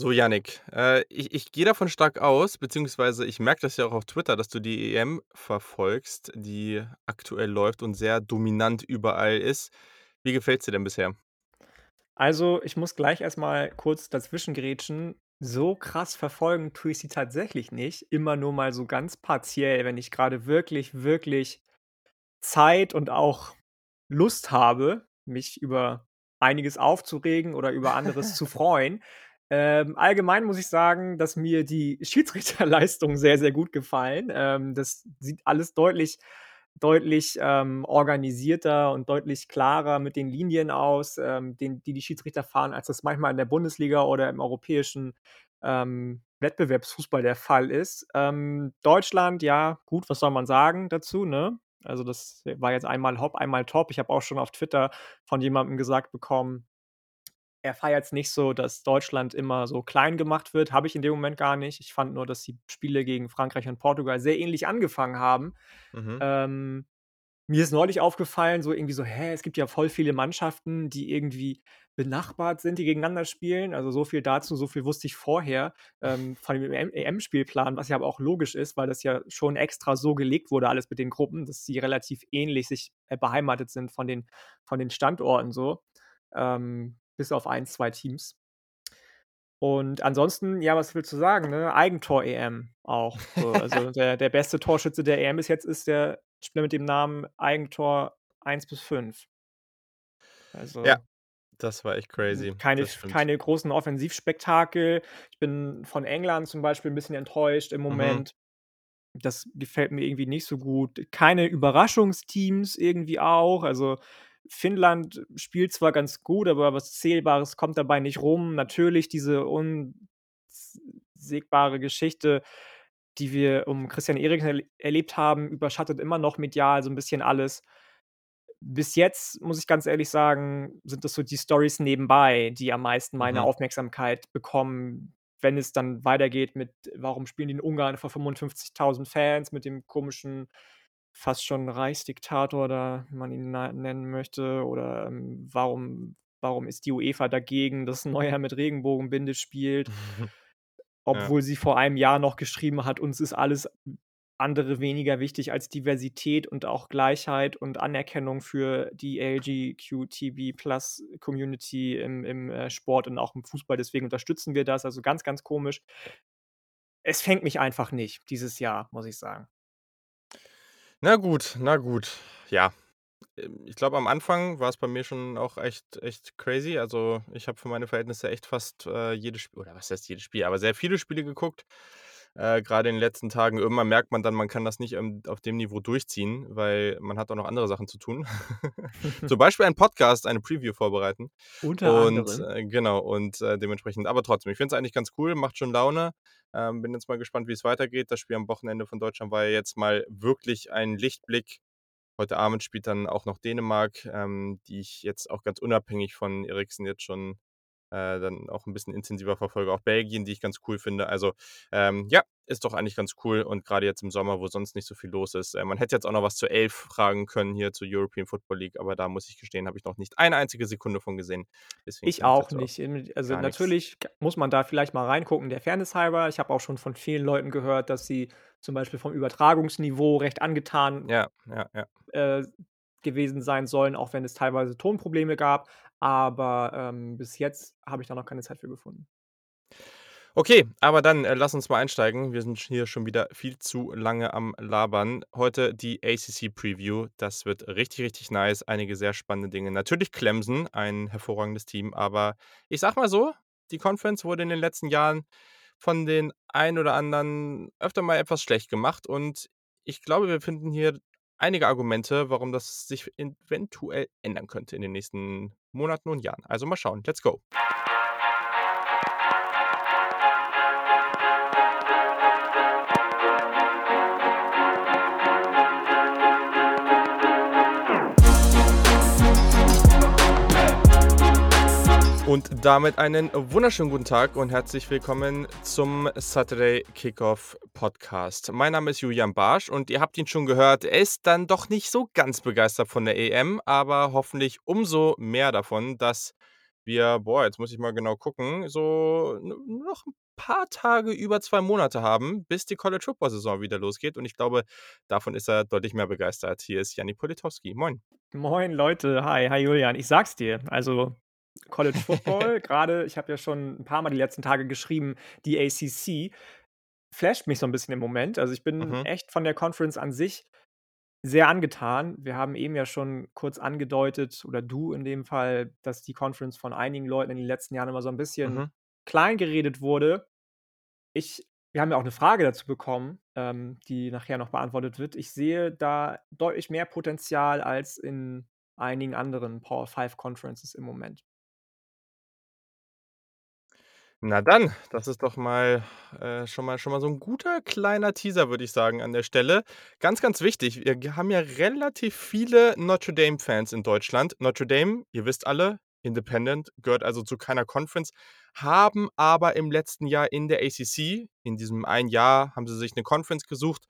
So, Yannick, äh, ich ich gehe davon stark aus, beziehungsweise ich merke das ja auch auf Twitter, dass du die EM verfolgst, die aktuell läuft und sehr dominant überall ist. Wie gefällt's dir denn bisher? Also, ich muss gleich erst mal kurz dazwischengrätschen. So krass verfolgen tue ich sie tatsächlich nicht, immer nur mal so ganz partiell, wenn ich grade wirklich, wirklich Zeit und auch Lust habe, mich über einiges aufzuregen oder über anderes zu freuen. Ähm, allgemein muss ich sagen, dass mir die Schiedsrichterleistungen sehr, sehr gut gefallen. Ähm, das sieht alles deutlich deutlich, ähm, organisierter und deutlich klarer mit den Linien aus, ähm, den die die Schiedsrichter fahren, als das manchmal in der Bundesliga oder im europäischen, ähm, Wettbewerbsfußball der Fall ist. Ähm, Deutschland, ja, gut, was soll man sagen dazu, ne? Also, das war jetzt einmal hopp, einmal top. Ich habe auch schon auf Twitter von jemandem gesagt bekommen er feiert's nicht so, dass Deutschland immer so klein gemacht wird. Habe ich in dem Moment gar nicht. Ich fand nur, dass die Spiele gegen Frankreich und Portugal sehr ähnlich angefangen haben. Mhm. Ähm, mir ist neulich aufgefallen, so irgendwie so: „Hä, es gibt ja voll viele Mannschaften, die irgendwie benachbart sind, die gegeneinander spielen.“ Also, so viel dazu, so viel wusste ich vorher, ähm, von dem EM EM-Spielplan, was ja aber auch logisch ist, weil das ja schon extra so gelegt wurde, alles mit den Gruppen, dass sie relativ ähnlich sich, äh, beheimatet sind von den von den Standorten so, ähm, bis auf 1, 2 Teams. Und ansonsten, ja, was willst du sagen, ne? Eigentor-EM auch so. Also, der der beste Torschütze der EM bis jetzt ist der Spieler mit dem Namen Eigentor 1 bis 5. Ja, Also das war echt crazy. keine keine großen Offensivspektakel. Ich bin von England zum Beispiel 'n bisschen enttäuscht im Mhm. Moment. Das gefällt mir irgendwie nicht so gut. Keine Überraschungsteams irgendwie auch. Also, Finnland spielt zwar ganz gut, aber was Zählbares kommt dabei nicht rum. Natürlich diese unz sägbare Geschichte, die wir um Christian Eriksen erl erlebt haben, überschattet immer noch medial so 'n bisschen alles. Bis jetzt, muss ich ganz ehrlich sagen, sind das so die Storys nebenbei, die am meisten meine Mhm. Aufmerksamkeit bekommen, wenn es dann weitergeht mit: Warum spielen die in Ungarn vor 55.000 Fans mit dem komischen, fast schon Reichsdiktator da, man ihn nennen möchte? Oder, ähm, warum warum ist die UEFA dagegen, dass Neuer mit Regenbogenbinde spielt? Ja. Obwohl sie vor einem Jahr noch geschrieben hat: „Uns ist alles andere weniger wichtig als Diversität und auch Gleichheit und Anerkennung für die LGQTB+ Community im im, äh, Sport und auch im Fußball. Deswegen unterstützen wir das.“ Also, ganz, ganz komisch. Es fängt mich einfach nicht dieses Jahr, muss ich sagen. Na gut, na gut. Ja, ähm, ich glaube, am Anfang war's bei mir schon auch echt echt crazy. Also, ich habe für meine Verhältnisse echt fast, äh, jedes Sp oder was heißt jedes Spiel, aber sehr viele Spiele geguckt, äh, grade in den letzten Tagen. Irgendwann merkt man dann, man kann das nicht, ähm, auf dem Niveau durchziehen, weil man hat auch noch andere Sachen zu tun. Zum Beispiel einen Podcast, eine Preview vorbereiten Unter und, anderem. äh genau, und, äh, dementsprechend aber trotzdem, ich finde es eigentlich ganz cool, macht schon Laune. Ähm, bin jetzt mal gespannt, wie's weitergeht. Das Spiel am Wochenende von Deutschland war ja jetzt mal wirklich ein Lichtblick. Heute Abend spielt dann auch noch Dänemark, ähm, die ich jetzt auch ganz unabhängig von Eriksen jetzt schon, äh, dann auch 'n bisschen intensiver verfolge. Auch Belgien, die ich ganz cool finde. Also, ähm, ja, ist doch eigentlich ganz cool und grade jetzt im Sommer, wo sonst nicht so viel los ist. Äh, man hätte jetzt auch noch was zur ELF fragen können hier zur European Football League, aber da muss ich gestehen, habe ich noch nicht eine einzige Sekunde von gesehen. Deswegen Ich auch auch nicht. Ähm, also, nix natürlich k muss man da vielleicht mal reingucken, der Fairness halber. Ich habe auch schon von vielen Leuten gehört, dass sie zum Beispiel vom Übertragungsniveau recht angetan, Ja, ja, ja. äh, gewesen sein sollen, auch wenn es teilweise Tonprobleme gab. Aber, ähm, bis jetzt habe ich da noch keine Zeit für gefunden. Okay, aber dann, äh, lass uns mal einsteigen. Wir sind hier schon wieder viel zu lange am Labern. Heute die ACC-Preview. Das wird richtig, richtig nice. Einige sehr spannende Dinge. Natürlich Clemson, ein hervorragendes Team, aber ich sage mal so, die Conference wurde in den letzten Jahren von den einen oder anderen öfter mal etwas schlecht gemacht und ich glaube, wir finden hier einige Argumente, warum das sich eventuell ändern könnte in den nächsten Monaten und Jahren. Also, mal schauen. Let's go. Und damit einen wunderschönen guten Tag und herzlich willkommen zum Saturday Kickoff Podcast. Mein Name ist Julian Barsch und ihr habt ihn schon gehört, er ist dann doch nicht so ganz begeistert von der EM, aber hoffentlich umso mehr davon, dass wir, boah, jetzt muss ich mal genau gucken, so noch ein paar Tage über zwei Monate haben, bis die College Football Saison wieder losgeht. Und ich glaube, davon ist er deutlich mehr begeistert. Hier ist Janni Politowski. Moin. Moin Leute, hi, hi Julian. Ich sag's dir, also College Football, gerade, ich habe ja schon ein paar Mal die letzten Tage geschrieben, die ACC flasht mich so ein bisschen im Moment. Also, ich bin Mhm, echt von der Conference an sich sehr angetan. Wir haben eben ja schon kurz angedeutet oder du in dem Fall, dass die Conference von einigen Leuten in den letzten Jahren immer so ein bisschen mhm. klein geredet wurde. Ich wir haben ja auch eine Frage dazu bekommen, ähm, die nachher noch beantwortet wird. Ich sehe da deutlich mehr Potenzial als in einigen anderen Power 5 Conferences im Moment. Na dann, das ist doch mal, äh, schon mal schon mal so ein guter kleiner Teaser, würde ich sagen, an der Stelle. Ganz, ganz wichtig, wir haben ja relativ viele Notre Dame-Fans in Deutschland. Notre Dame, ihr wisst alle, Independent, gehört also zu keiner Conference, haben aber im letzten Jahr in der ACC in diesem einen Jahr haben sie sich eine Conference gesucht,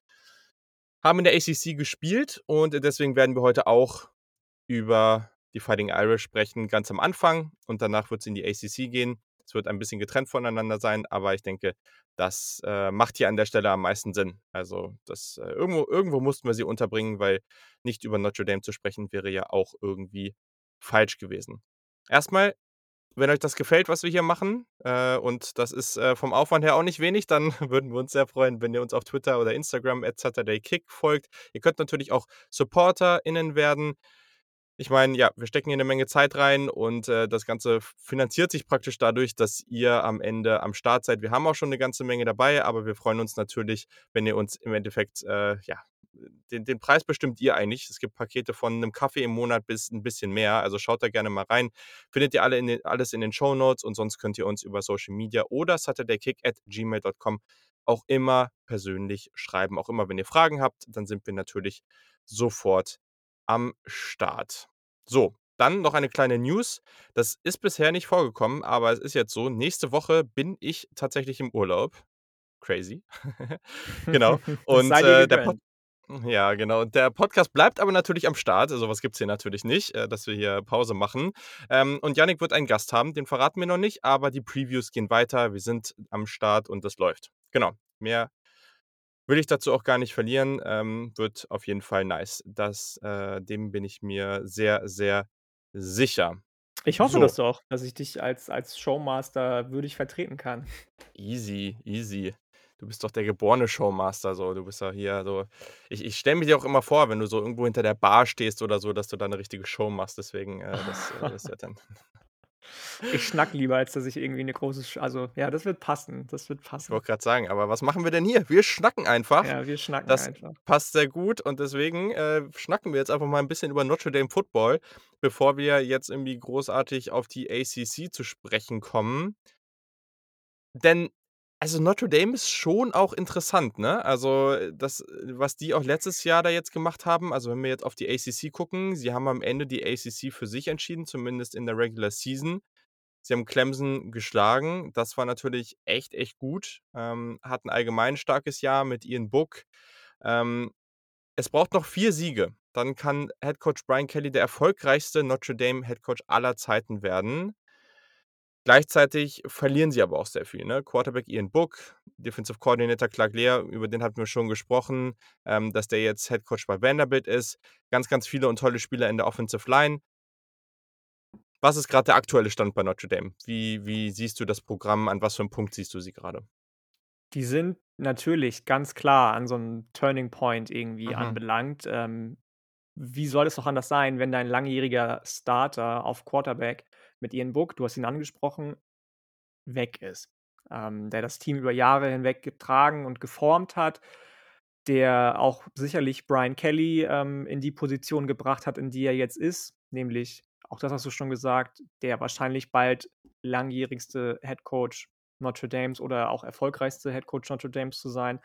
haben in der ACC gespielt und deswegen werden wir heute auch über die Fighting Irish sprechen, ganz am Anfang und danach wird es in die ACC gehen. Es wird ein bisschen getrennt voneinander sein, aber ich denke, das, äh, macht hier an der Stelle am meisten Sinn. Also, das, äh irgendwo irgendwo mussten wir sie unterbringen, weil nicht über Notre Dame zu sprechen, wäre ja auch irgendwie falsch gewesen. Erstmal, wenn euch das gefällt, was wir hier machen, äh, und das ist, äh, vom Aufwand her auch nicht wenig, dann würden wir uns sehr freuen, wenn ihr uns auf Twitter oder Instagram @SaturdayKick folgt. Ihr könnt natürlich auch SupporterInnen werden. Ich meine, ja, wir stecken hier eine Menge Zeit rein und, äh, das Ganze finanziert sich praktisch dadurch, dass ihr am Ende am Start seid. Wir haben auch schon eine ganze Menge dabei, aber wir freuen uns natürlich, wenn ihr uns im Endeffekt, äh, ja, den den Preis bestimmt ihr eigentlich. Es gibt Pakete von einem Kaffee im Monat bis ein bisschen mehr, also schaut da gerne mal rein. Findet ihr alle in den alles in den Shownotes und sonst könnt ihr uns über Social Media oder saturdaykick@gmail.com auch immer persönlich schreiben. Auch immer, wenn ihr Fragen habt, dann sind wir natürlich sofort am Start. So, dann noch eine kleine News. Das ist bisher nicht vorgekommen, aber es ist jetzt so. Nächste Woche bin ich tatsächlich im Urlaub. Crazy. Genau. Und äh, der Pod ja, genau. Der Podcast bleibt aber natürlich am Start. So was gibt's hier natürlich nicht, äh, dass wir hier Pause machen. Ähm, und Yannick wird einen Gast haben, den verraten wir noch nicht, aber die Previews gehen weiter. Wir sind am Start und das läuft. Genau. Mehr will ich dazu auch gar nicht verlieren. Ähm, wird auf jeden Fall nice. Das, äh, dem bin ich mir sehr, sehr sicher. Ich hoffe So, das doch, dass ich dich als als Showmaster würdig vertreten kann. easy, easy. Du bist doch der geborene Showmaster, so. Du bist ja hier so. Ich, ich stelle mir dir auch immer vor, wenn du so irgendwo hinter der Bar stehst oder so, dass du da eine richtige Show machst. Deswegen, äh, das, äh, das wird dann. Ich schnack lieber, als dass ich irgendwie 'ne große Sch also, ja, das wird passen, das wird Ich passen. wollte gerade sagen, aber was machen wir denn hier? Wir schnacken einfach. Ja, wir schnacken Das einfach. passt sehr gut und deswegen, äh, schnacken wir jetzt einfach mal ein bisschen über Notre Dame Football, bevor wir jetzt irgendwie großartig auf die ACC zu sprechen kommen. Denn, also, Notre Dame ist schon auch interessant, ne? Also, äh, das, äh, was die auch letztes Jahr da jetzt gemacht haben also, wenn wir jetzt auf die ACC gucken, sie haben am Ende die ACC für sich entschieden, zumindest in der Regular Season. Sie haben Clemson geschlagen. Das war natürlich echt, echt gut. Ähm, hatten allgemein starkes Jahr mit Ian Book. Ähm, es braucht noch 4 Siege. Dann kann Head Coach Brian Kelly der erfolgreichste Notre Dame Head Coach aller Zeiten werden. Gleichzeitig verlieren sie aber auch sehr viel, ne? Quarterback Ian Book, Defensive Coordinator Clark Lea, über den hatten wir schon gesprochen, ähm, dass der jetzt Head Coach bei Vanderbilt ist. Ganz, ganz viele und tolle Spieler in der Offensive Line. Was ist gerade der aktuelle Stand bei Notre Dame? Wie wie siehst du das Programm? An was für 'nem Punkt siehst du sie gerade? Die sind natürlich ganz klar an so 'nem Turning Point irgendwie Mhm, anbelangt. Ähm, wie soll es auch anders sein, wenn dein langjähriger Starter auf Quarterback mit Ian Book, du hast ihn angesprochen, weg ist? Ähm, der das Team über Jahre hinweg getragen und geformt hat, der auch sicherlich Brian Kelly, ähm, in die Position gebracht hat, in die er jetzt ist, nämlich, auch das hast du schon gesagt, der wahrscheinlich bald langjährigste Headcoach Notre Dames oder auch erfolgreichste Headcoach Notre Dames zu sein.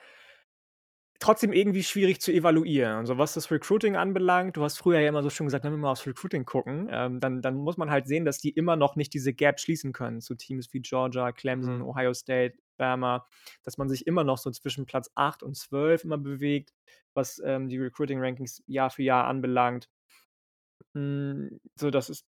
Trotzdem irgendwie schwierig zu evaluieren. Also, was das Recruiting anbelangt du hast früher ja immer so schön gesagt: „Wenn wir mal aufs Recruiting gucken“, ähm, dann dann muss man halt sehen, dass die immer noch nicht diese Gap schließen können zu Teams wie Georgia, Clemson, mhm. Ohio State, Bama, dass man sich immer noch so zwischen Platz 8 und 12 immer bewegt, was, ähm, die Recruiting Rankings Jahr für Jahr anbelangt. Hm, so, das ist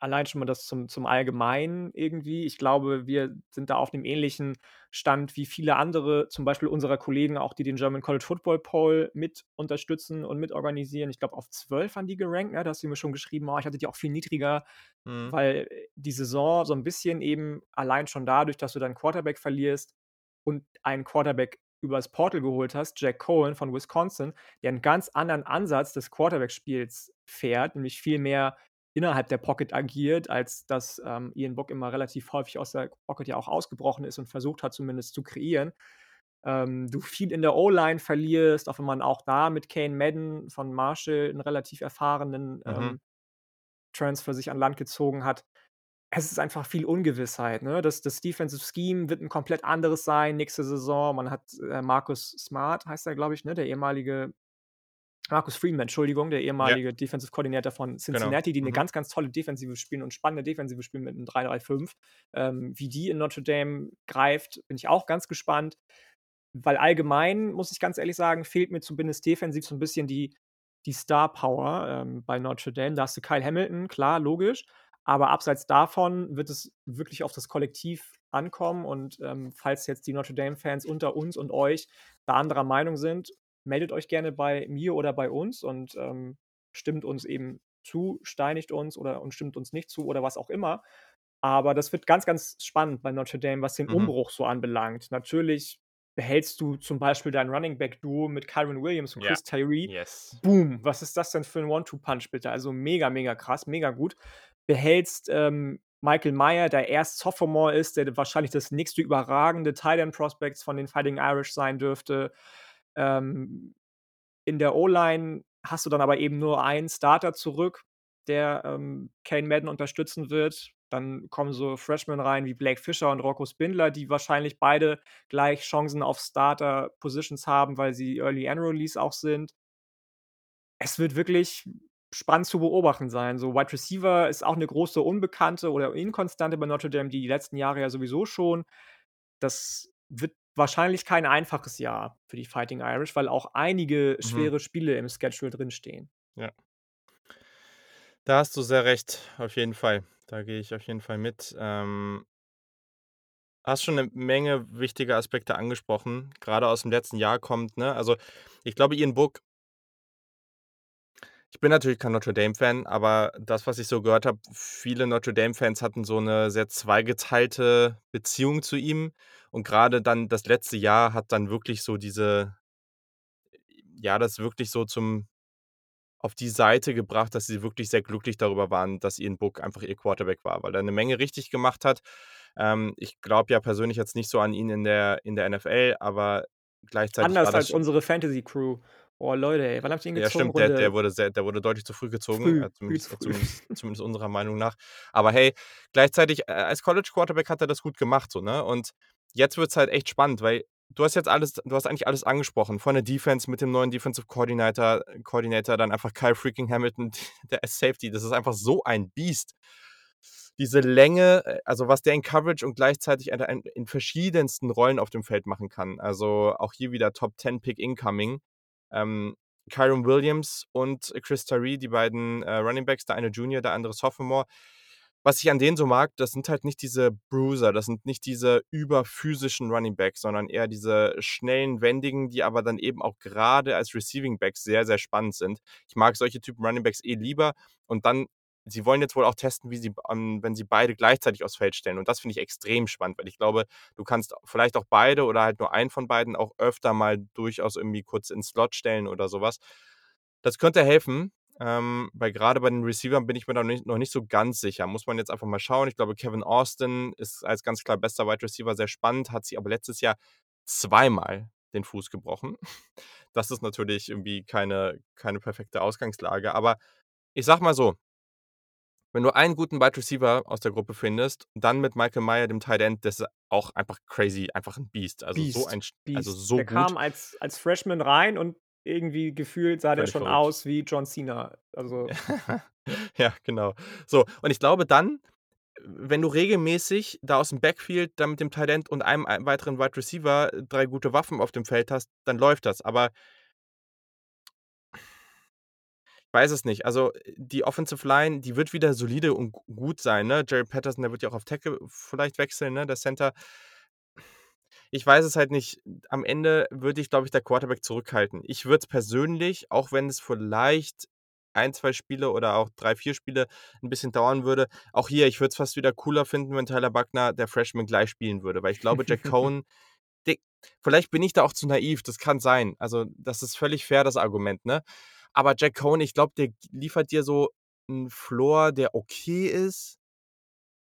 allein schon mal das zum zum Allgemeinen irgendwie. Ich glaube, wir sind da auf 'nem ähnlichen Stand wie viele andere, zum Beispiel unserer Kollegen auch, die den German College Football Poll mit unterstützen und mitorganisieren. Ich glaube, auf 12 waren die gerankt, ne? Da hast du mir schon geschrieben: „Oh, ich hatte die auch viel niedriger“, Mhm. weil, äh, die Saison so 'n bisschen eben allein schon dadurch, dass du deinen Quarterback verlierst und einen Quarterback übers Portal geholt hast, Jack Cohen von Wisconsin, der 'n ganz anderen Ansatz des Quarterback-Spiels fährt, nämlich viel mehr innerhalb der Pocket agiert, als dass, ähm, Ian Book immer relativ häufig aus der Pocket ja auch ausgebrochen ist und versucht hat, zumindest zu kreieren. Ähm, du viel in der O-Line verlierst, auch wenn man auch da mit Kane Madden von Marshall 'n relativ erfahrenen, Mhm. ähm, Transfer sich an Land gezogen hat. Es ist einfach viel Ungewissheit, ne? Das das Defensive Scheme wird 'n komplett anderes sein nächste Saison. Man hat, äh, Marcus Smart heißt er, glaube ich, ne, der ehemalige Marcus Freeman, Entschuldigung, der Ja. ehemalige Defensive Coordinator von Genau. Cincinnati, die 'ne Mhm. ganz, ganz tolle Defensive spielen und spannende Defensive spielen mit 'nem 3-3-5. Ähm, wie die in Notre Dame greift, bin ich auch ganz gespannt, weil allgemein, muss ich ganz ehrlich sagen, fehlt mir zumindest defensiv so 'n bisschen die die Star Power, ähm, bei Notre Dame. Da hast du Kyle Hamilton, klar, logisch, aber abseits davon wird es wirklich auf das Kollektiv ankommen und, ähm, falls jetzt die Notre Dame-Fans unter uns und euch da anderer Meinung sind, meldet euch gerne bei mir oder bei uns und, ähm, stimmt uns eben zu, steinigt uns oder und stimmt uns nicht zu oder was auch immer. Aber das wird ganz, ganz spannend bei Notre Dame, was den Mhm. Umbruch so anbelangt. Natürlich behältst du zum Beispiel dein Running-Back-Duo mit Kyren Williams und Ja. Chris Tyree. Yes. Boom, was ist das denn für 'n One-Two-Punch bitte? Also, mega, mega krass, mega gut. Behältst, ähm, Michael Mayer, der erst Sophomore ist, der wahrscheinlich das nächste überragende Tight End Prospects von den Fighting Irish sein dürfte. Ähm, in der O-Line hast du dann aber eben nur einen Starter zurück, der, ähm, Kane Madden unterstützen wird. Dann kommen so Freshmen rein wie Blake Fisher und Rocco Spindler, die wahrscheinlich beide gleich Chancen auf Starter-Positions haben, weil sie Early Enrollees auch sind. Es wird wirklich spannend zu beobachten sein. So Wide Receiver ist auch 'ne große Unbekannte oder Inkonstante bei Notre Dame, die letzten Jahre ja sowieso schon. Das wird wahrscheinlich kein einfaches Jahr für die Fighting Irish, weil auch einige Mhm. schwere Spiele im Schedule drinstehen. Ja. Da hast du sehr recht, auf jeden Fall. Da gehe ich auf jeden Fall mit. Ähm hast schon 'ne Menge wichtige Aspekte angesprochen, grade aus'm letzten Jahr kommt, ne? Also, ich glaube, Ian Book ich bin natürlich kein Notre-Dame-Fan, aber das, was ich so gehört habe, viele Notre-Dame-Fans hatten so 'ne sehr zweigeteilte Beziehung zu ihm. Und grade dann das letzte Jahr hat dann wirklich so diese ja, das wirklich so zum auf die Seite gebracht, dass sie wirklich sehr glücklich darüber waren, dass Ian Book einfach ihr Quarterback war, weil er 'ne Menge richtig gemacht hat. Ähm, ich glaube ja persönlich jetzt nicht so an ihn in der in der NFL, aber gleichzeitig Anders als unsere Fantasy-Crew. Oh, Leute, ey, wann habt ihr ihn Ja, gezogen? stimmt, der der wurde sehr der wurde deutlich zu früh gezogen, früh, äh, zumindest früh. zumindest zumindest unserer Meinung nach. Aber hey, gleichzeitig, äh, als College-Quarterback hat er das gut gemacht so, ne? Und jetzt wird's halt echt spannend, weil du hast jetzt alles du hast eigentlich alles angesprochen, von der Defense mit dem neuen Defensive Coordinator Coordinator, dann einfach Kyle freaking Hamilton, der als Safety. Das ist einfach so ein Biest. Diese Länge, äh, also, was der in Coverage und gleichzeitig in verschiedensten Rollen auf dem Feld machen kann. Also, auch hier wieder Top-10-Pick incoming. Ähm, Kyren Williams und Chris Tyree, die beiden, äh, Running Backs, der eine Junior, der andere Sophomore. Was ich an denen so mag, das sind halt nicht diese Bruiser, das sind nicht diese überphysischen Running Backs, sondern eher diese schnellen, wendigen, die aber dann eben auch grade als Receiving Backs sehr, sehr spannend sind. Ich mag solche Typen Running Backs eh lieber und dann sie wollen jetzt wohl auch testen, wie sie, ähm, wenn sie beide gleichzeitig aufs Feld stellen. Und das finde ich extrem spannend, weil ich glaube, du kannst vielleicht auch beide oder halt nur einen von beiden auch öfter mal durchaus irgendwie kurz in Slot stellen oder so was. Das könnte helfen, ähm, weil grade bei den Receivern bin ich mir da noch nicht noch nicht so ganz sicher. Muss man jetzt einfach mal schauen. Ich glaube, Kevin Austin ist als ganz klar bester Wide Receiver sehr spannend, hat sich aber letztes Jahr zweimal den Fuß gebrochen. Das ist natürlich irgendwie keine keine perfekte Ausgangslage. Aber ich sage mal so wenn du einen guten Wide Receiver aus der Gruppe findest, dann mit Michael Mayer, dem Tight End, das ist auch einfach crazy, einfach 'n Biest. Also, so Biest, ein sch also, so Der gut. kam als als Freshman rein und irgendwie gefühlt sah der schon verrückt. aus wie John Cena. Also Ja, genau. So, und ich glaube dann, wenn du regelmäßig da aus'm Backfield dann mit dem Tight End und einem weiteren Wide Receiver 3 gute Waffen auf dem Feld hast, dann läuft das. Aber weiß es nicht. Also, äh, die Offensive Line, die wird wieder solide und gut sein, ne? Jerry Patterson, der wird ja auch auf Tackle vielleicht wechseln, ne, der Center. Ich weiß es halt nicht. Am Ende würde ich, glaube ich, der Quarterback zurückhalten. Ich würde es persönlich, auch wenn es vielleicht ein, zwei Spiele oder auch drei, vier Spiele ein bisschen dauern würde. Auch hier, ich würde es fast wieder cooler finden, wenn Tyler Buckner, der Freshman, gleich spielen würde, weil ich glaube, Jack Cohen, vielleicht bin ich da auch zu naiv, das kann sein. Also, das ist völlig fair, das Argument, ne? Aber Jack Cohen, ich glaube, der liefert dir so einen Floor, der okay ist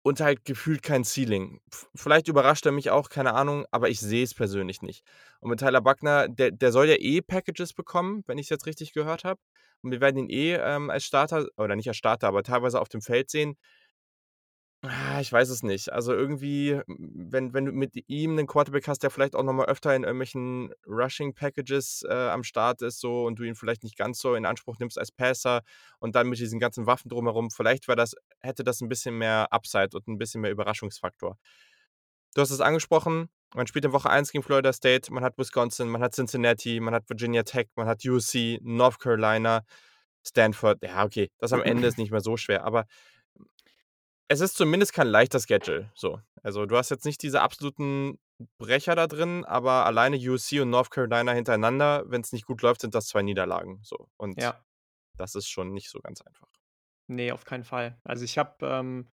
und halt gefühlt kein Ceiling. Vielleicht überrascht er mich auch, keine Ahnung, aber ich sehe es persönlich nicht. Und mit Tyler Buckner, der der soll ja eh Packages bekommen, wenn ich es jetzt richtig gehört habe. Und wir werden ihn eh, ähm, als Starter oder nicht als Starter, aber teilweise auf dem Feld sehen. Ah, ich weiß es nicht. Also irgendwie, wenn wenn du mit ihm 'nen Quarterback hast, der vielleicht auch noch mal öfter in irgendwelchen Rushing Packages, äh, am Start ist so und du ihn vielleicht nicht ganz so in Anspruch nimmst als Passer und dann mit diesen ganzen Waffen drumherum, vielleicht das hätte das 'n bisschen mehr Upside und 'n bisschen mehr Überraschungsfaktor. Du hast es angesprochen, man spielt in Woche 1 gegen Florida State, man hat Wisconsin, man hat Cincinnati, man hat Virginia Tech, man hat USC, North Carolina, Stanford. Ja, okay, das am Ende ist nicht mehr so schwer, aber es ist zumindest kein leichter Schedule, so. Also, du hast jetzt nicht diese absoluten Brecher da drin, aber alleine USC und North Carolina hintereinander, wenn's nicht gut läuft, sind das 2 Niederlagen, so. Und Ja. das ist schon nicht so ganz einfach. Ne, auf keinen Fall. Also, ich habe, ähm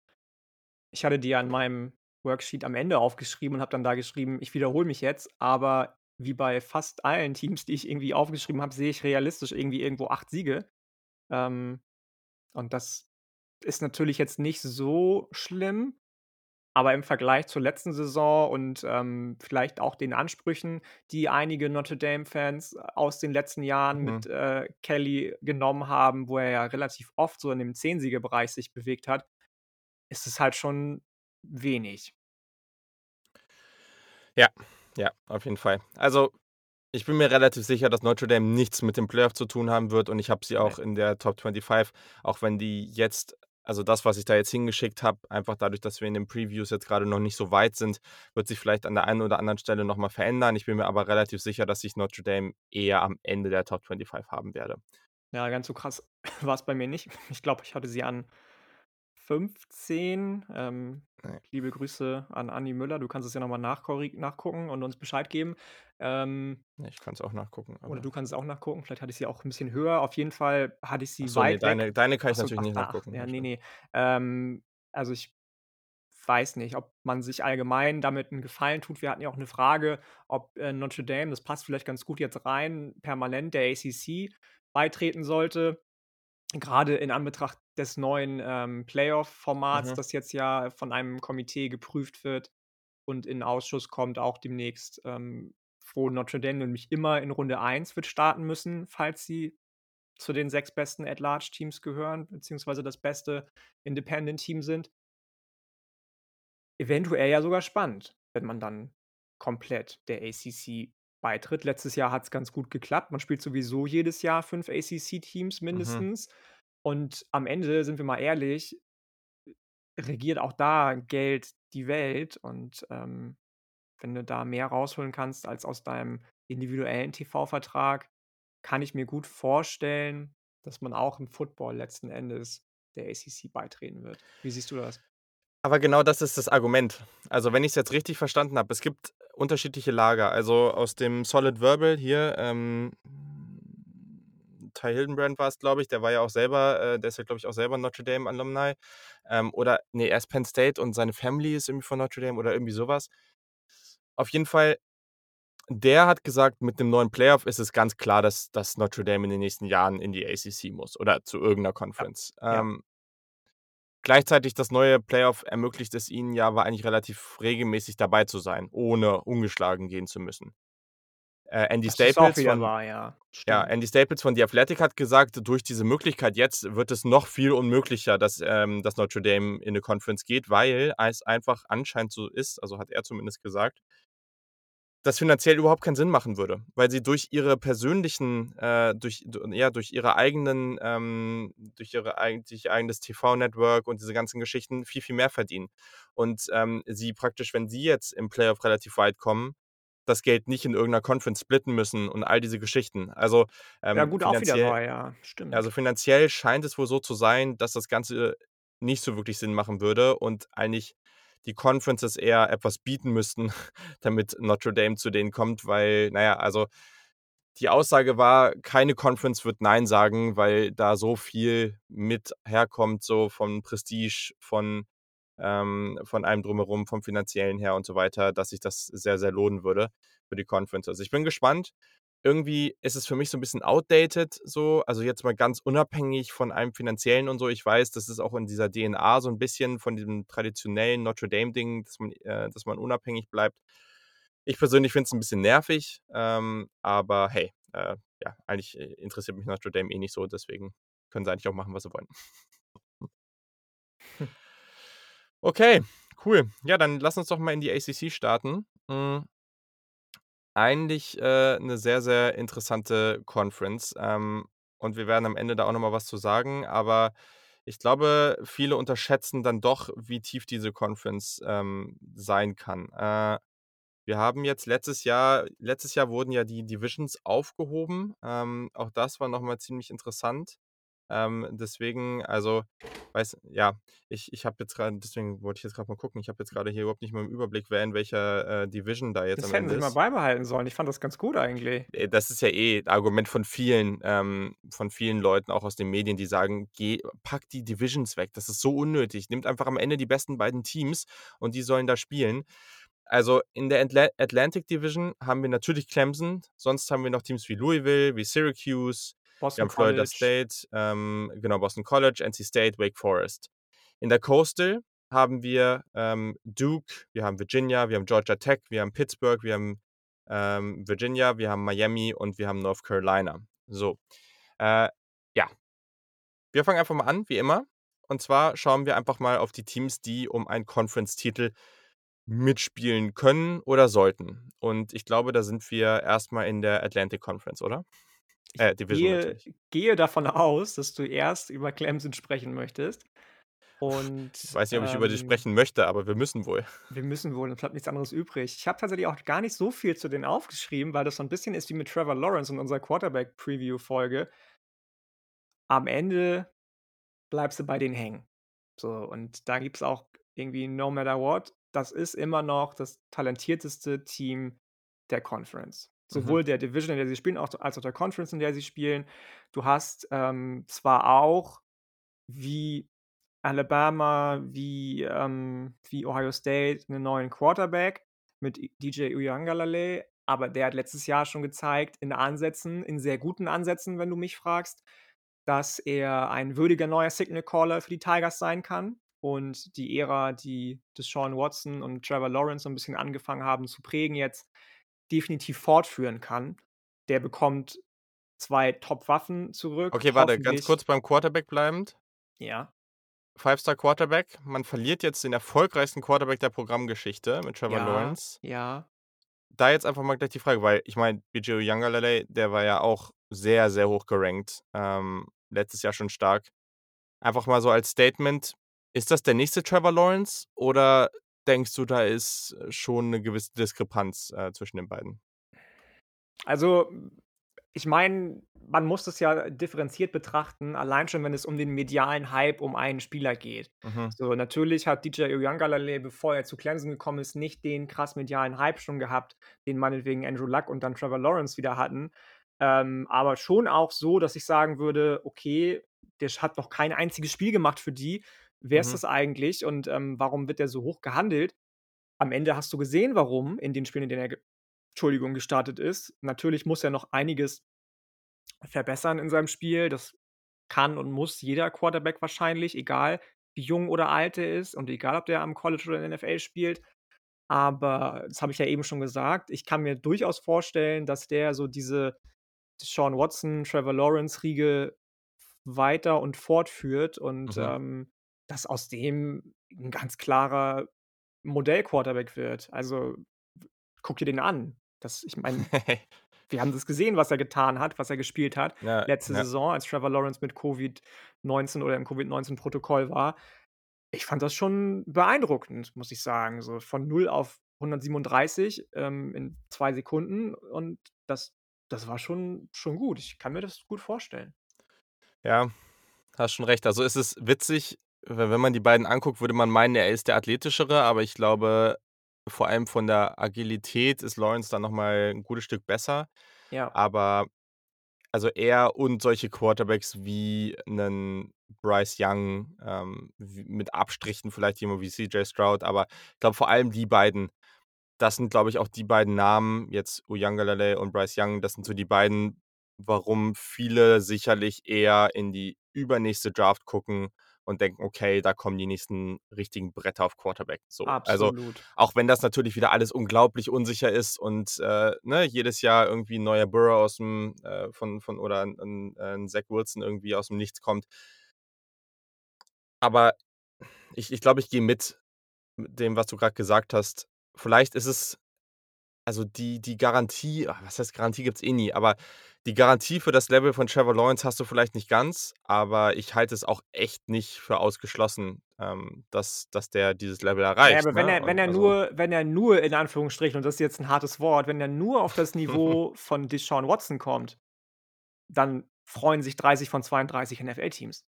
ich hatte die ja in meinem Worksheet am Ende aufgeschrieben und habe dann da geschrieben: „Ich wiederhole mich jetzt, aber wie bei fast allen Teams, die ich irgendwie aufgeschrieben habe, sehe ich realistisch irgendwie irgendwo 8 Siege.“ Ähm, und das ist natürlich jetzt nicht so schlimm, aber im Vergleich zur letzten Saison und, ähm, vielleicht auch den Ansprüchen, die einige Notre Dame-Fans aus den letzten Jahren Mhm. mit, äh, Kelly genommen haben, wo er ja relativ oft so in dem Zehn-Siege-Bereich sich bewegt hat, ist es halt schon wenig. Ja, ja, auf jeden Fall. Also, ich bin mir relativ sicher, dass Notre Dame nichts mit dem Playoff zu tun haben wird und ich habe sie auch in der Top 25, auch wenn die jetzt also, das, was ich da jetzt hingeschickt habe, einfach dadurch, dass wir in den Previews jetzt grade noch nicht so weit sind, wird sich vielleicht an der einen oder anderen Stelle noch mal verändern. Ich bin mir aber relativ sicher, dass ich Notre Dame eher am Ende der Top 25 haben werde. Ja, ganz so krass war's bei mir nicht. Ich glaube, ich hatte sie an 15. Ähm, Ne. liebe Grüße an Andi Müller. Du kannst es ja noch mal nachkorri nachgucken und uns Bescheid geben. Ähm Ne, ich kann's auch nachgucken, oder du kannst es auch nachgucken. Vielleicht hatte ich sie auch 'n bisschen höher. Auf jeden Fall hatte ich sie so, ne, weit weg. deine deine kann ich so, natürlich ach nicht ach, nachgucken, ja, ja ne, stimmt. ne. Ähm, also, ich weiß nicht, ob man sich allgemein damit 'n Gefallen tut. Wir hatten ja auch 'ne Frage, ob, äh, Notre Dame, das passt vielleicht ganz gut jetzt rein, permanent der ACC beitreten sollte. Grade in Anbetracht des neuen, ähm, Playoff-Formats, Mhm. das jetzt ja von einem Komitee geprüft wird und in Ausschuss kommt auch demnächst, ähm, wo Notre Dame nämlich immer in Runde 1 wird starten müssen, falls sie zu den 6 besten At-Large-Teams gehören, beziehungsweise das beste Independent-Team sind. Eventuell ja sogar spannend, wenn man dann komplett der ACC beitritt. Letztes Jahr hat's ganz gut geklappt. Man spielt sowieso jedes Jahr 5 ACC-Teams Mhm. mindestens. Und am Ende, sind wir mal ehrlich regiert auch da Geld die Welt und, ähm, wenn du da mehr rausholen kannst als aus deinem individuellen TV-Vertrag, kann ich mir gut vorstellen, dass man auch im Football letzten Endes der ACC beitreten wird. Wie siehst du das? Aber genau das ist das Argument. Also, wenn ich's jetzt richtig verstanden habe, es gibt unterschiedliche Lager. Also, aus dem Solid Verbal hier, ähm, Ty Hildenbrand war's, glaube ich, der war ja auch selber äh, der ist ja, glaube ich, auch selber Notre Dame Alumni. Ähm, oder ne, er ist Penn State und seine Family ist irgendwie von Notre Dame oder irgendwie so was. Auf jeden Fall, der hat gesagt, mit dem neuen Playoff ist es ganz klar, dass dass Notre Dame in den nächsten Jahren in die ACC muss oder zu irgend 'ner Ja, Conference. ja. Ähm gleichzeitig das neue Playoff ermöglicht es ihnen ja aber eigentlich relativ regelmäßig dabei zu sein, ohne ungeschlagen gehen zu müssen. Äh, Andy Das Staples von wahr, ja. ja. Andy Staples von The Athletic hat gesagt, durch diese Möglichkeit jetzt wird es noch viel unmöglicher, dass, ähm dass Notre Dame in 'ne Conference geht, weil es einfach anscheinend so ist, also, hat er zumindest gesagt das finanziell überhaupt keinen Sinn machen würde, weil sie durch ihre persönlichen äh, durch ja, durch ihre eigenen ähm, durch ihre durch ihr eigenes TV-Network und diese ganzen Geschichten viel, viel mehr verdienen. Und, ähm, sie praktisch wenn sie jetzt im Playoff relativ weit kommen das Geld nicht in irgendeiner Conference splitten müssen und all diese Geschichten. Also, Ja ähm, gut, auch wieder wahr, ja, also, stimmt. finanziell scheint es wohl so zu sein, dass das Ganze nicht so wirklich Sinn machen würde und eigentlich die Conferences eher etwas bieten müssten, damit Notre Dame zu denen kommt, weil, na ja, also die Aussage war, keine Conference wird nein sagen, weil da so viel mit herkommt, so von Prestige, von ähm, von allem Drumherum, vom Finanziellen her und so weiter, dass sich das sehr, sehr lohnen würde für die Conference. Also, ich bin gespannt. Irgendwie ist es für mich so 'n bisschen outdated so, also, jetzt mal ganz unabhängig von allem Finanziellen und so. Ich weiß, das ist auch in dieser DNA so 'n bisschen von diesem traditionellen Notre Dame-Ding, dass man äh, dass man unabhängig bleibt. Ich persönlich finde es 'n bisschen nervig, ähm, aber hey, äh, ja, eigentlich, äh, interessiert mich Notre Dame eh nicht so, deswegen können sie eigentlich auch machen, was sie wollen. Okay, cool. Ja, dann lass uns doch mal in die ACC starten. Hm eigentlich, äh, 'ne sehr, sehr interessante Conference, ähm, und wir werden am Ende da auch noch mal was zu sagen, aber ich glaube, viele unterschätzen dann doch, wie tief diese Conference, ähm, sein kann. Äh, wir haben jetzt letztes Jahr letztes Jahr wurden ja die Divisions aufgehoben. Ähm, auch das war noch mal ziemlich interessant. Ähm, deswegen, also, weiß ja, ich ich habe jetzt grad deswegen wollte ich jetzt grad mal gucken. Ich habe jetzt grade hier überhaupt nicht mehr im Überblick, wer in welcher, äh, Division da jetzt Das am hätten Ende sie mal ist. beibehalten sollen. Ich fand das ganz gut eigentlich. Äh, das ist ja eh Argument von vielen ähm, von vielen Leuten, auch aus den Medien, die sagen: „Geh pack die Divisions weg. Das ist so unnötig. Nehmt einfach am Ende die besten beiden Teams und die sollen da spielen.“ Also, in der Atla Atlantic Division haben wir natürlich Clemson, sonst haben wir noch Teams wie Louisville, wie Syracuse, wir Boston haben Florida College. State, ähm, genau, Boston College, NC State, Wake Forest. In der Coastal haben wir, ähm, Duke, wir haben Virginia, wir haben Georgia Tech, wir haben Pittsburgh, wir haben, ähm, Virginia, wir haben Miami und wir haben North Carolina. So, äh, ja. Wir fangen einfach mal an, wie immer. Und zwar schauen wir einfach mal auf die Teams, die um einen Conference-Titel mitspielen können oder sollten. Und ich glaube, da sind wir erst mal in der Atlantic Conference, oder? Ich Äh, gehe gehe davon aus, dass du erst über Clemson sprechen möchtest. Und, Weiß nicht, ob ich über die ähm sprechen möchte, aber wir müssen wohl. wir müssen wohl, uns bleibt nichts anderes übrig. Ich habe tatsächlich auch gar nicht so viel zu denen aufgeschrieben, weil das so 'n bisschen ist wie mit Trevor Lawrence in unserer Quarterback-Preview-Folge. Am Ende bleibst du bei denen hängen. So, und da gibt's auch irgendwie no matter what, das ist immer noch das talentierteste Team der Conference. Mhm. Sowohl der Division, in der sie spielen, auch als auch der Conference, in der sie spielen. Du hast, ähm, zwar auch wie Alabama, wie, ähm wie Ohio State 'nen neuen Quarterback mit DJ Uiagalelei, aber der hat letztes Jahr schon gezeigt in Ansätzen in sehr guten Ansätzen, wenn du mich fragst, dass er ein würdiger neuer Signal Caller für die Tigers sein kann und die Ära, die Deshaun Watson und Trevor Lawrence so 'n bisschen angefangen haben zu prägen jetzt, definitiv fortführen kann. Der bekommt 2 Top-Waffen zurück, Okay, warte, ganz kurz beim Quarterback bleibend. Ja. Five-Star-Quarterback. Man verliert jetzt den erfolgreichsten Quarterback der Programmgeschichte mit Trevor Ja, Lawrence. ja. Da jetzt einfach mal gleich die Frage, weil ich meine, DJ Uiagalelei, der war ja auch sehr, sehr hoch gerankt, ähm, letztes Jahr schon stark. Einfach mal so als Statement: Ist das der nächste Trevor Lawrence oder denkst du, da ist schon 'ne gewisse Diskrepanz, äh, zwischen den beiden? Also, ich meine, man muss das ja differenziert betrachten, allein schon, wenn es um den medialen Hype um einen Spieler geht. Mhm. So, natürlich hat DJ Uiagalelei, bevor er zu Clemson gekommen ist, nicht den krass medialen Hype schon gehabt, den meinetwegen Andrew Luck und dann Trevor Lawrence wieder hatten. Ähm, aber schon auch so, dass ich sagen würde: „Okay, der hat noch kein einziges Spiel gemacht für die. Wer ist Mhm. das eigentlich und, ähm, warum wird der so hoch gehandelt?“ Am Ende hast du gesehen, warum in den Spielen, in denen er Entschuldigung, gestartet ist. Natürlich muss er noch einiges verbessern in seinem Spiel. Das kann und muss jeder Quarterback wahrscheinlich, egal wie jung oder alt er ist und egal, ob der am College oder in der NFL spielt. Aber das habe ich ja eben schon gesagt, ich kann mir durchaus vorstellen, dass der so diese Deshaun Watson, Trevor Lawrence-Riege weiter und fortführt und, Mhm. ähm, dass aus dem 'n ganz klarer Modell-Quarterback wird. Also, guck dir den an. Das ich meine, wir haben das gesehen, was er getan hat, was er gespielt hat Ja, letzte ja. Saison, als Trevor Lawrence mit Covid-19 oder im Covid-19-Protokoll war. Ich fand das schon beeindruckend, muss ich sagen, so von 0 auf 137, ähm, in 2 Sekunden und das das war schon schon gut. Ich kann mir das gut vorstellen. Ja, hast schon recht. Also, es ist witzig, wenn man die beiden anguckt, würde man meinen, er ist der athletischere, aber ich glaube, vor allem von der Agilität ist Lawrence dann noch mal 'n gutes Stück besser. Ja. Aber also, er und solche Quarterbacks wie 'nen Bryce Young, ähm, mit Abstrichen vielleicht jemand wie CJ Stroud, aber ich glaube vor allem die beiden, das sind, glaube ich, auch die beiden Namen, jetzt Uiagalelei und Bryce Young, das sind so die beiden, warum viele sicherlich eher in die übernächste Draft gucken und denken: „Okay, da kommen die nächsten richtigen Bretter auf Quarterback“, so. Also, Absolut. auch wenn das natürlich wieder alles unglaublich unsicher ist und, äh, ne, jedes Jahr irgendwie 'n neuer Burrow aus'm, äh, von von oder 'n 'n äh, 'n Zach Wilson irgendwie aus'm Nichts kommt. Aber ich ich glaube, ich gehe mit mit dem, was du grad gesagt hast. Vielleicht ist es also, die die Garantie ah, was heißt Garantie gibt's eh nie, aber die Garantie für das Level von Trevor Lawrence hast du vielleicht nicht ganz, aber ich halte es auch echt nicht für ausgeschlossen, ähm, dass dass der dieses Level Na ja, erreicht, aber wenn ne? er wenn er also nur wenn er nur in Anführungsstrichen, und das ist jetzt 'n hartes Wort wenn er nur auf das Niveau von Deshaun Watson kommt, dann freuen sich 30 von 32 NFL-Teams.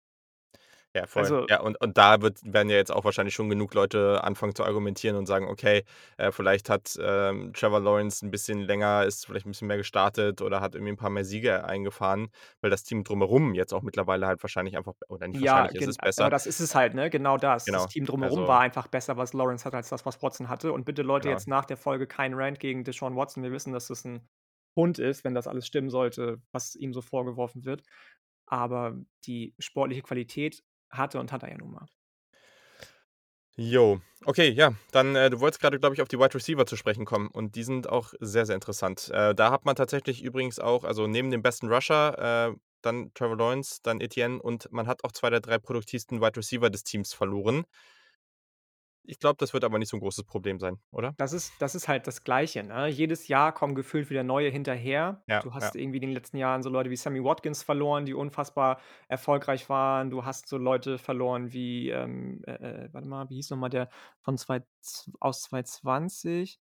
Ja, voll. Also Ja, und und da wird werden ja jetzt auch wahrscheinlich schon genug Leute anfangen zu argumentieren und sagen: „Okay, äh, vielleicht hat, ähm, Trevor Lawrence 'n bisschen länger ist vielleicht 'n bisschen mehr gestartet oder hat irgendwie 'n paar mehr Siege eingefahren“, weil das Team drumherum jetzt auch mittlerweile halt wahrscheinlich einfach oder nicht Ja, wahrscheinlich, es ist aber besser. das ist es halt, ne? Genau das. Das Genau, Team drumherum also war einfach besser, was Lawrence hat, als das, was Watson hatte. Und bitte Leute, Genau. jetzt nach der Folge kein Rant gegen Deshaun Watson. Wir wissen, dass das 'n Hund ist, wenn das alles stimmen sollte, was ihm so vorgeworfen wird. Aber die sportliche Qualität hatte und hat er ja nun mal. Jo, okay, ja, dann, äh, du wolltest grade, glaube ich, auf die Wide Receiver zu sprechen kommen und die sind auch sehr, sehr interessant. Äh, da hat man tatsächlich übrigens auch also, neben dem besten Rusher, äh, dann Trevor Lawrence, dann Etienne und man hat auch 2 der 3 produktivsten Wide Receiver des Teams verloren. Ich glaube, das wird aber nicht so 'n großes Problem sein, oder? Das ist das ist halt das Gleiche, ne? Jedes Jahr kommen gefühlt wieder neue hinterher. Ja, Du ja. hast irgendwie in den letzten Jahren so Leute wie Sammy Watkins verloren, die unfassbar erfolgreich waren. Du hast so Leute verloren wie, ähm, äh, äh, warte mal, wie hieß noch mal der von zwei aus 2020?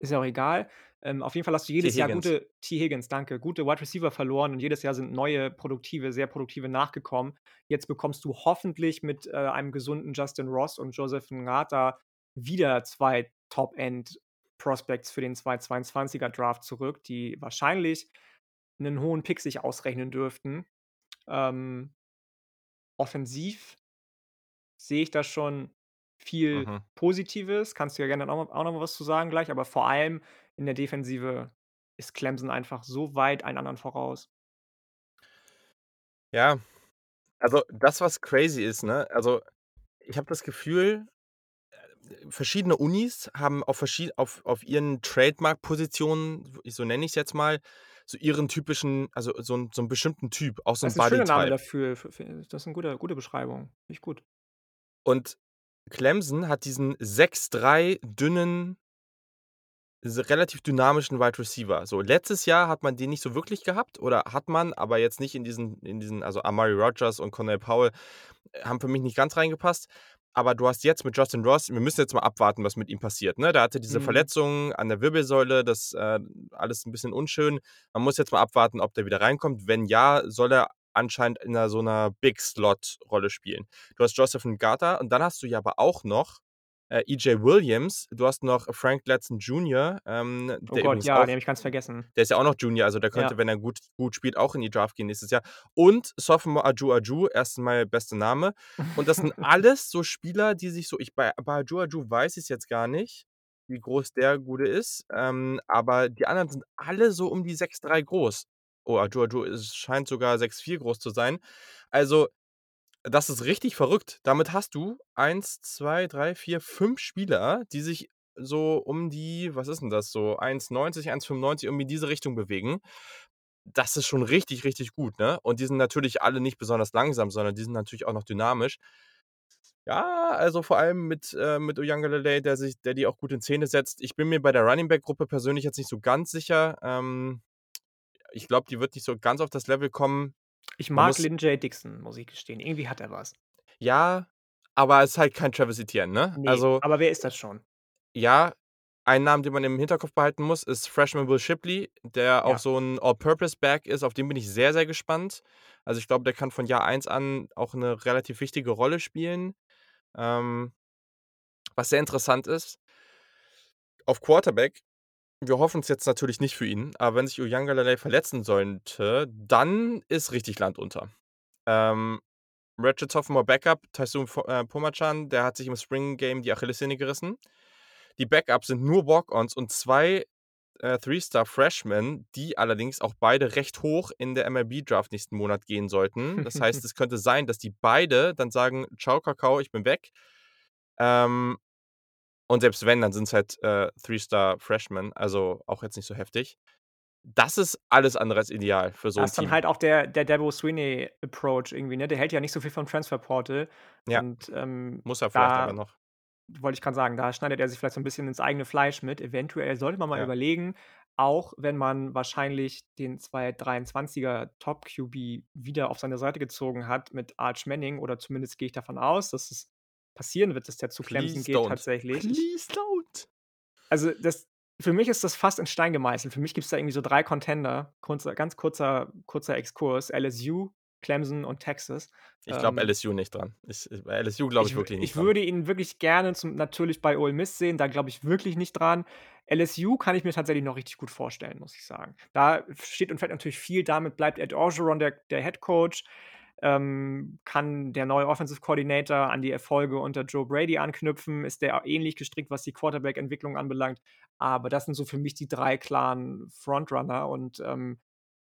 Ist ja auch egal. Ähm, auf jeden Fall hast du jedes Jahr gute Tee Higgins, danke, gute Wide Receiver verloren und jedes Jahr sind neue produktive sehr produktive nachgekommen. Jetzt bekommst du hoffentlich mit, äh, einem gesunden Justin Ross und Joseph Ngata wieder 2 Top-End-Prospects für den 2022er Draft zurück, die wahrscheinlich 'nen hohen Pick sich ausrechnen dürften. Ähm offensiv sehe ich da schon viel Mhm. Positives. Kannst du ja gerne auch noch auch noch mal was zu sagen gleich, aber vor allem in der Defensive ist Clemson einfach so weit allen anderen voraus. Ja, also, das, was crazy ist, ne? Also, ich habe das Gefühl, äh, verschiedene Unis haben auf verschie auf auf ihren Trademark-Positionen, so nenne ich's jetzt mal, so ihren typischen also, so 'n so 'n bestimmten Typ, auch so Das 'n ist 'n schöner Name Bodytype. dafür das ist guter gute Beschreibung. Finde ich gut. Und Clemson hat diesen 6'3 dünnen relativ dynamischen Wide Receiver. So, letztes Jahr hat man den nicht so wirklich gehabt oder hat man, aber jetzt nicht in diesen in diesen also, Amari Rodgers und Cornell Powell, äh, haben für mich nicht ganz reingepasst. Aber du hast jetzt mit Justin Ross wir müssen jetzt mal abwarten, was mit ihm passiert, ne? Der hatte diese Mhm. Verletzung an der Wirbelsäule, das, äh alles 'n bisschen unschön. Man muss jetzt mal abwarten, ob der wieder reinkommt. Wenn ja, soll er anscheinend in so 'ner Big-Slot-Rolle spielen. Du hast Joseph Ngata und dann hast du ja aber auch noch, äh, EJ Williams. Du hast noch Frank Ladson Jr., ähm, Oh der Gott, ja, auch den habe ich ganz vergessen. der ist ja auch noch Junior, also, der könnte, Ja. wenn er gut gut spielt, auch in die Draft gehen nächstes Jahr. Und Sophomore Ajew Ajew, erst mal bester Name. Und das sind alles so Spieler, die sich so ich bei bei Ajew Ajew weiß ich's jetzt gar nicht, wie groß der Gute ist, ähm, aber die anderen sind alle so um die 6'3 groß. Oh, Ajew ist scheint sogar 6'4 groß zu sein. Also, das ist richtig verrückt. Damit hast du 1, 2, 3, 4, 5 Spieler, die sich so um die was ist 'n das so 1,90, 1,95 irgendwie in diese Richtung bewegen. Das ist schon richtig, richtig gut, ne? Und die sind natürlich alle nicht besonders langsam, sondern die sind natürlich auch noch dynamisch. Ja, also, vor allem mit äh, mit Uiagalelei, der sich der die auch gut in Szene setzt. Ich bin mir bei der Running-Back-Gruppe persönlich jetzt nicht so ganz sicher. Ähm, ich glaube, die wird nicht so ganz auf das Level kommen. Ich mag muss Lyn-J Dixon, muss ich gestehen. Irgendwie hat er was. Ja, aber ist halt kein Travis Etienne, ne? Ne, Also aber wer ist das schon? Ja ein Namen, den man im Hinterkopf behalten muss, ist Freshman Will Shipley, der auch Ja. so 'n All-Purpose-Back ist, auf den bin ich sehr, sehr gespannt. Also, ich glaube, der kann von Jahr 1 an auch 'ne relativ wichtige Rolle spielen. Ähm, was sehr interessant ist auf Quarterback wir hoffen's jetzt natürlich nicht für ihn, aber wenn sich Uiagalelei verletzen sollte, dann ist richtig Land unter. Ähm, Ratchet Sophomore Backup, Taisun äh, Phommachanh, der hat sich im Spring Game die Achillessehne gerissen. Die Backups sind nur Walk-Ons und 2, äh, Three-Star-Freshmen, die allerdings auch beide recht hoch in der MLB-Draft nächsten Monat gehen sollten. Das heißt, es könnte sein, dass die beide dann sagen: „Ciao Kakao, ich bin weg.“ Ähm, und selbst wenn, dann sind's halt, äh, Three-Star-Freshmen, also auch jetzt nicht so heftig. Das ist alles andere als ideal für so 'n Das ist dann Team. halt auch der der Dabo Swinney-Approach irgendwie, ne? Der hält ja nicht so viel vom Transfer-Portal Ja. und, ähm, Muss er vielleicht aber noch. wollte ich grad sagen, da schneidet er sich vielleicht so 'n bisschen ins eigene Fleisch mit. Eventuell sollte man mal Ja. überlegen, auch wenn man wahrscheinlich den 2023er Top-QB wieder auf seine Seite gezogen hat mit Arch Manning oder zumindest gehe ich davon aus, dass es passieren wird, dass der zu Clemson Please geht don't. tatsächlich. Ich Please don't. Also, das für mich ist das fast in Stein gemeißelt. Für mich gibt's da irgendwie so 3 Contender. Kurzer ganz kurzer kurzer Exkurs: LSU, Clemson und Texas. Ich glaube Ähm LSU nicht dran. Ich äh, bei LSU glaube ich ich wirklich nicht ich dran. würde ihn wirklich gerne zum natürlich bei Ole Miss sehen, da glaube ich wirklich nicht dran. LSU kann ich mir tatsächlich noch richtig gut vorstellen, muss ich sagen. Da steht und fällt natürlich viel damit, bleibt Ed Orgeron der der Head Coach? Ähm, kann der neue Offensive Coordinator an die Erfolge unter Joe Brady anknüpfen? Ist der ähnlich gestrickt, was die Quarterback-Entwicklung anbelangt? Aber das sind so für mich die 3 klaren Frontrunner und, ähm,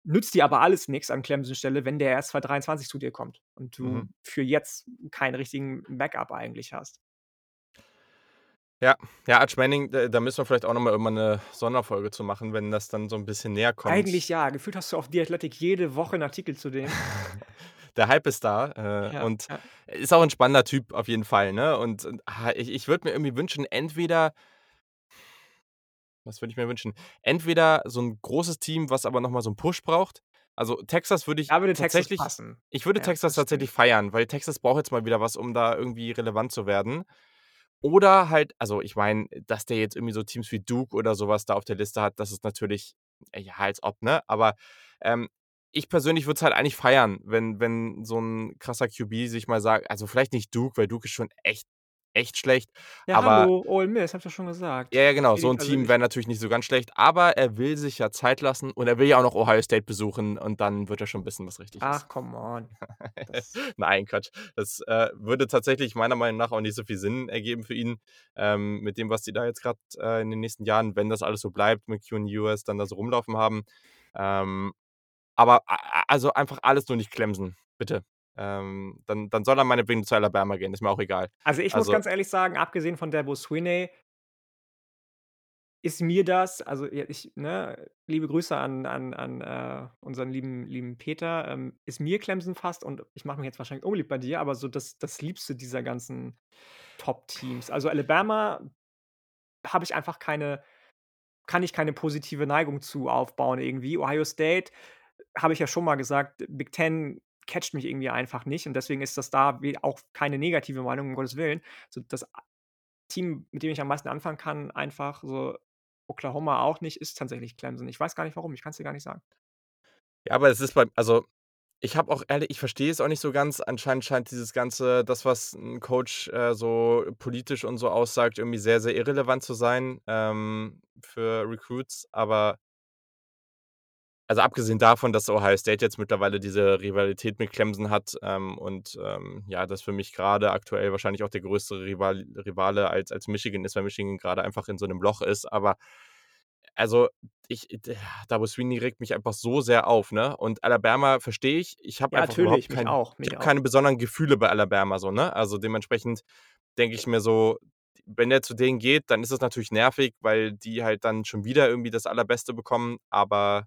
nützt dir aber alles nix an Clemsons Stelle, wenn der erst 2023 zu dir kommt und du Mhm. für jetzt keinen richtigen Backup eigentlich hast. Ja, ja, Arch Manning, da müssen wir vielleicht auch noch mal irgendwann 'ne Sonderfolge zu machen, wenn das dann so 'n bisschen näher kommt. Eigentlich ja. Gefühlt hast du auf The Athletic jede Woche 'n Artikel zu dem. Der Hype ist da, äh, Ja, und ja. ist auch 'n spannender Typ auf jeden Fall, ne? Und und, ah, ich ich würde mir irgendwie wünschen, entweder was würde ich mir wünschen? Entweder so 'n großes Team, was aber noch mal so 'n Push braucht. Also, Texas würde ich würde Texas tatsächlich passen. ich würde Ja, Texas tatsächlich feiern, weil Texas braucht jetzt mal wieder was, um da irgendwie relevant zu werden. Oder halt also, ich meine, dass der jetzt irgendwie so Teams wie Duke oder so was da auf der Liste hat, das ist natürlich ja, als ob, ne? Aber, ähm, ich persönlich würde es halt eigentlich feiern, wenn wenn so 'n krasser QB sich mal sagt also, vielleicht nicht Duke, weil Duke ist schon echt, echt schlecht, Ja, aber hallo, Ole Miss, habe ich doch schon Ja, gesagt. ja, genau, so Edi 'n also, Team wäre natürlich nicht so ganz schlecht, aber er will sich ja Zeit lassen und er will ja auch noch Ohio State besuchen und dann wird er schon wissen, was richtig ist. Ach, come on. Nein, Quatsch. Das, äh, würde tatsächlich meiner Meinung nach auch nicht so viel Sinn ergeben für ihn, ähm, mit dem, was die da jetzt grad, äh, in den nächsten Jahren, wenn das alles so bleibt, mit Ewers dann da so rumlaufen haben. Ähm, aber also, einfach alles nur nicht Clemson, bitte. Ähm, dann dann soll er meinetwegen zu Alabama gehen, ist mir auch egal. Also, ich muss Also ganz ehrlich sagen, abgesehen von Dabo Swinney ist mir das also, ich ne, liebe Grüße an an an, äh, unseren lieben lieben Peter, ähm, ist mir Clemson fast und ich mache mich jetzt wahrscheinlich unbeliebt bei dir, aber so das das Liebste dieser ganzen Top-Teams. Also, Alabama habe ich einfach keine kann ich keine positive Neigung zu aufbauen irgendwie. Ohio State, habe ich ja schon mal gesagt, Big Ten catcht mich irgendwie einfach nicht und deswegen ist das da auch keine negative Meinung, um Gottes Willen. So das Team, mit dem ich am meisten anfangen kann, einfach so Oklahoma auch nicht, ist tatsächlich Clemson. Ich weiß gar nicht warum, ich kann's dir gar nicht sagen. Ja, aber es ist beim also, ich habe auch ehrlich ich verstehe es auch nicht so ganz. Anscheinend scheint dieses Ganze das, was 'n Coach, äh, so politisch und so aussagt, irgendwie sehr, sehr irrelevant zu sein, ähm, für Recruits, aber also, abgesehen davon, dass Ohio State jetzt mittlerweile diese Rivalität mit Clemson hat, ähm, und, ähm, ja, das für mich grade aktuell wahrscheinlich auch der größere Rival Rivale als als Michigan ist, weil Michigan grade einfach in so 'nem Loch ist. Aber also, ich Dabo Swinney regt mich einfach so sehr auf, ne? Und Alabama verstehe ich. Ich habe Ja, einfach überhaupt kein auch, keine besonderen Gefühle bei Alabama so, ne? Also, dementsprechend denke ich mir so, wenn der zu denen geht, dann ist es natürlich nervig, weil die halt dann schon wieder irgendwie das Allerbeste bekommen, aber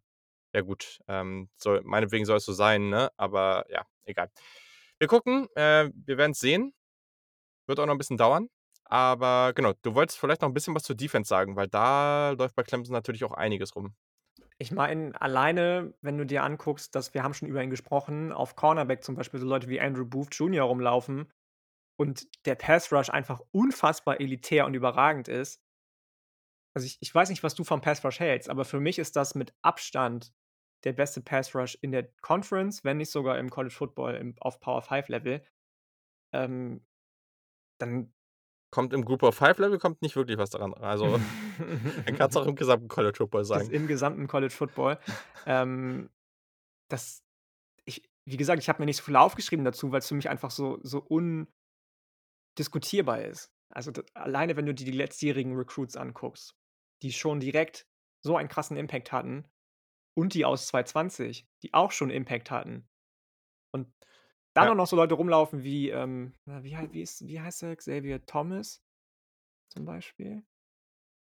ja gut, ähm, soll meinetwegen soll es so sein, ne? Aber ja, egal. Wir gucken, äh, wir werden's sehen. Wird auch noch 'n bisschen dauern, aber genau, du wolltest vielleicht noch 'n bisschen was zur Defense sagen, weil da läuft bei Clemson natürlich auch einiges rum. Ich meine, alleine, wenn du dir anguckst, dass wir haben schon über ihn gesprochen, auf Cornerback zum Beispiel so Leute wie Andrew Booth Jr. rumlaufen und der Pass Rush einfach unfassbar elitär und überragend ist. also, ich ich weiß nicht, was du vom Pass Rush hältst, aber für mich ist das mit Abstand der beste Pass Rush in der Conference, wenn nicht sogar im College Football im auf Power 5 Level. Ähm, dann Kommt im Group of Five Level kommt nicht wirklich was daran also, dann kannst du auch im gesamten College Football Das sagen. im gesamten College Football. Ähm, das ich wie gesagt, ich habe mir nicht so viel aufgeschrieben dazu, weil's für mich einfach so so undiskutierbar ist. Also, d alleine, wenn du dir die letztjährigen Recruits anguckst, die schon direkt so einen krassen Impact hatten und die aus 2020, die auch schon Impact hatten. Und dann Ja. auch noch so Leute rumlaufen wie, ähm, wie wie ist wie heißt der? Xavier Thomas zum Beispiel?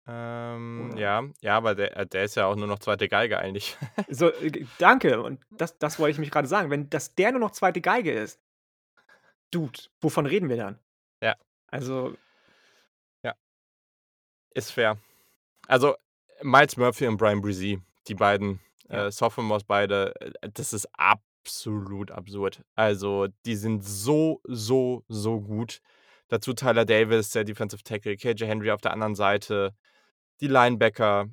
Ähm, Oder ja, ja, aber der äh, der ist ja auch nur noch 2. Geige eigentlich. So, äh, danke und das das wollte ich nämlich grade sagen. Wenn dass der nur noch 2. Geige ist Dude, wovon reden wir dann? Ja. Also Ja. Ist fair. Also, Myles Murphy und Bryan Bresee, die beiden, Ja. äh, Sophomores beide, äh, das ist absolut absurd. Also, die sind so, so, so gut. Dazu Tyler Davis, der Defensive Tackle, KJ Henry auf der anderen Seite, die Linebacker.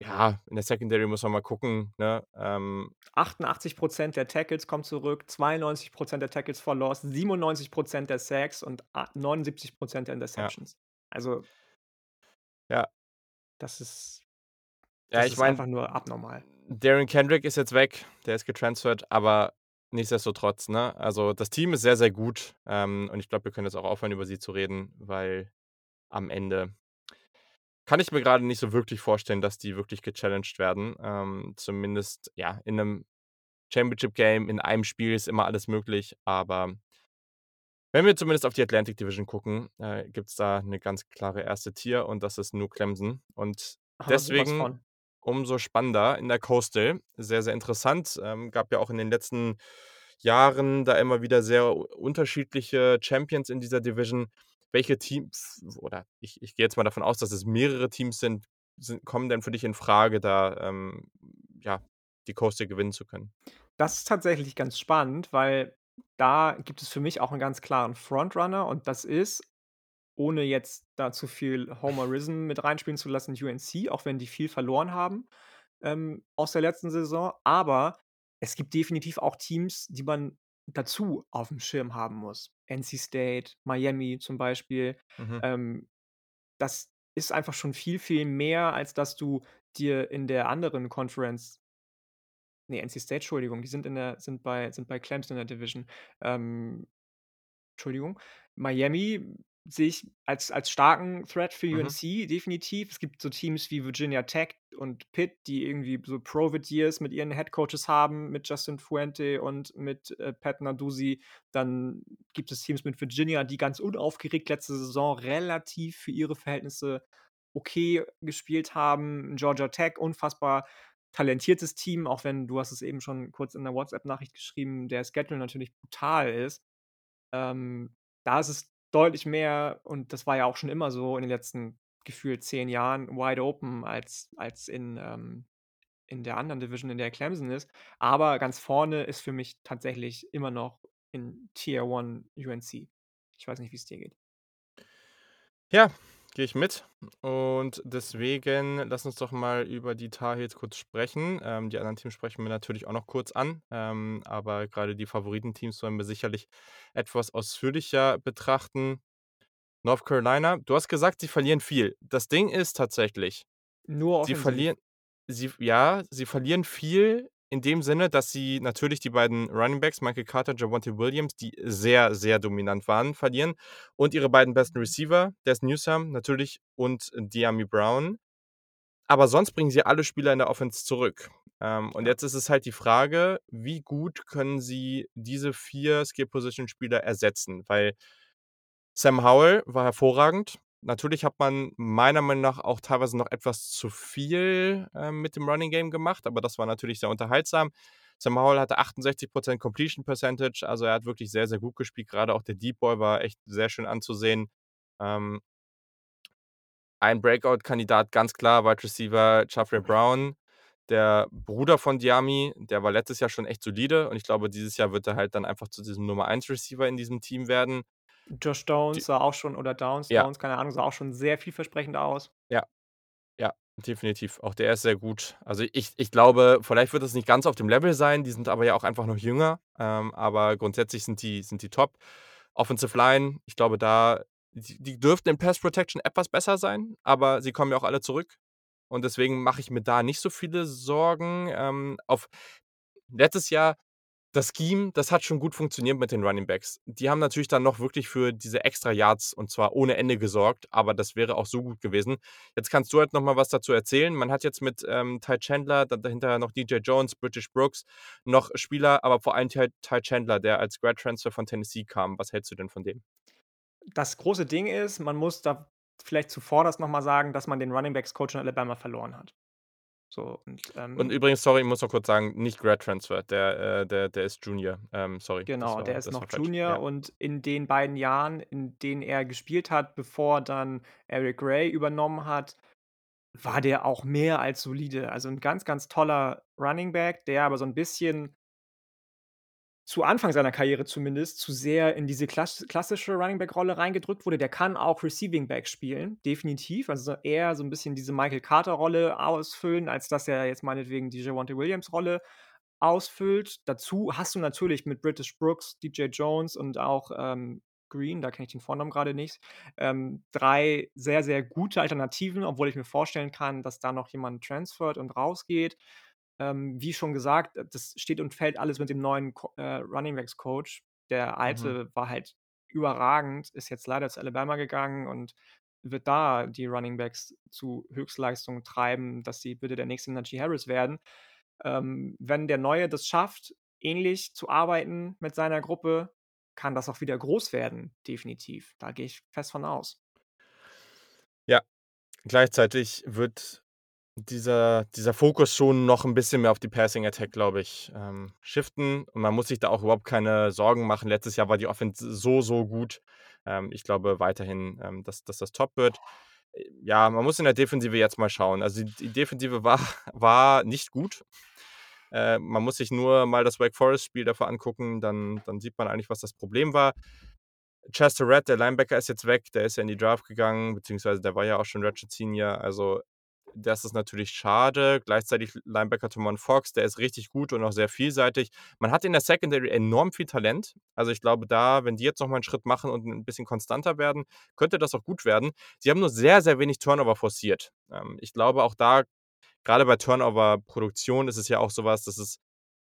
Ja, in der Secondary muss man mal gucken, ne? Ähm 88 % der Tackles kommen zurück, 92 % der Tackles for Loss, 97 % der Sacks und a 79 % der Ja. Interceptions. Also Ja. das ist Ja, das ich ist meine einfach nur abnormal. Darren Kendrick ist jetzt weg, der ist getransfert, aber nichtsdestotrotz, ne? Also, das Team ist sehr, sehr gut, ähm, und ich glaube, wir können jetzt auch aufhören, über sie zu reden, weil am Ende kann ich mir grade nicht so wirklich vorstellen, dass die wirklich gechallenged werden. Ähm, zumindest, ja, in 'nem Championship Game, in einem Spiel ist immer alles möglich, aber wenn wir zumindest auf die Atlantic Division gucken, äh, gibt's da 'ne ganz klare 1. Tier und das ist nur Clemson. Und was deswegen. Umso spannender in der Coastal. Sehr, sehr interessant. Ähm, gab ja auch in den letzten Jahren da immer wieder sehr unterschiedliche Champions in dieser Division. Welche Teams oder ich ich gehe jetzt mal davon aus, dass es mehrere Teams sind sind kommen denn für dich infrage, da, ähm, ja, die Coastal gewinnen zu können? Das ist tatsächlich ganz spannend, weil da gibt es für mich auch 'n ganz klaren Frontrunner und das ist, ohne jetzt da zu viel Homerism mit reinspielen zu lassen, UNC, auch wenn die viel verloren haben, ähm, aus der letzten Saison. Aber es gibt definitiv auch Teams, die man dazu aufm Schirm haben muss. NC State, Miami zum Beispiel. Mhm. Ähm, das ist einfach schon viel, viel mehr, als dass du dir in der anderen Conference Ne, NC State, Entschuldigung, die sind in der sind bei sind bei Clemson in der Division. Ähm, Entschuldigung. Miami sehe ich als als starken Threat für Mhm. UNC definitiv. Es gibt so Teams wie Virginia Tech und Pitt, die irgendwie so Provid Years mit ihren Headcoaches haben, mit Justin Fuente und mit, äh, Pat Narduzzi. Dann gibt es Teams mit Virginia, die ganz unaufgeregt letzte Saison relativ für ihre Verhältnisse okay gespielt haben. Georgia Tech, unfassbar talentiertes Team, auch wenn du hast es eben schon kurz in der WhatsApp-Nachricht geschrieben, der Schedule natürlich brutal ist. Ähm, da ist es deutlich mehr und das war ja auch schon immer so in den letzten gefühlt 10 Jahren wide open als als in, ähm in der anderen Division, in der Clemson ist. Aber ganz vorne ist für mich tatsächlich immer noch in Tier 1 UNC. Ich weiß nicht, wie's dir geht. Ja, gehe ich mit. Und deswegen lass uns doch mal über die Tar Heels kurz sprechen. Ähm, die anderen Teams sprechen wir natürlich auch noch kurz an, ähm, aber grade die Favoritenteams wollen wir sicherlich etwas ausführlicher betrachten. North Carolina, du hast gesagt, sie verlieren viel. Das Ding ist tatsächlich, Nur sie offensiv. verlieren sie ja, sie verlieren viel in dem Sinne, dass sie natürlich die beiden Running Backs, Michael Carter, Javonte Williams, die sehr, sehr dominant waren, verlieren und ihre beiden besten Receiver, Dazz Newsome natürlich und Dyami Brown. Aber sonst bringen sie alle Spieler in der Offense zurück. Ähm, und jetzt ist es halt die Frage, wie gut können sie diese 4 Skill-Position-Spieler ersetzen? Weil Sam Howell war hervorragend. Natürlich hat man meiner Meinung nach auch teilweise noch etwas zu viel, ähm, mit dem Running Game gemacht, aber das war natürlich sehr unterhaltsam. Sam Howell hatte 68 % Completion Percentage, also er hat wirklich sehr, sehr gut gespielt. Grade auch der Deep Ball war echt sehr schön anzusehen. Ähm ein Breakout-Kandidat, ganz klar, Wide Receiver Jafre Brown, der Bruder von Dyami, der war letztes Jahr schon echt solide und ich glaube, dieses Jahr wird er halt dann einfach zu diesem Nummer-1-Receiver in diesem Team werden. Josh Downs sah auch schon oder Downs Ja. Downs, keine Ahnung, sah auch schon sehr vielversprechend aus. Ja. Definitiv. Auch der ist sehr gut. Also, ich ich glaube, vielleicht wird das nicht ganz auf dem Level sein, die sind aber ja auch einfach noch jünger, ähm, aber grundsätzlich sind die sind die top. Offensive Line, ich glaube, da die die dürften in Pass Protection etwas besser sein, aber sie kommen ja auch alle zurück und deswegen mache ich mir da nicht so viele Sorgen. Ähm, auf letztes Jahr das Scheme, das hat schon gut funktioniert mit den Running Backs. Die haben natürlich dann noch wirklich für diese extra Yards und zwar ohne Ende gesorgt, aber das wäre auch so gut gewesen. Jetzt kannst du halt noch mal was dazu erzählen. Man hat jetzt mit, ähm, Ty Chandler, dahinter noch DJ Jones, British Brooks, noch Spieler, aber vor allem Ty Ty Chandler, der als Grad Transfer von Tennessee kam. Was hältst du denn von dem? Das große Ding ist, man muss da vielleicht zuvorderst noch mal sagen, dass man den Running Backs Coach in Alabama verloren hat. So und, Und ähm übrigens, sorry, ich muss noch kurz sagen, nicht Grad Transfer, der, äh der der ist Junior. Ähm, sorry, Genau, der war ist das noch. Junior Ja. und in den beiden Jahren, in denen er gespielt hat, bevor dann Eric Gray übernommen hat, war der auch mehr als solide. Also 'n ganz, ganz toller Running Back, der aber so 'n bisschen zu Anfang seiner Karriere zumindest zu sehr in diese klass klassische Running Back Rolle reingedrückt wurde. Der kann auch Receiving Back spielen, definitiv. Also, eher so 'n bisschen diese Michael Carter Rolle ausfüllen, als dass er jetzt meinetwegen die Javonte Williams Rolle ausfüllt. Dazu hast du natürlich mit British Brooks, DJ Jones und auch, ähm, Green, da kenne ich den Vornamen grade nicht, ähm, 3 sehr, sehr gute Alternativen, obwohl ich mir vorstellen kann, dass da noch jemand transfert und rausgeht. Ähm, wie schon gesagt, äh, das steht und fällt alles mit dem neuen Co äh, Running Backs Coach. Der Mhm. alte war halt überragend, ist jetzt leider zu Alabama gegangen und wird da die Running Backs zu Höchstleistungen treiben, dass sie bitte der nächste Najee Harris werden. Ähm, wenn der Neue das schafft, ähnlich zu arbeiten mit seiner Gruppe, kann das auch wieder groß werden, definitiv. Da gehe ich fest von aus. Ja, gleichzeitig wird dieser dieser Fokus schon noch 'n bisschen mehr auf die Passing Attack, glaube ich, ähm, shiften und man muss sich da auch überhaupt keine Sorgen machen. Letztes Jahr war die Offense so, so gut. Ähm, ich glaube weiterhin, ähm, dass dass das top wird. Äh, ja, man muss in der Defensive jetzt mal schauen. Also, die Defensive war war nicht gut. Äh, man muss sich nur mal das Wake Forest Spiel davor angucken, dann dann sieht man eigentlich, was das Problem war. Chester Rat, der Linebacker, ist jetzt weg. Der ist ja in die Draft gegangen, beziehungsweise der war ja auch schon Redshirt Senior. Also, das ist natürlich schade. Gleichzeitig Linebacker Tomon Fox, der ist richtig gut und auch sehr vielseitig. Man hat in der Secondary enorm viel Talent. Also, ich glaube da, wenn die jetzt noch mal 'n Schritt machen und 'n bisschen konstanter werden, könnte das auch gut werden. Sie haben nur sehr, sehr wenig Turnover forciert. Ähm, ich glaube auch da, grade bei Turnover-Produktion ist es ja auch so was, das ist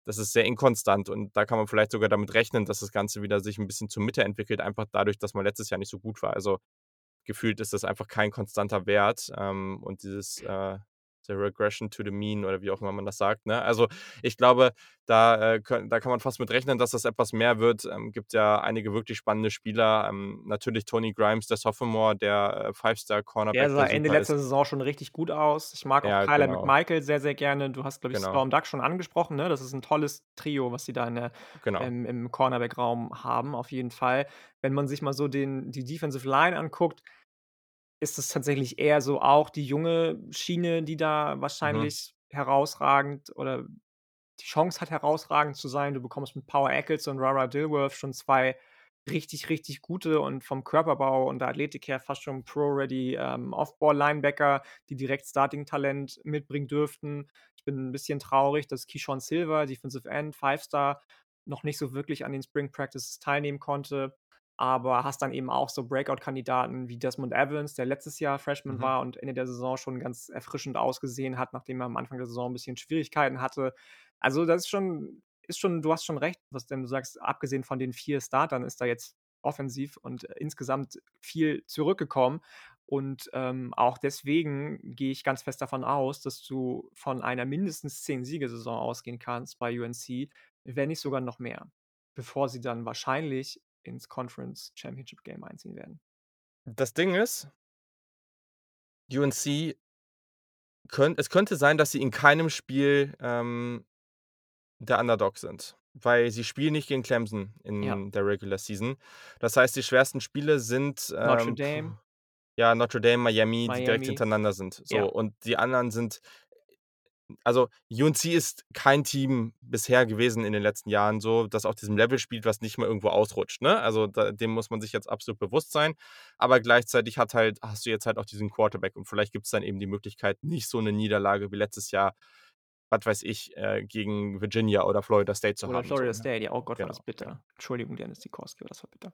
das ist sehr inkonstant und da kann man vielleicht sogar damit rechnen, dass das Ganze wieder sich 'n bisschen zur Mitte entwickelt, einfach dadurch, dass man letztes Jahr nicht so gut war. Also, gefühlt ist das einfach kein konstanter Wert, ähm, und dieses, äh, the Regression to the Mean oder wie auch immer man das sagt, ne? Also, ich glaube, da, äh, könn da kann man fast mit rechnen, dass das etwas mehr wird. Ähm, gibt ja einige wirklich spannende Spieler. Ähm, natürlich Tony Grimes, der Sophomore, der, äh, Five-Star Der sah Ende ist. letzter Saison schon richtig gut aus. Ich mag auch Ja, Kyler genau. McMichael sehr, sehr gerne. Du hast, glaube ich, Genau. Slam Dunk schon angesprochen, ne? Das ist 'n tolles Trio, was sie da in der Genau. ähm, im Cornerback-Raum haben, auf jeden Fall. Wenn man sich mal so den die Defensive Line anguckt, ist es tatsächlich eher so auch die junge Schiene, die da Mhm. wahrscheinlich herausragend oder die Chance hat, herausragend zu sein. Du bekommst mit Power Echols und Rara Dilworth schon 2 richtig, richtig gute und vom Körperbau und der Athletik her fast schon Pro-ready, ähm, Off-Ball-Linebacker, die direkt Starting-Talent mitbringen dürften. Ich bin 'n bisschen traurig, dass Keyshawn Silver, Defensive End, Five-Star, noch nicht so wirklich an den Spring Practices teilnehmen konnte, aber hast dann eben auch so Breakout-Kandidaten wie Desmond Evans, der letztes Jahr Freshman Mhm. war und Ende der Saison schon ganz erfrischend ausgesehen hat, nachdem er am Anfang der Saison 'n bisschen Schwierigkeiten hatte. Also, das ist schon ist schon du hast schon recht, was denn du sagst, abgesehen von den 4 Startern ist da jetzt offensiv und insgesamt viel zurückgekommen und, ähm, auch deswegen gehe ich ganz fest davon aus, dass du von einer mindestens 10-Sieges-Saison ausgehen kannst bei UNC, wenn nicht sogar noch mehr, bevor sie dann wahrscheinlich ins Conference Championship Game einziehen werden. Das Ding ist UNC könn es könnte sein, dass sie in keinem Spiel, ähm, der Underdog sind, weil sie spielen nicht gegen Clemson Ja. in der Regular Season. Das heißt, die schwersten Spiele sind, Notre ähm, Dame. ja, Notre Dame, Miami, die direkt Miami. hintereinander sind, so. Ja. Und die anderen sind also UNC ist kein Team bisher gewesen in den letzten Jahren so, das auf diesem Level spielt, was nicht mal irgendwo ausrutscht, ne? Also, da dem muss man sich jetzt absolut bewusst sein. Aber gleichzeitig hat halt hast du jetzt halt auch diesen Quarterback und vielleicht gibt's dann eben die Möglichkeit, nicht so 'ne Niederlage wie letztes Jahr, was weiß ich, äh, gegen Virginia oder Florida State zu Oder haben, so, Florida ne? State, ja, oh Gott, war Genau, das bitter. genau. Entschuldigung, Dennis Sikorski, das war bitter.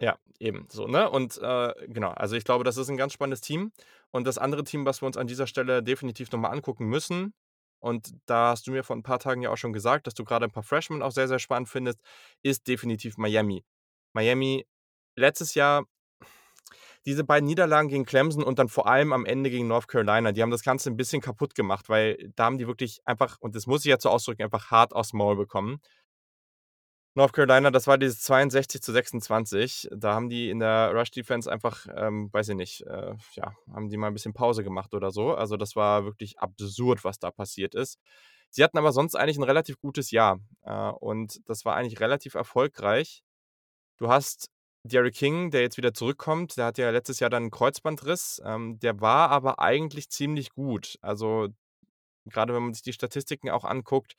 Ja, eben so, ne? Und, äh, genau, also ich glaube, das ist 'n ganz spannendes Team. Und das andere Team, was wir uns an dieser Stelle definitiv noch mal angucken müssen und da hast du mir vor 'n paar Tagen ja auch schon gesagt, dass du grade 'n paar Freshmen auch sehr, sehr spannend findest, ist definitiv Miami. Miami letztes Jahr diese beiden Niederlagen gegen Clemson und dann vor allem am Ende gegen North Carolina, die haben das Ganze 'n bisschen kaputt gemacht, weil da haben die wirklich einfach, und das muss ich jetzt so ausdrücken, einfach hart aufs Maul bekommen. North Carolina, das war dieses 62:26. Da haben die in der Rush Defense einfach, ähm, weiß ich nicht, äh, ja, haben die mal 'n bisschen Pause gemacht oder so. Also, das war wirklich absurd, was da passiert ist. Sie hatten aber sonst eigentlich 'n relativ gutes Jahr, äh, und das war eigentlich relativ erfolgreich. Du hast D'Eriq King, der jetzt wieder zurückkommt, der hatte ja letztes Jahr dann 'n Kreuzbandriss, ähm, der war aber eigentlich ziemlich gut. Also, grade wenn man sich die Statistiken auch anguckt,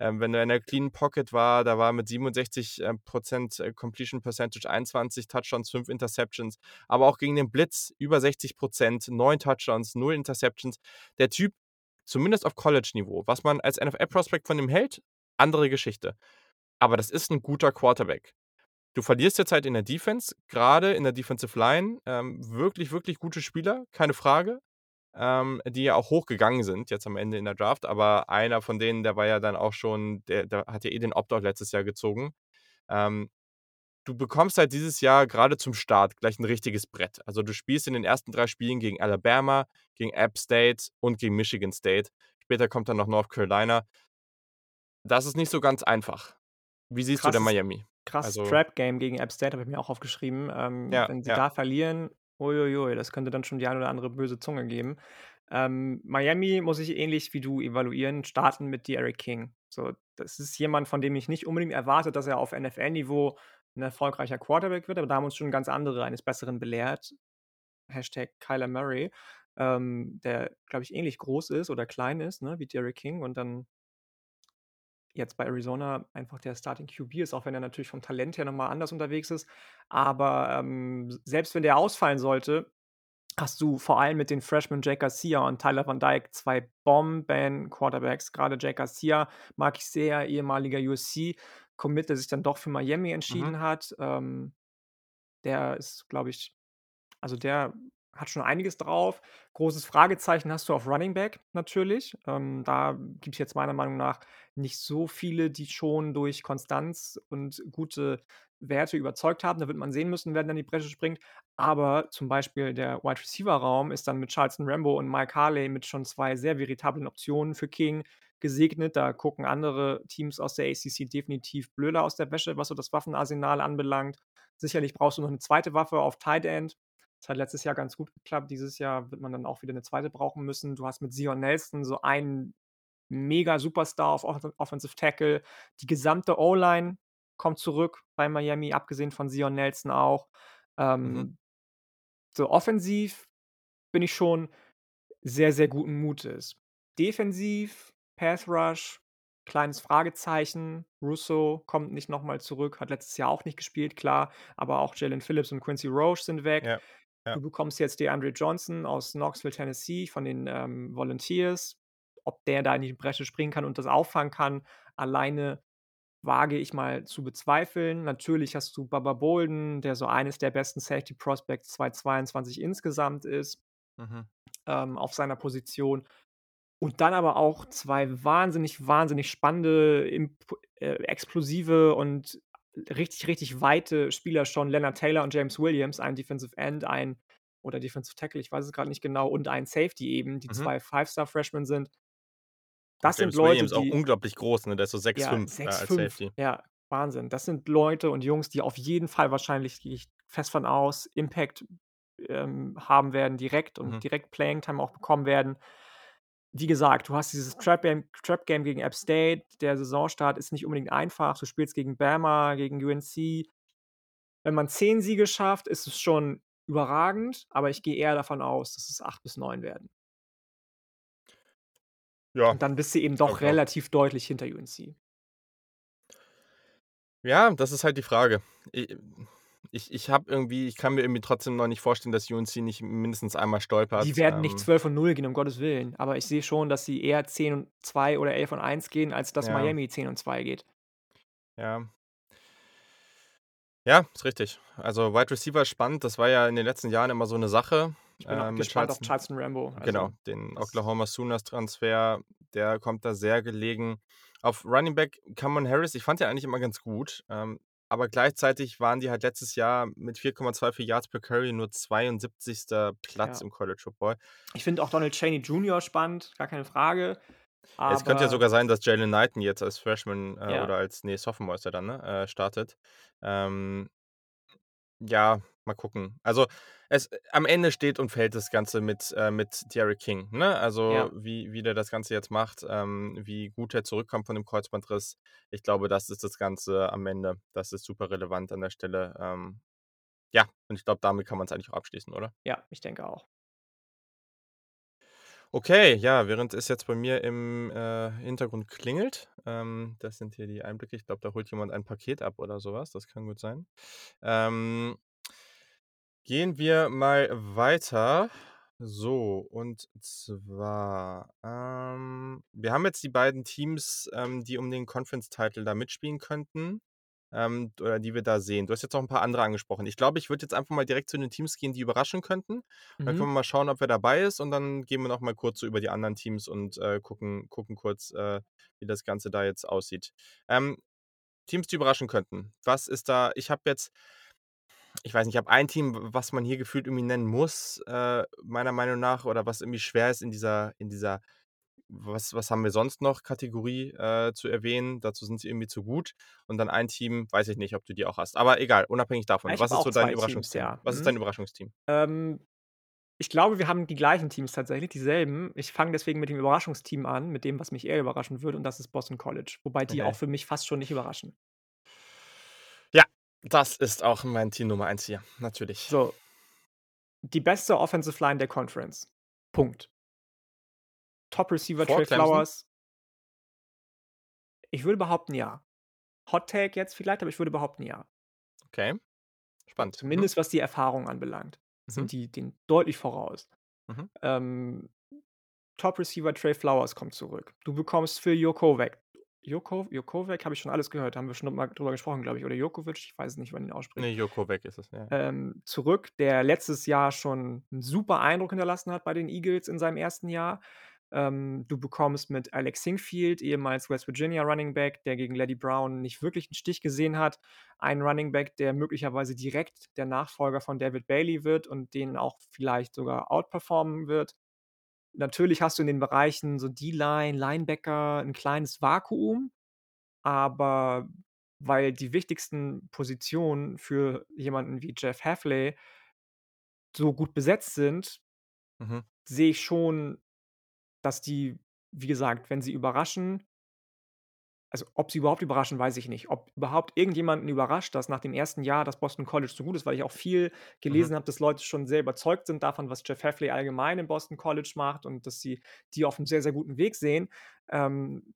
ähm, wenn er in der Clean Pocket war, da war mit 67, äh, Prozent, äh, Completion Percentage, 21 Touchdowns, 5 Interceptions, aber auch gegen den Blitz über 60 %, 9 Touchdowns, 0 Interceptions. Der Typ, zumindest auf College-Niveau, was man als NFL-Prospect von ihm hält, andere Geschichte. Aber das ist 'n guter Quarterback. Du verlierst jetzt halt in der Defense, grade in der Defensive Line, ähm, wirklich, wirklich gute Spieler, keine Frage, ähm, die ja auch hochgegangen sind jetzt am Ende in der Draft, aber einer von denen, der war ja dann auch schon der der hat ja eh den Opt-out letztes Jahr gezogen. Ähm, du bekommst halt dieses Jahr grade zum Start gleich 'n richtiges Brett. Also, du spielst in den ersten 3 Spielen gegen Alabama, gegen App State und gegen Michigan State. Später kommt dann noch North Carolina. Das ist nicht so ganz einfach. Wie siehst du denn Miami? krasses Also Trap-Game gegen App State, habe ich mir auch aufgeschrieben. Ähm, Ja, wenn sie ja. da verlieren, ui, ui, ui, das könnte dann schon die ein oder andere böse Zunge geben. Ähm, Miami muss ich ähnlich wie du evaluieren, starten mit D'Eriq King. So, das ist jemand, von dem ich nicht unbedingt erwarte, dass er auf NFL-Niveau 'n erfolgreicher Quarterback wird, aber da haben uns schon ganz andere eines Besseren belehrt. Hashtag Kyler Murray, ähm, der, glaube ich, ähnlich groß ist oder klein ist, ne, wie D'Eriq King und dann jetzt bei Arizona einfach der Starting QB ist, auch wenn er natürlich vom Talent her noch mal anders unterwegs ist. Aber, ähm, selbst wenn der ausfallen sollte, hast du vor allem mit den Freshmen Jake Garcia und Tyler Van Dyke 2 Bomben-Quarterbacks. Grade Jake Garcia mag ich sehr, ehemaliger USC-Commit, der sich dann doch für Miami Mhm. entschieden hat. Ähm, der ist, glaube ich also, der hat schon einiges drauf. Großes Fragezeichen hast du auf Running Back natürlich. Ähm, da gibt's jetzt meiner Meinung nach nicht so viele, die schon durch Konstanz und gute Werte überzeugt haben. Da wird man sehen müssen, wer da in die Bresche springt. Aber zum Beispiel der Wide-Receiver-Raum ist dann mit Charleston Rambo und Mike Harley mit schon 2 sehr veritablen Optionen für King gesegnet. Da gucken andere Teams aus der ACC definitiv blöder aus der Wäsche, was so das Waffenarsenal anbelangt. Sicherlich brauchst du noch 'ne 2. Waffe auf Tight End. Das hat letztes Jahr ganz gut geklappt. Dieses Jahr wird man dann auch wieder 'ne 2. brauchen müssen. Du hast mit Zion Nelson so einen Mega-Superstar auf Offen Offensive Tackle. Die gesamte O-Line kommt zurück bei Miami, abgesehen von Zion Nelson auch. Mhm. Ähm, so offensiv bin ich schon sehr, sehr guten Mutes. Defensiv, Pass Rush, kleines Fragezeichen. Russo kommt nicht noch mal zurück, hat letztes Jahr auch nicht gespielt, klar, aber auch Jaelan Phillips und Quincy Roche sind weg. Ja, ja. Du bekommst jetzt DeAndre Johnson aus Knoxville, Tennessee von den, ähm, Volunteers. Ob der da in die Bresche springen kann und das auffangen kann, alleine wage ich mal zu bezweifeln. Natürlich hast du Baba Bolden, der so eines der besten Safety Prospects 2022 insgesamt ist Mhm. ähm, auf seiner Position. Und dann aber auch 2 wahnsinnig, wahnsinnig spannende, äh, explosive und richtig, richtig weite Spieler schon, Leonard Taylor und James Williams, ein Defensive End, ein oder Defensive Tackle, ich weiß es grad nicht genau, und ein Safety eben, die Mhm. 2 Five-Star-Freshmen sind. Das sind James Leute, Williams auch die unglaublich groß, ne? Der ist so Ja, 6'5", äh, als Safety. ja, Wahnsinn. Das sind Leute und Jungs, die auf jeden Fall wahrscheinlich, gehe ich fest von aus, Impact, ähm, haben werden direkt Mhm. und direkt Playing Time auch bekommen werden. Wie gesagt, du hast dieses Trap Game Trap Game gegen App State. Der Saisonstart ist nicht unbedingt einfach. Du spielst gegen Bama, gegen UNC. Wenn man 10 Siege schafft, ist es schon überragend, aber ich gehe eher davon aus, dass es 8 bis 9 werden. Ja, Und dann bist du eben doch auch. relativ deutlich hinter UNC. Ja, das ist halt die Frage. Ich ich habe irgendwie ich kann mir irgendwie trotzdem noch nicht vorstellen, dass UNC nicht mindestens einmal Die stolpert. werden nicht Ähm 12 und 0 gehen, um Gottes Willen. Aber ich sehe schon, dass sie eher 10 und 2 oder 11 und 1 gehen, als dass Ja. Miami 10 und 2 geht. Ja. Ja, ist richtig. Also, Wide Receiver spannend. Das war ja in den letzten Jahren immer so 'ne Sache, Ich bin äh, mit gespannt auf Charleston. Charleston Rambo. Genau, Also, den das Oklahoma Sooners Transfer, der kommt da sehr gelegen. Auf Running Back Kamon Harris, ich fand den eigentlich immer ganz gut, ähm, aber gleichzeitig waren die halt letztes Jahr mit 4,24 Yards per Carry nur 72. Platz Ja. im College Football. Ich finde auch Donald Chaney Jr. spannend, gar keine Frage. Es könnte ja sogar sein, dass Jalen Knighton jetzt als Freshman, äh, Ja. oder als ne, Sophomore ist er dann, ne, äh, startet. Ähm ja, mal gucken. Also, es am Ende steht und fällt das Ganze mit äh, mit D'Eriq King, ne? Also, Ja. wie wie der das Ganze jetzt macht, ähm, wie gut er zurückkommt von dem Kreuzbandriss. Ich glaube, das ist das Ganze am Ende. Das ist super relevant an der Stelle. Ähm, ja, und ich glaube, damit kann man's eigentlich auch abschließen, oder? Ja, ich denke auch. Okay, ja, während es jetzt bei mir im, äh, Hintergrund klingelt, ähm, das sind hier die Einblicke. Ich glaube, da holt jemand ein Paket ab oder so was. Das kann gut sein. Ähm gehen wir mal weiter. So, und zwar, ähm, wir haben jetzt die beiden Teams, ähm, die um den Conference Title da mitspielen könnten, ähm, oder die wir da sehen. Du hast jetzt noch 'n paar andere angesprochen. Ich glaube, ich würde jetzt einfach mal direkt zu den Teams gehen, die überraschen könnten. Dann können Mhm. wir mal schauen, ob wer dabei ist und dann gehen wir noch mal kurz so über die anderen Teams und, äh, gucken gucken kurz, äh, wie das Ganze da jetzt aussieht. Ähm, Teams, die überraschen könnten. Was ist da ich habe jetzt ich weiß nicht, ich habe ein Team, was man hier gefühlt irgendwie nennen muss, äh, meiner Meinung nach oder was irgendwie schwer ist in dieser in dieser was was haben wir sonst noch Kategorie, äh, zu erwähnen. Dazu sind sie irgendwie zu gut. Und dann ein Team, weiß ich nicht, ob du die auch hast. Aber egal, unabhängig davon. Ich Was ist so dein 2 Teams, Überraschungsteam? ja. Was ist Mhm. dein Überraschungsteam? Ähm, ich glaube, wir haben die gleichen Teams tatsächlich, dieselben. Ich fange deswegen mit dem Überraschungsteam an, mit dem, was mich eher überraschen würde, und das ist Boston College, wobei die Okay. auch für mich fast schon nicht überraschen. Das ist auch mein Team Nummer 1 hier, natürlich. So. Die beste Offensive Line der Conference. Punkt. Top Receiver Vor Trey Clemson? Flowers. Ich würde behaupten, ja. Hot Take jetzt vielleicht, aber ich würde behaupten, ja. Okay. Spannend. Mhm. Zumindest was die Erfahrung anbelangt, Mhm. sind die denen deutlich voraus. Mhm. Ähm, Top Receiver Trey Flowers kommt zurück. Du bekommst Phil Jokovic Joko Jokovic, habe ich schon alles gehört, haben wir schon mal drüber gesprochen, glaube ich, oder Jokovic, ich weiß es nicht, man ihn ausspricht. Ne, Jokovic ist es, ja. Ähm, zurück, der letztes Jahr schon 'n super Eindruck hinterlassen hat bei den Eagles in seinem 1. Jahr. Ähm, du bekommst mit Alex Sinkfield, ehemals West Virginia Running Back, der gegen Leddie Brown nicht wirklich 'n Stich gesehen hat, einen Running Back, der möglicherweise direkt der Nachfolger von David Bailey wird und den auch vielleicht sogar outperformen wird. Natürlich hast du in den Bereichen so D-Line, Linebacker 'n kleines Vakuum, aber weil die wichtigsten Positionen für jemanden wie Jeff Hafley so gut besetzt sind Mhm. sehe ich schon, dass die, wie gesagt, wenn sie überraschen also, ob sie überhaupt überraschen, weiß ich nicht. Ob überhaupt irgendjemanden überrascht, dass nach dem 1. Jahr das Boston College so gut ist, weil ich auch viel Mhm. gelesen habe, dass Leute schon sehr überzeugt sind davon, was Jeff Hafley allgemein im Boston College macht und dass sie die auf 'nem sehr, sehr guten Weg sehen. Ähm,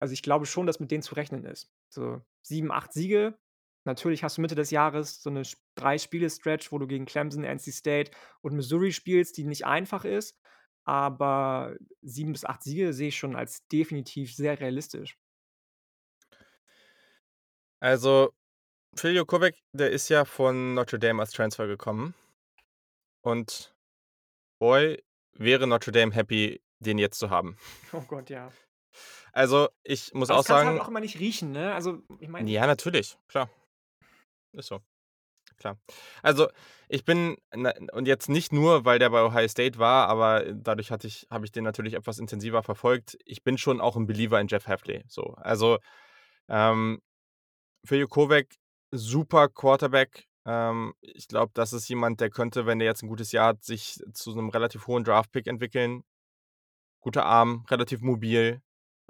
also, ich glaube schon, dass mit denen zu rechnen ist. So 7, 8 Siege. Natürlich hast du Mitte des Jahres so 'ne Sp 3-Spiele-Stretch, wo du gegen Clemson, NC State und Missouri spielst, die nicht einfach ist, aber 7 bis 8 Siege sehe ich schon als definitiv sehr realistisch. Also, Phil Jokovic, der ist ja von Notre Dame als Transfer gekommen. Und boy, wäre Notre Dame happy, den jetzt zu haben. Oh Gott, ja. Also, ich muss Aber auch das halt sagen auch immer nicht riechen, ne? Also, ich meine Ja, natürlich, klar. Ist so. Klar. Also, ich bin ne und jetzt nicht nur, weil der bei Ohio State war, aber dadurch hatte ich habe ich den natürlich etwas intensiver verfolgt. Ich bin schon auch 'n Believer in Jeff Hafley, so. Also, ähm, Phil Jokovic, super Quarterback. Ähm, ich glaube, das ist jemand, der könnte, wenn der jetzt 'n gutes Jahr hat, sich zu so 'nem relativ hohen Draft-Pick entwickeln. Guter Arm, relativ mobil.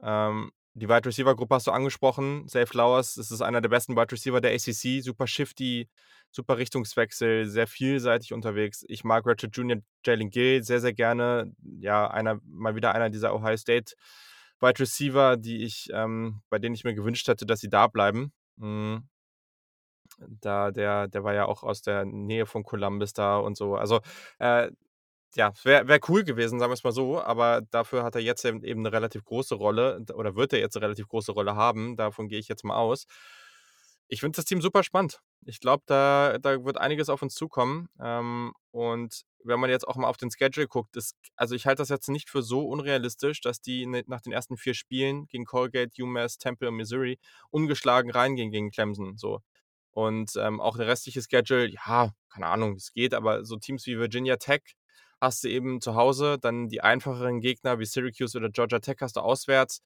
Ähm, Die Wide Receiver Gruppe hast du angesprochen. Zay Flowers, das ist einer der besten Wide Receiver der ACC. Super shifty, super Richtungswechsel, sehr vielseitig unterwegs. Ich mag Ratchet Jr. Jalen Gill sehr, sehr gerne. Ja, einer, mal wieder einer dieser Ohio State Wide Receiver, die ich, ähm, bei denen ich mir gewünscht hätte, dass sie da bleiben. Mhm. Da, der, der war ja auch aus der Nähe von Columbus da und so. Also, äh, ja, wäre wär cool gewesen, sagen wir es mal so, aber dafür hat er jetzt eben eben 'ne relativ große Rolle oder wird er jetzt eine relativ große Rolle haben. Davon gehe ich jetzt mal aus. Ich finde das Team super spannend. Ich glaube, da da wird einiges auf uns zukommen. Ähm, und wenn man jetzt auch mal auf den Schedule guckt, das also, ich halte das jetzt nicht für so unrealistisch, dass die ne nach den ersten vier Spielen gegen Colgate, UMass, Temple und Missouri ungeschlagen reingehen gegen Clemson, so. Und, ähm, auch der restliche Schedule, ja, keine Ahnung, es geht, aber so Teams wie Virginia Tech hast du eben zu Hause, dann die einfacheren Gegner wie Syracuse oder Georgia Tech hast du auswärts.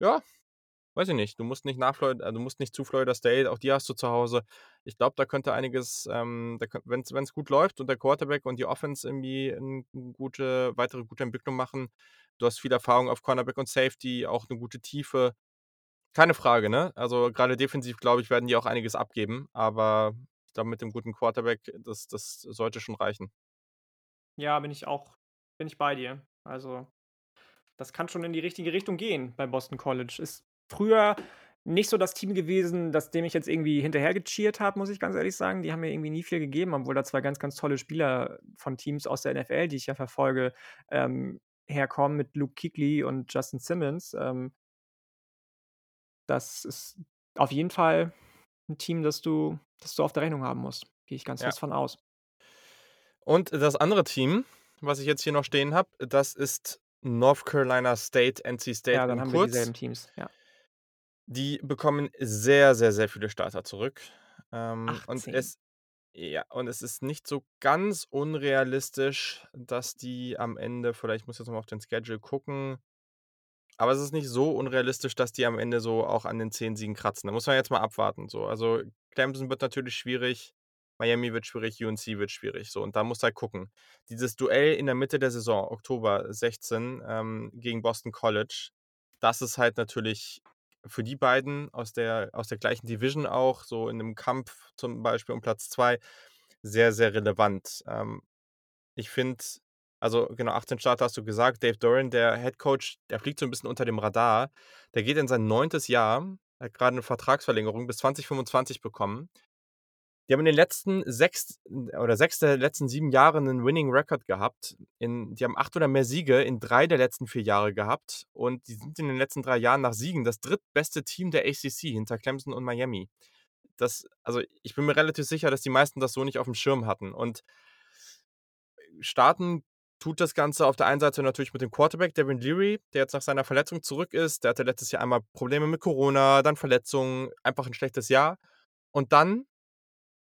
Ja, weiß ich nicht. Du musst nicht nach Florida, äh, du musst nicht zu Florida State, auch die hast du zu Hause. Ich glaube, da könnte einiges, ähm, wenn es gut läuft und der Quarterback und die Offense irgendwie eine gute, weitere gute Entwicklung machen. Du hast viel Erfahrung auf Cornerback und Safety, auch eine gute Tiefe. Keine Frage, ne? Also gerade defensiv, glaube ich, werden die auch einiges abgeben, aber ich glaube, mit dem guten Quarterback, das, das sollte schon reichen. Ja, bin ich auch bin ich bei dir. Also, das kann schon in die richtige Richtung gehen bei Boston College. Ist früher nicht so das Team gewesen, das dem ich jetzt irgendwie hinterhergecheert habe, muss ich ganz ehrlich sagen. Die haben mir irgendwie nie viel gegeben, obwohl da zwei ganz, ganz tolle Spieler von Teams aus der NFL, die ich ja verfolge, ähm, herkommen mit Luke Kuechly und Justin Simmons. Ähm das ist auf jeden Fall 'n Team, das du das du auf der Rechnung haben musst. Gehe ich ganz Ja. fest von aus. Und das andere Team, was ich jetzt hier noch stehen habe, das ist North Carolina State, NC State Ja, dann haben wir kurz. dieselben Teams, ja. Die bekommen sehr, sehr, sehr viele Starter zurück. Ähm, und 18. es ja, und es ist nicht so ganz unrealistisch, dass die am Ende vielleicht ich muss jetzt noch mal auf den Schedule gucken aber es ist nicht so unrealistisch, dass die am Ende so auch an den 10 Siegen kratzen. Da muss man jetzt mal abwarten so. Also, Clemson wird natürlich schwierig, Miami wird schwierig, UNC wird schwierig, so. Und da musst du halt gucken. Dieses Duell in der Mitte der Saison, Oktober 16, ähm, gegen Boston College, das ist halt natürlich für die beiden aus der aus der gleichen Division auch, so in 'nem Kampf zum Beispiel um Platz 2, sehr, sehr relevant. Ähm, ich finde also genau, 18 Starter hast du gesagt. Dave Doeren, der Head Coach, der fliegt so 'n bisschen unter dem Radar. Der geht in sein 9. Jahr, hat grade 'ne Vertragsverlängerung bis 2025 bekommen. Die haben in den letzten 6 oder 6 der letzten 7 Jahre 'nen Winning Record gehabt. In die haben 8 oder mehr Siege in 3 der letzten 4 Jahre gehabt und die sind in den letzten 3 Jahren nach Siegen das drittbeste Team der ACC hinter Clemson und Miami. Das also, ich bin mir relativ sicher, dass die meisten das so nicht aufm Schirm hatten und starten tut das Ganze auf der einen Seite natürlich mit dem Quarterback Devin Leary, der jetzt nach seiner Verletzung zurück ist. Der hatte letztes Jahr einmal Probleme mit Corona, dann Verletzungen, einfach 'n schlechtes Jahr. Und dann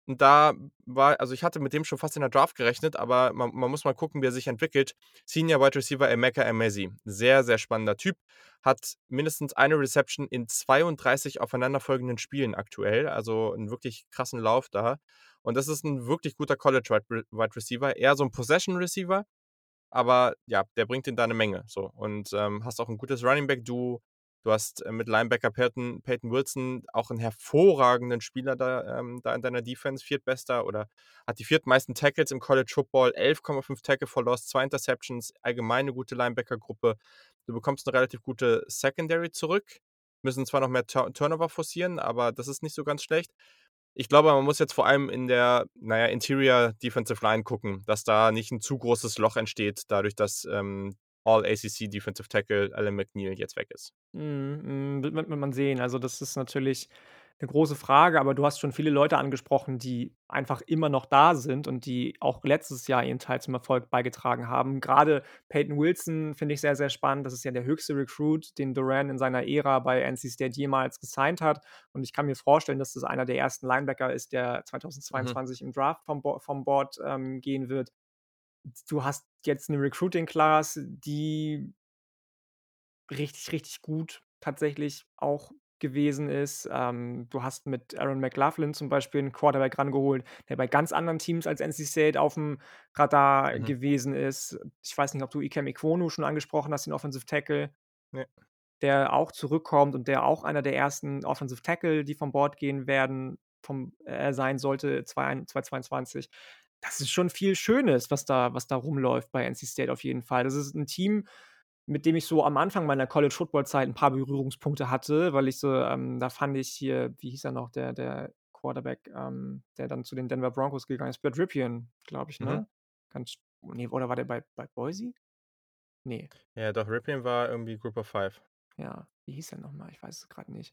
da war also, ich hatte mit dem schon fast in der Draft gerechnet, aber man man muss mal gucken, wie er sich entwickelt. Senior Wide Receiver Emeka Emezie, sehr, sehr spannender Typ, hat mindestens eine Reception in 32 aufeinanderfolgenden Spielen aktuell, also 'n wirklich krassen Lauf da. Und das ist 'n wirklich guter College Wide Re Wide Receiver, eher so 'n Possession Receiver, aber ja, der bringt dir da 'ne Menge so. Und, ähm, hast auch 'n gutes Running Back Duo. Du hast, äh, mit Linebacker Peyton Peyton Wilson auch 'n hervorragenden Spieler da ähm, da in deiner Defense, viertbester oder hat die viertmeisten Tackles im College Football, 11,5 Tackle for Loss, 2 Interceptions, allgemein 'ne gute Linebackergruppe. Du bekommst 'ne relativ gute Secondary zurück, müssen zwar noch mehr Tur Turnover forcieren, aber das ist nicht so ganz schlecht. Ich glaube, man muss jetzt vor allem in der, na ja, Interior Defensive Line gucken, dass da nicht 'n zu großes Loch entsteht, dadurch, dass, ähm, All-ACC Defensive Tackle Alan McNeil jetzt weg ist. Mhm, mhm, wird wird man sehen. Also, das ist natürlich 'ne große Frage, aber du hast schon viele Leute angesprochen, die einfach immer noch da sind und die auch letztes Jahr ihren Teil zum Erfolg beigetragen haben. Grade Peyton Wilson finde ich sehr, sehr spannend. Das ist ja der höchste Recruit, den Doeren in seiner Ära bei NC State jemals gesigned hat. Und ich kann mir vorstellen, dass das einer der ersten Linebacker ist, der Mhm. 2022 im Draft vom Bo vom Board, ähm, gehen wird. Du hast jetzt 'ne Recruiting Class, die richtig, richtig gut tatsächlich auch gewesen ist. Ähm, du hast mit Aaron McLaughlin zum Beispiel 'n Quarterback rangeholt, der bei ganz anderen Teams als NC State aufm Radar Mhm. gewesen ist. Ich weiß nicht, ob du Ikem Ekwonu schon angesprochen hast, den Offensive Tackle. Ne. der auch zurückkommt und der auch einer der ersten Offensive Tackle, die vom Board gehen werden vom äh, sein sollte, zwei ein 2022. Das ist schon viel Schönes, was da was da rumläuft bei NC State auf jeden Fall. Das ist 'n Team, mit dem ich so am Anfang meiner College-Football-Zeit 'n paar Berührungspunkte hatte, weil ich so ähm, da fand ich hier wie hieß er noch, der der Quarterback, ähm, der dann zu den Denver Broncos gegangen ist? Brett Rypien, glaube ich, Mhm. ne? Ganz ne, oder war der bei bei Boise? Ne. Ja, doch, Rypien war irgendwie Group of Five. Ja, wie hieß er noch mal? Ich weiß es grad nicht.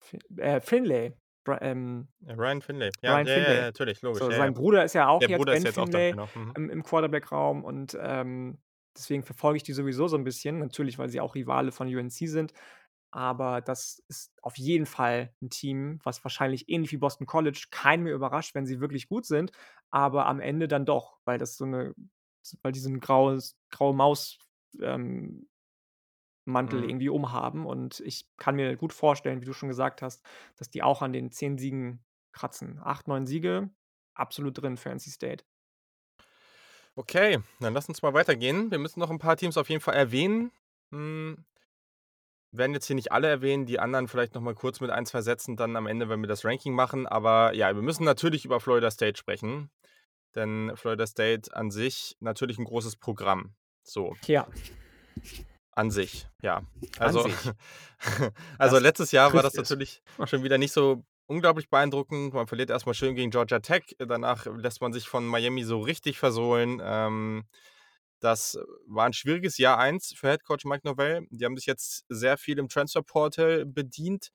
Fi äh, Finlay. Bra ähm Ryan Finlay. Ja, Ryan ja, ja, ja, Finlay. natürlich, logisch, So, ja, sein Bruder ist ja auch Der jetzt Bruder ist Ben jetzt auch da, Finlay genau. Mhm. im im Quarterback-Raum und, ähm, deswegen verfolge ich die sowieso so 'n bisschen, natürlich, weil sie auch Rivale von UNC sind. Aber das ist auf jeden Fall 'n Team, was wahrscheinlich ähnlich wie Boston College keinen mehr überrascht, wenn sie wirklich gut sind, aber am Ende dann doch, weil das so 'ne weil die so 'n graues graue Maus ähm, Mantel Mhm. irgendwie umhaben und ich kann mir gut vorstellen, wie du schon gesagt hast, dass die auch an den 10 Siegen kratzen. 8, 9 Siege, absolut drin für NC State. Okay, dann lass uns mal weitergehen. Wir müssen noch 'n paar Teams auf jeden Fall erwähnen. Hm werden jetzt hier nicht alle erwähnen, die anderen vielleicht noch mal kurz mit 1, 2 Sätzen dann am Ende, wenn wir das Ranking machen. Aber ja, wir müssen natürlich über Florida State sprechen, denn Florida State an sich natürlich 'n großes Programm, so. Ja. An sich, ja. Also sich. also, Das letztes Jahr war das trifft es. natürlich schon wieder nicht so unglaublich beeindruckend. Man verliert erst mal schön gegen Georgia Tech, danach lässt man sich von Miami so richtig versohlen. Ähm, das war 'n schwieriges Jahr 1 für Head Coach Mike Norvell. Die haben sich jetzt sehr viel im Transfer Portal bedient.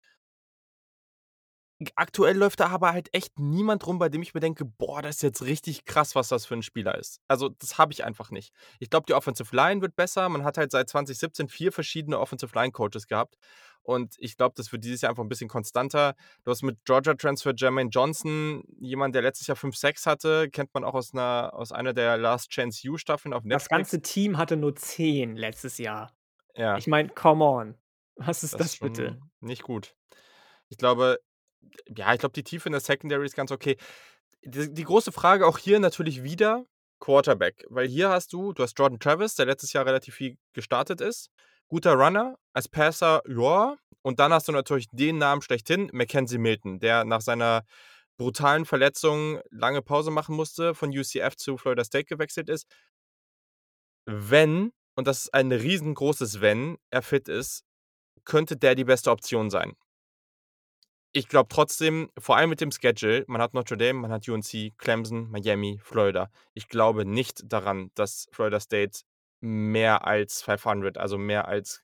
Aktuell läuft da aber halt echt niemand rum, bei dem ich mir denke: „Boah, das ist jetzt richtig krass, was das für 'n Spieler ist.“ Also, das habe ich einfach nicht. Ich glaube, die Offensive Line wird besser. Man hat halt seit 2017 4 verschiedene Offensive Line Coaches gehabt und ich glaube, das wird dieses Jahr einfach 'n bisschen konstanter. Du hast mit Georgia Transfer Jermaine Johnson jemand, der letztes Jahr 5 Sacks hatte, kennt man auch aus 'ner aus einer der Last Chance U Staffeln auf Das Netflix. ganze Team hatte nur 10 letztes Jahr. Ja. Ich meine, come on. Was ist Das ist das bitte? schon nicht gut. Ich glaube ja, ich glaube, die Tiefe in der Secondary ist ganz okay. D die große Frage auch hier natürlich wieder Quarterback, weil hier hast du du hast Jordan Travis, der letztes Jahr relativ viel gestartet ist. Guter Runner, als Passer, ja. Und dann hast du natürlich den Namen schlechthin, McKenzie Milton, der nach seiner brutalen Verletzung lange Pause machen musste, von UCF zu Florida State gewechselt ist. Wenn, und das ist ein riesengroßes Wenn, er fit ist, könnte der die beste Option sein. Ich glaube trotzdem, vor allem mit dem Schedule, man hat Notre Dame, man hat UNC, Clemson, Miami, Florida. Ich glaube nicht daran, dass Florida State mehr als 500, also mehr als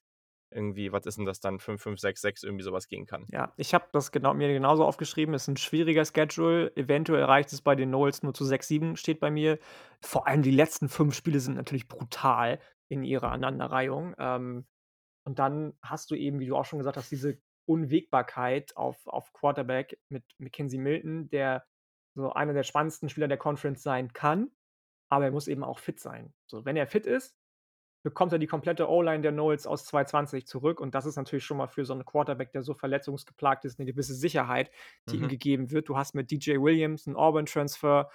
irgendwie, was ist 'n das dann, 5, 5, 6, 6, irgendwie so was gehen kann. Ja, ich habe das genau mir genauso aufgeschrieben. Ist 'n schwieriger Schedule. Eventuell reicht es bei den Noles nur zu 6, 7, steht bei mir. Vor allem die letzten 5 Spiele sind natürlich brutal in ihrer Aneinanderreihung. Ähm, und dann hast du eben, wie du auch schon gesagt hast, diese Unwägbarkeit auf auf Quarterback mit McKenzie Milton, der so einer der spannendsten Spieler der Conference sein kann, aber er muss eben auch fit sein. So, wenn er fit ist, bekommt er die komplette O-Line der Noles aus 2020 zurück und das ist natürlich schon mal für so 'n Quarterback, der so verletzungsgeplagt ist, 'ne gewisse Sicherheit, die ihm Mhm. gegeben wird. Du hast mit DJ Williams 'n Auburn-Transfer,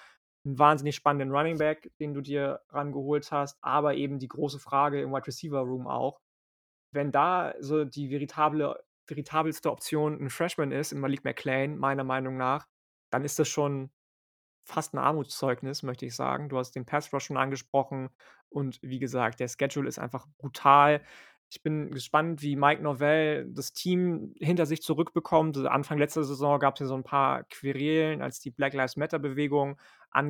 'n wahnsinnig spannenden Running Back, den du dir rangeholt hast, aber eben die große Frage im Wide Receiver Room auch. Wenn da so die veritable veritabelste Option 'n Freshman ist in Malik McClain, meiner Meinung nach, dann ist das schon fast 'n Armutszeugnis, möchte ich sagen. Du hast den Pass Rush schon angesprochen und wie gesagt, der Schedule ist einfach brutal. Ich bin gespannt, wie Mike Norvell das Team hinter sich zurückbekommt. Also, Anfang letzter Saison gab's ja so 'n paar Querelen, als die Black Lives Matter Bewegung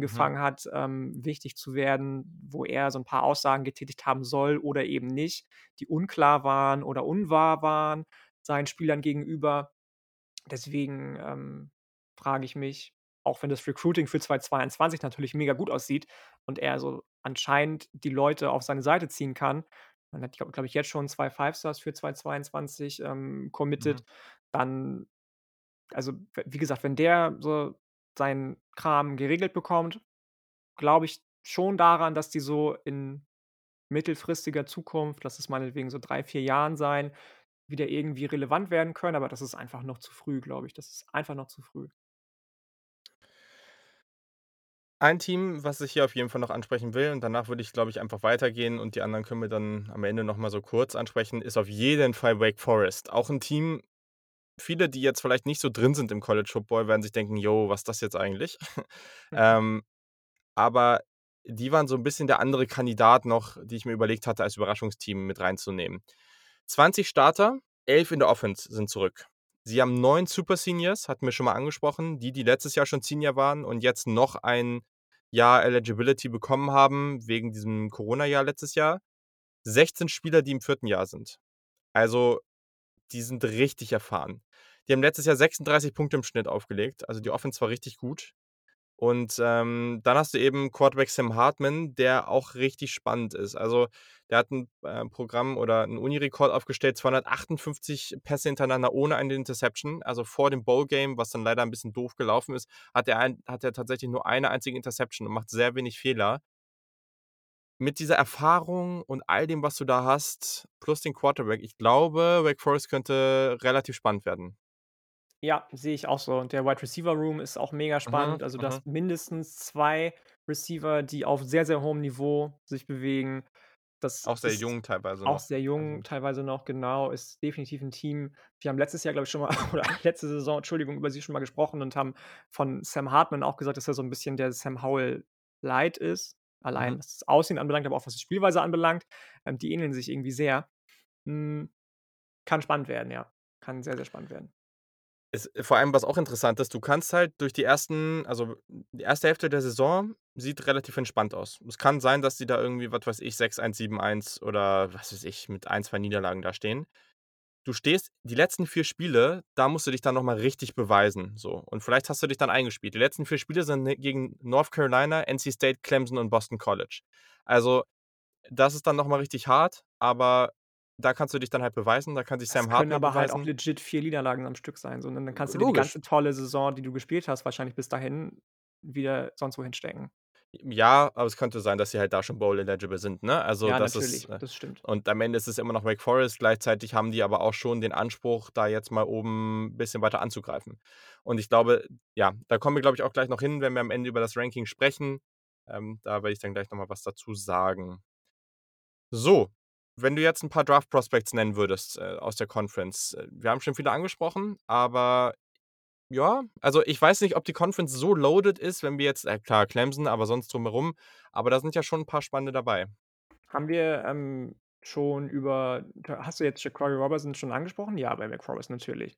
Mhm. angefangen hat, ähm, wichtig zu werden, wo er so 'n paar Aussagen getätigt haben soll oder eben nicht, die unklar waren oder unwahr waren seinen Spielern gegenüber. Deswegen, ähm, frage ich mich, auch wenn das Recruiting für 2022 natürlich mega gut aussieht und er so anscheinend die Leute auf seine Seite ziehen kann. Man hat, glaube glaube ich, jetzt schon 2 Five Stars für 2022, ähm, Mhm. committed. Dann also, wie gesagt, wenn der so seinen Kram geregelt bekommt, glaube ich schon daran, dass die so in mittelfristiger Zukunft, lass es meinetwegen so 3, 4 Jahren sein, wieder irgendwie relevant werden können, aber das ist einfach noch zu früh, glaube ich. Das ist einfach noch zu früh. Ein Team, was ich hier auf jeden Fall noch ansprechen will und danach würde ich, glaube ich, einfach weitergehen und die anderen können wir dann am Ende noch mal so kurz ansprechen, ist auf jeden Fall Wake Forest. Auch 'n Team viele, die jetzt vielleicht nicht so drin sind im College Football, werden sich denken: „Jo, was ist das jetzt eigentlich?“ Mhm. Ähm, aber die waren so 'n bisschen der andere Kandidat noch, die ich mir überlegt hatte, als Überraschungsteam mit reinzunehmen. 20 Starter, 11 in der Offense sind zurück. Sie haben 9 Super Seniors, hatten wir schon mal angesprochen, die, die letztes Jahr schon Senior waren und jetzt noch ein Jahr Eligibility bekommen haben wegen diesem Corona-Jahr letztes Jahr. 16 Spieler, die im 4. Jahr sind. Also, die sind richtig erfahren. Die haben letztes Jahr 36 Punkte im Schnitt aufgelegt, also die Offense war richtig gut. Und, ähm, dann hast du eben Quarterback Sam Hartman, der auch richtig spannend ist. Also, der hat 'n, äh, Programm oder 'n Unirekord aufgestellt, 258 Pässe hintereinander ohne eine Interception. Also, vor dem Bowl-Game, was dann leider 'n bisschen doof gelaufen ist, hat er ein hat er tatsächlich nur eine einzige Interception und macht sehr wenig Fehler. Mit dieser Erfahrung und all dem, was du da hast, plus den Quarterback, ich glaube, Wake Forest könnte relativ spannend werden. Ja, sehe ich auch so. Und der Wide Receiver Room ist auch mega Mhm, spannend. Also, mhm. hast mindestens 2 Receiver, die auf sehr, sehr hohem Niveau sich bewegen. Das Auch sehr jung teilweise auch noch, sehr jung also teilweise noch, genau. Ist definitiv 'n Team wir haben letztes Jahr, glaube ich, schon mal oder letzte Saison, Entschuldigung, über sie schon mal gesprochen und haben von Sam Hartman auch gesagt, dass er so 'n bisschen der Sam Howell light ist. Allein Mhm. was das Aussehen anbelangt, aber auch was die Spielweise anbelangt. Ähm, die ähneln sich irgendwie sehr. Hm, kann spannend werden, ja. Kann sehr, sehr spannend werden. Es vor allem, was auch interessant ist, du kannst halt durch die ersten also, die 1. Hälfte der Saison sieht relativ entspannt aus. Es kann sein, dass die da irgendwie, was weiß ich, 6-1, 7-1 oder was weiß ich, mit 1, 2 Niederlagen dastehen. Du stehst die letzten 4 Spiele, da musst du dich dann noch mal richtig beweisen, so. Und vielleicht hast du dich dann eingespielt. Die letzten 4 Spiele sind, ne, gegen North Carolina, NC State, Clemson und Boston College. Also, das ist dann noch mal richtig hart, aber da kannst du dich dann halt beweisen, da kann sich Das Sam können Hartman aber halt auch beweisen. legit 4 Niederlagen am Stück sein, so, und dann kannst du dir die Logisch. ganze tolle Saison, die du gespielt hast, wahrscheinlich bis dahin wieder sonst wohin stecken. Ja, aber es könnte sein, dass sie halt da schon Bowl eligible sind, ne? Also, Ja, das ist, natürlich, äh das stimmt. und am Ende ist es immer noch Wake Forest. Gleichzeitig haben die aber auch schon den Anspruch, da jetzt mal oben bisschen weiter anzugreifen. Und ich glaube ja, da kommen wir, glaube ich, auch gleich noch hin, wenn wir am Ende über das Ranking sprechen. Ähm, da werde ich dann gleich noch mal was dazu sagen. So, wenn du jetzt 'n paar Draft Prospects nennen würdest, äh, aus der Conference. Äh, wir haben schon viele angesprochen, aber ja, also, ich weiß nicht, ob die Conference so loaded ist, wenn wir jetzt äh, klar, Clemson, aber sonst drumherum, aber da sind ja schon 'n paar spannende dabei. Haben wir, ähm, schon über hast du jetzt Jaquarii Roberson schon angesprochen? Ja, bei Forest natürlich.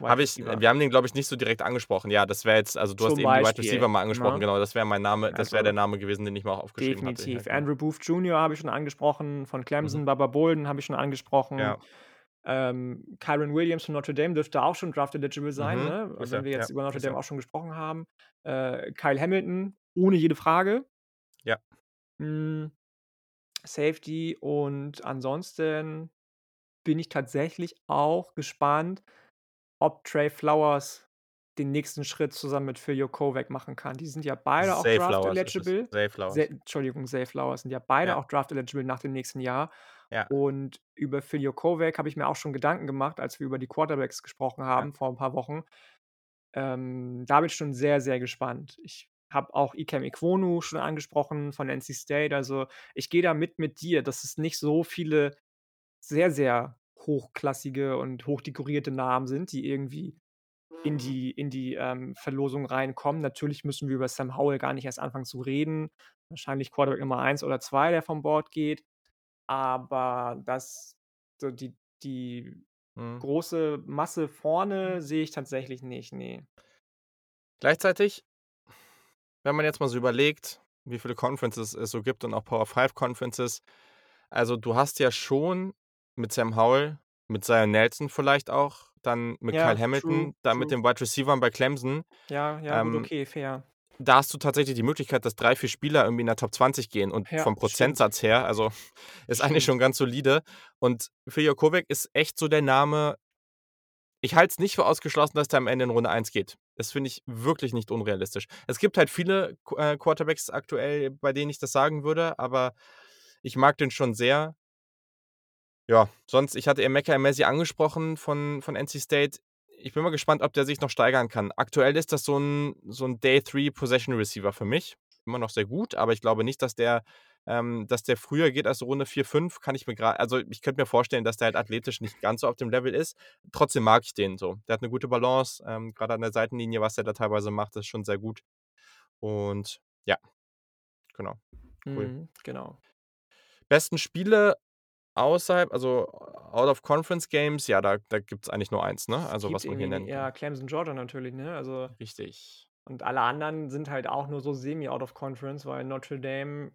Habe ich Receiver. wir haben den, glaube ich, nicht so direkt angesprochen. Ja, das wäre jetzt also, du hast Zum eben die Wide Receiver Beispiel, mal angesprochen, ne? genau, das wäre mein Name das wäre der Also Name gewesen, den ich mir auch aufgeschrieben hatte, ja, definitiv. genau. Andrew Booth Jr. habe ich schon angesprochen von Mhm. Clemson. Baba Bolden habe ich schon angesprochen. Ja. Ähm, Kyren Williams von Notre Dame dürfte auch schon Draft eligible sein, Mhm. ne, wenn wir ja, jetzt über Notre Dame auch schon gesprochen haben. Äh, Kyle Hamilton, ohne jede Frage. Ja. Hm, Safety und ansonsten bin ich tatsächlich auch gespannt, ob Trey Flowers den nächsten Schritt zusammen mit Phil Jurkovec machen kann. Die sind ja beide auch Zay Draft Flowers ist es. eligible. Zay Zä Flowers. Entschuldigung, Zay Flowers sind ja beide Ja. auch Draft eligible nach dem nächsten Jahr. Ja. Und über Phil Jurkovec habe ich mir auch schon Gedanken gemacht, als wir über die Quarterbacks gesprochen Ja. haben vor 'n paar Wochen. Ähm, da bin ich schon sehr, sehr gespannt. Ich habe auch Ikem Ekwonu schon angesprochen von NC State. Also, ich gehe da mit mit dir, dass es nicht so viele sehr, sehr hochklassige und hochdekorierte Namen sind, die irgendwie in die in die, ähm, Verlosung reinkommen. Natürlich müssen wir über Sam Howell gar nicht erst anfangen zu reden. Wahrscheinlich Quarterback Nummer 1 oder 2, der vom Board geht. Aber das so die die Mhm. große Masse vorne sehe ich tatsächlich nicht, ne. Gleichzeitig wenn man jetzt mal so überlegt, wie viele Conferences es so gibt und auch Power 5 Conferences. Also, du hast ja schon mit Sam Howell, mit Zion Nelson vielleicht auch, dann mit Kyle Ja, true, Hamilton, dann mit true. den Wide Receivern bei Clemson. Ja, ja, gut, Ähm, okay, fair. da hast du tatsächlich die Möglichkeit, dass 3, 4 Spieler irgendwie in der Top 20 gehen und Ja, vom stimmt. Prozentsatz her, also, ist eigentlich Stimmt. schon ganz solide. Und Phil Jurkovec ist echt so der Name ich halte es nicht für ausgeschlossen, dass der am Ende in Runde 1 geht. Das finde ich wirklich nicht unrealistisch. Es gibt halt viele äh, Quarterbacks aktuell, bei denen ich das sagen würde, aber ich mag den schon sehr. Ja, sonst ich hatte Emeka Emezie angesprochen von von NC State. ich bin mal gespannt, ob der sich noch steigern kann. Aktuell ist das so ein, so 'n Day-3-Possession-Receiver für mich. Immer noch sehr gut, aber ich glaube nicht, dass der ähm, dass der früher geht als Runde 4, 5, kann ich mir gerade also, ich könnte mir vorstellen, dass der halt athletisch nicht ganz so auf dem Level ist. Trotzdem mag ich den so. Der hat eine gute Balance, ähm, grade an der Seitenlinie, was der da teilweise macht, ist schon sehr gut. Und ja, genau, cool. Mhm, genau. Besten Spiele außerhalb also, out of Conference Games, ja, da da gibt's eigentlich nur eins, ne? Es Also, gibt was man hier nennen ja. Clemson, Georgia natürlich, ne? Also Richtig. und alle anderen sind halt auch nur so semi out of conference, weil Notre Dame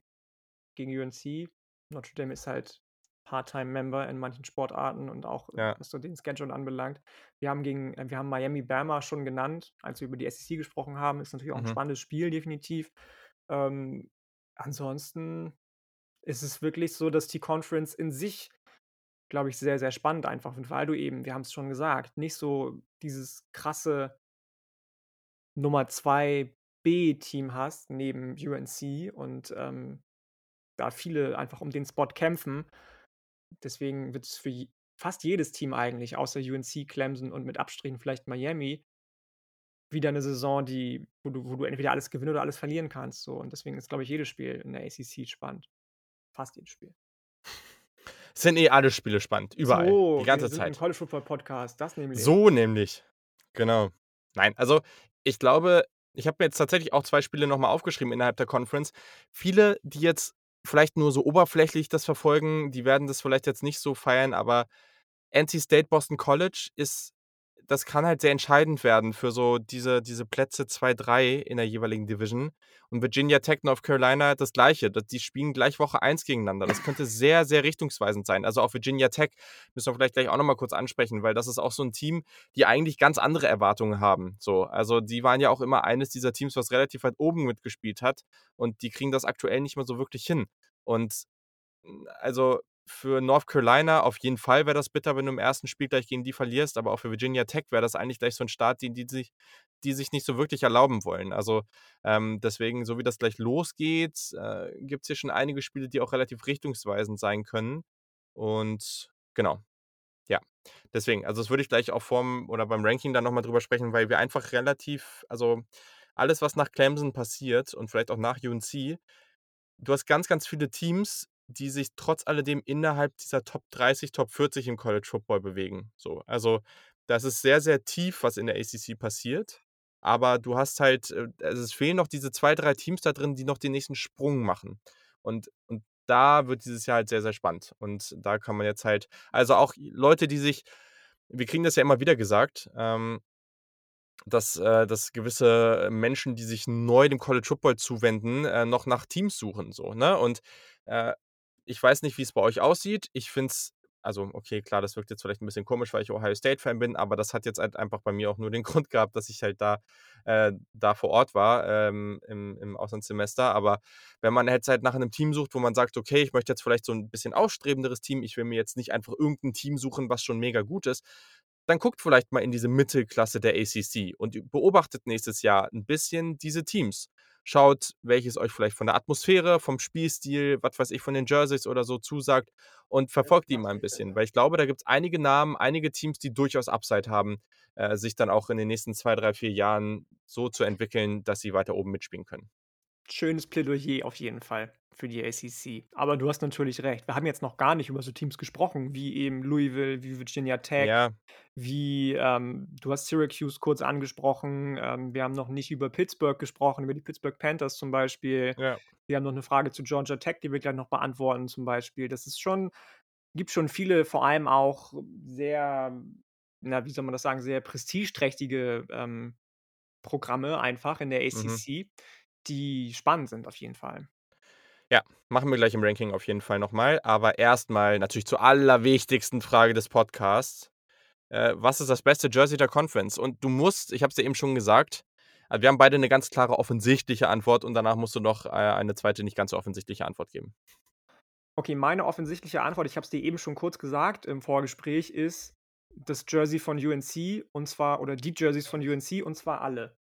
gegen UNC Notre Dame ist halt Part-Time-Member in manchen Sportarten und auch, Ja. was so den Schedule anbelangt. Wir haben gegen äh, wir haben Miami Bama schon genannt, als wir über die SEC gesprochen haben. Ist natürlich auch Mhm. spannendes Spiel, definitiv. Ähm, ansonsten ist es wirklich so, dass die Conference in sich, glaube ich, sehr, sehr spannend einfach wird, weil du eben, wir haben's schon gesagt, nicht so dieses krasse Nummer 2 B-Team hast neben UNC und, ähm, da viele einfach um den Spot kämpfen. Deswegen wird's für j fast jedes Team eigentlich außer UNC, Clemson und mit Abstrichen vielleicht Miami wieder 'ne Saison, die wo du wo du entweder alles gewinnen oder alles verlieren kannst so. Und deswegen ist, glaube ich, jedes Spiel in der ACC spannend. Fast jedes Spiel. Sind eh alle Spiele spannend, überall, die So, wir ganze Zeit. College Football Podcast, das nämlich. So nämlich. Genau. Nein, also, ich glaube, ich habe mir jetzt tatsächlich auch 2 Spiele noch mal aufgeschrieben innerhalb der Conference. Viele, die jetzt vielleicht nur so oberflächlich das verfolgen, die werden das vielleicht jetzt nicht so feiern, aber NC State Boston College ist das kann halt sehr entscheidend werden für so diese diese Plätze 2, 3 in der jeweiligen Division. Und Virginia Tech, North Carolina das Gleiche. Die spielen gleich Woche 1 gegeneinander. Das könnte sehr, sehr richtungsweisend sein. Also, auch Virginia Tech müssen wir vielleicht gleich auch noch mal kurz ansprechen, weil das ist auch so 'n Team, die eigentlich ganz andere Erwartungen haben, so. Also, die waren ja auch immer eines dieser Teams, was relativ weit oben mitgespielt hat und die kriegen das aktuell nicht mehr so wirklich hin. Und, also, für North Carolina auf jeden Fall wäre das bitter, wenn du im ersten Spiel gleich gegen die verlierst, aber auch für Virginia Tech wäre das eigentlich gleich so 'n Start, den die sich die sich nicht so wirklich erlauben wollen. Also, ähm, deswegen, so wie das gleich losgeht, äh, gibt's hier schon einige Spiele, die auch relativ richtungsweisend sein können. Und genau, ja. Deswegen, also, das würde ich gleich auch vorm oder beim Ranking dann noch mal drüber sprechen, weil wir einfach relativ also, alles, was nach Clemson passiert und vielleicht auch nach UNC du hast ganz, ganz viele Teams, die sich trotz alledem innerhalb dieser Top 30, Top 40 im College Football bewegen, so. Also, das ist sehr, sehr tief, was in der ACC passiert, aber du hast halt äh, also, es fehlen noch diese 2, 3 Teams da drin, die noch den nächsten Sprung machen. Und und da wird dieses Jahr halt sehr, sehr spannend. Und da kann man jetzt halt also, auch Leute, die sich wir kriegen das ja immer wieder gesagt, ähm dass äh, dass gewisse Menschen, die sich neu dem College Football zuwenden, äh, noch nach Teams suchen so, ne? Und, äh, ich weiß nicht, wie's bei euch aussieht. Ich finde es also, okay, klar, das wirkt jetzt vielleicht 'n bisschen komisch, weil ich Ohio State Fan bin, aber das hat jetzt halt einfach bei mir auch nur den Grund gehabt, dass ich halt da äh, da vor Ort war, ähm, im im Auslandssemester. Aber wenn man jetzt halt nach 'nem Team sucht, wo man sagt: „Okay, ich möchte jetzt vielleicht so 'n bisschen aufstrebenderes Team. Ich will mir jetzt nicht einfach irgend 'n Team suchen, was schon mega gut ist“, dann guckt vielleicht mal in diese Mittelklasse der ACC und beobachtet nächstes Jahr 'n bisschen diese Teams. Schaut, welches euch vielleicht von der Atmosphäre, vom Spielstil, was weiß ich, von den Jerseys oder so zusagt und verfolgt die mal 'n bisschen, weil ich glaube, da gibt's einige Namen, einige Teams, die durchaus Upside haben, äh, sich dann auch in den nächsten 2, 3, 4 Jahren so zu entwickeln, dass sie weiter oben mitspielen können. Schönes Plädoyer auf jeden Fall für die ACC. Aber du hast natürlich recht. Wir haben jetzt noch gar nicht über so Teams gesprochen, wie eben Louisville, wie Virginia Tech, Ja. wie, ähm du hast Syracuse kurz angesprochen. Ähm, wir haben noch nicht über Pittsburgh gesprochen, über die Pittsburgh Panthers zum Beispiel. Ja. Wir haben noch 'ne Frage zu Georgia Tech, die wir gleich noch beantworten zum Beispiel. Das ist schon gibt schon viele, vor allem auch sehr na, wie soll man das sagen, sehr prestigeträchtige, ähm, Programme einfach in der Mhm. Die spannend sind auf jeden Fall. Ja, machen wir gleich im Ranking auf jeden Fall noch mal. Aber erst mal natürlich zur allerwichtigsten Frage des Podcasts. Äh, was ist das beste Jersey der Conference? Und du musst ich habe es dir eben schon gesagt, äh, wir haben beide 'ne ganz klare offensichtliche Antwort und danach musst du noch, äh, eine 2. nicht ganz so offensichtliche Antwort geben. Okay, meine offensichtliche Antwort, ich habe es dir eben schon kurz gesagt im Vorgespräch, ist das Jersey von UNC und zwar oder die Jerseys von UNC und zwar alle.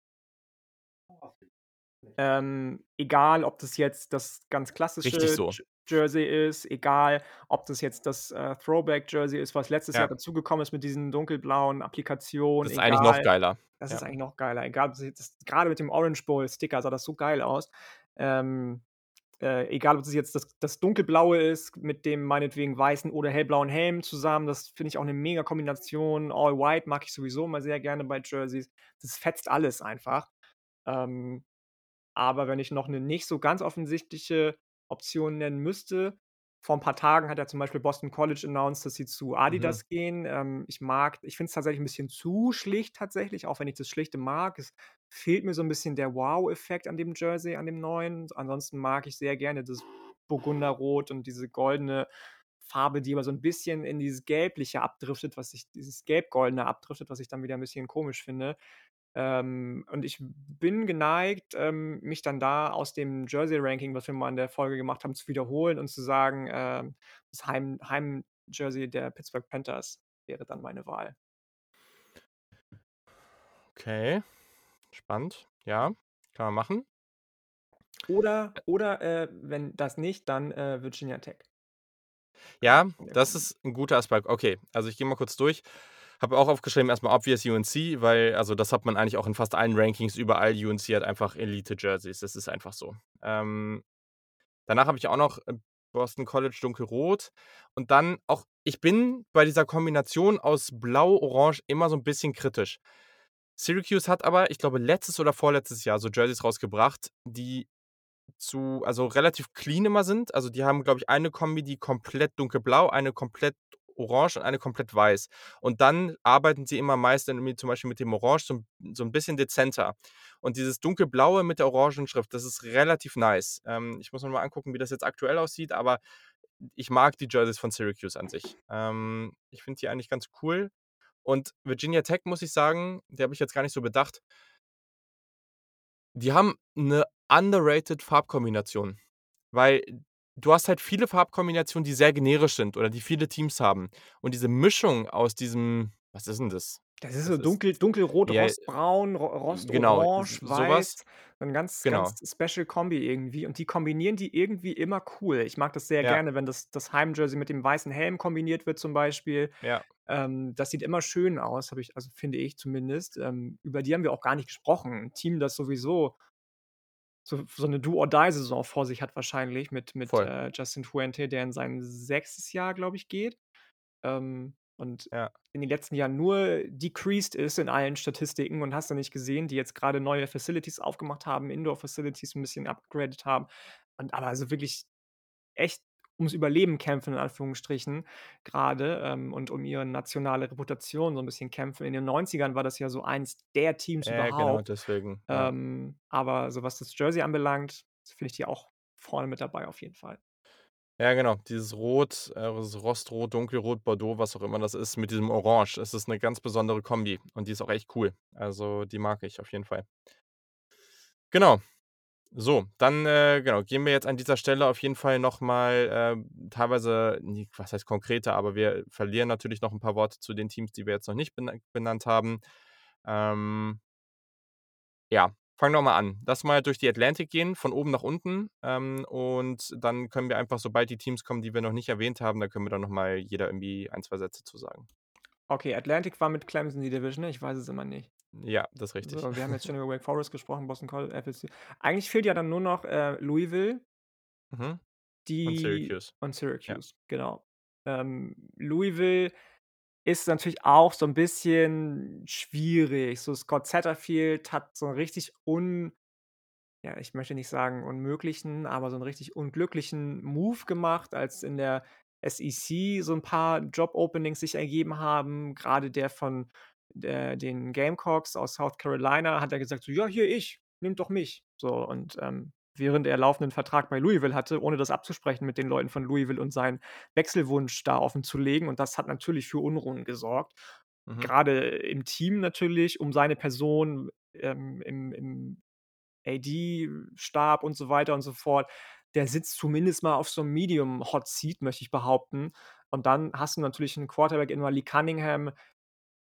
Ähm, egal, ob das jetzt das ganz klassische so. Jersey ist, egal ob das jetzt das, äh, Throwback-Jersey ist, was letztes Jahr Ja. dazugekommen ist mit diesen dunkelblauen Applikationen, Das ist eigentlich noch egal. geiler. Das Ja. ist eigentlich noch geiler. Egal, grade mit dem Orange Bowl-Sticker sah das so geil aus. Ähm, äh, egal, ob das jetzt das das Dunkelblaue ist mit dem meinetwegen weißen oder hellblauen Helm zusammen, das finde ich auch 'ne mega Kombination. All White mag ich sowieso immer sehr gerne bei Jerseys. Das fetzt alles einfach. Ähm, aber wenn ich noch 'ne nicht so ganz offensichtliche Option nennen müsste vor 'n paar Tagen hat ja zum Beispiel Boston College announced, dass sie zu Mhm. Adidas gehen. Ähm, ich mag ich finde es tatsächlich 'n bisschen zu schlicht tatsächlich, auch wenn ich das Schlichte mag. Es fehlt mir so 'n bisschen der Wow-Effekt an dem Jersey, an dem neuen. Ansonsten mag ich sehr gerne das Burgunderrot und diese goldene Farbe, die aber so 'n bisschen in dieses Gelbliche abdriftet, was ich dieses Gelb-Goldene abdriftet, was ich dann wieder 'n bisschen komisch finde. Ähm, und ich bin geneigt, ähm, mich dann da aus dem Jersey-Ranking, was wir mal in der Folge gemacht haben, zu wiederholen und zu sagen, ähm, das Heim Heim-Jersey der Pittsburgh Panthers wäre dann meine Wahl. Okay, spannend. Ja, kann man machen. Oder oder, äh, wenn das nicht, dann, äh, Virginia Tech. Ja, das ist 'n guter Aspekt. Okay, also, ich gehe mal kurz durch. Habe auch aufgeschrieben, erst mal obvious UNC, weil also, das hat man eigentlich auch in fast allen Rankings überall. UNC hat einfach Elite-Jerseys. Das ist einfach so. Ähm, danach habe ich auch noch, äh, Boston College dunkelrot und dann auch ich bin bei dieser Kombination aus Blau, Orange immer so 'n bisschen kritisch. Syracuse hat aber, ich glaube, letztes oder vorletztes Jahr so Jerseys rausgebracht, die zu also, relativ clean immer sind. Also, die haben, glaube ich, eine Kombi, die komplett dunkelblau, eine komplett orange und eine komplett weiß. Und dann arbeiten sie immer meist zum Beispiel mit dem Orange so so 'n bisschen dezenter. Und dieses Dunkelblaue mit der orangen Schrift, das ist relativ nice. Ähm, ich muss mir mal angucken, wie das jetzt aktuell aussieht, aber ich mag die Jerseys von Syracuse an sich. Ähm, ich finde die eigentlich ganz cool. Und Virginia Tech, muss ich sagen, die habe ich jetzt gar nicht so bedacht die haben 'ne underrated Farbkombination, weil du hast halt viele Farbkombinationen, die sehr generisch sind oder die viele Teams haben. Und diese Mischung aus diesem was ist 'n das? Das ist so Das ist dunkel dunkelrot, ja, rostbraun, ro genau, s rostorange, so was. weiß, 'n ganz, Genau. ganz special Kombi irgendwie und die kombinieren die irgendwie immer cool. Ich mag das sehr Ja. gerne, wenn das das Heimjersey mit dem weißen Helm kombiniert wird zum Beispiel. Ja. Ähm, das sieht immer schön aus, ich also, finde ich zumindest. Ähm, über die haben wir auch gar nicht gesprochen. 'N Team, das sowieso so so 'ne Do-or-Die-Saison vor sich hat wahrscheinlich mit mit, äh, Justin Fuente, der in sein 6. Jahr, glaube ich, geht. Ähm, und Ja. in den letzten Jahren nur decreased ist in allen Statistiken und hast du nicht gesehen, die jetzt grade neue Facilities aufgemacht haben, Indoor-Facilities 'n bisschen upgraded haben. Und aber also, wirklich echt ums Überleben kämpfen in Anführungsstrichen grade, ähm, und um ihre nationale Reputation so 'n bisschen kämpfen. In den 90ern war das ja so eins der Teams genau, überhaupt. deswegen, ja. Ähm, aber so was das Jersey anbelangt, finde ich die auch vorne mit dabei auf jeden Fall. Ja, genau, dieses Rot, äh, das Rostrot, Dunkelrot, Bordeaux, was auch immer das ist, mit diesem Orange. Es ist 'ne ganz besondere Kombi und die ist auch echt cool. Also, die mag ich auf jeden Fall. Genau. So, dann, äh, genau, gehen wir jetzt an dieser Stelle auf jeden Fall noch mal, ähm, teilweise was heißt konkreter, aber wir verlieren natürlich noch 'n paar Worte zu den Teams, die wir jetzt noch nicht bena benannt haben. Ähm ja, fangen wir mal an. Lass mal durch die Atlantic gehen, von oben nach unten. Ähm, und dann können wir einfach, sobald die Teams kommen, die wir noch nicht erwähnt haben, da können wir dann noch mal jeder irgendwie 1, 2 Sätze zu sagen. Okay, Atlantic war mit Clemson die Division? Ich weiß es immer nicht. Ja, das ist richtig. So, wir haben jetzt schon über Wake Forest gesprochen, Boston Col FSU. Eigentlich fehlt ja dann nur noch, äh, Louisville Mhm. Und die Syracuse. und Ja. Syracuse, genau. Ähm, Louisville ist natürlich auch so 'n bisschen schwierig. So Scott Satterfield hat so 'n richtig un ja, ich möchte nicht sagen unmöglichen, aber so 'n richtig unglücklichen Move gemacht, als in der SEC so 'n paar Job-Openings sich ergeben haben. Grade der von, äh, den Gamecocks aus South Carolina hat er gesagt so: „Ja, hier ich, nehmt doch mich.“ So und, ähm, während er laufenden Vertrag bei Louisville hatte, ohne das abzusprechen mit den Leuten von Louisville und seinen Wechselwunsch da offenzulegen. Und das hat natürlich für Unruhen gesorgt. Mhm. Grade im Team natürlich, um seine Person, ähm, im im AD-Stab und so weiter und so fort. Der sitzt zumindest mal auf so 'nem Medium Hot Seat, möchte ich behaupten. Und dann hast du natürlich 'n Quarterback in Malik Cunningham,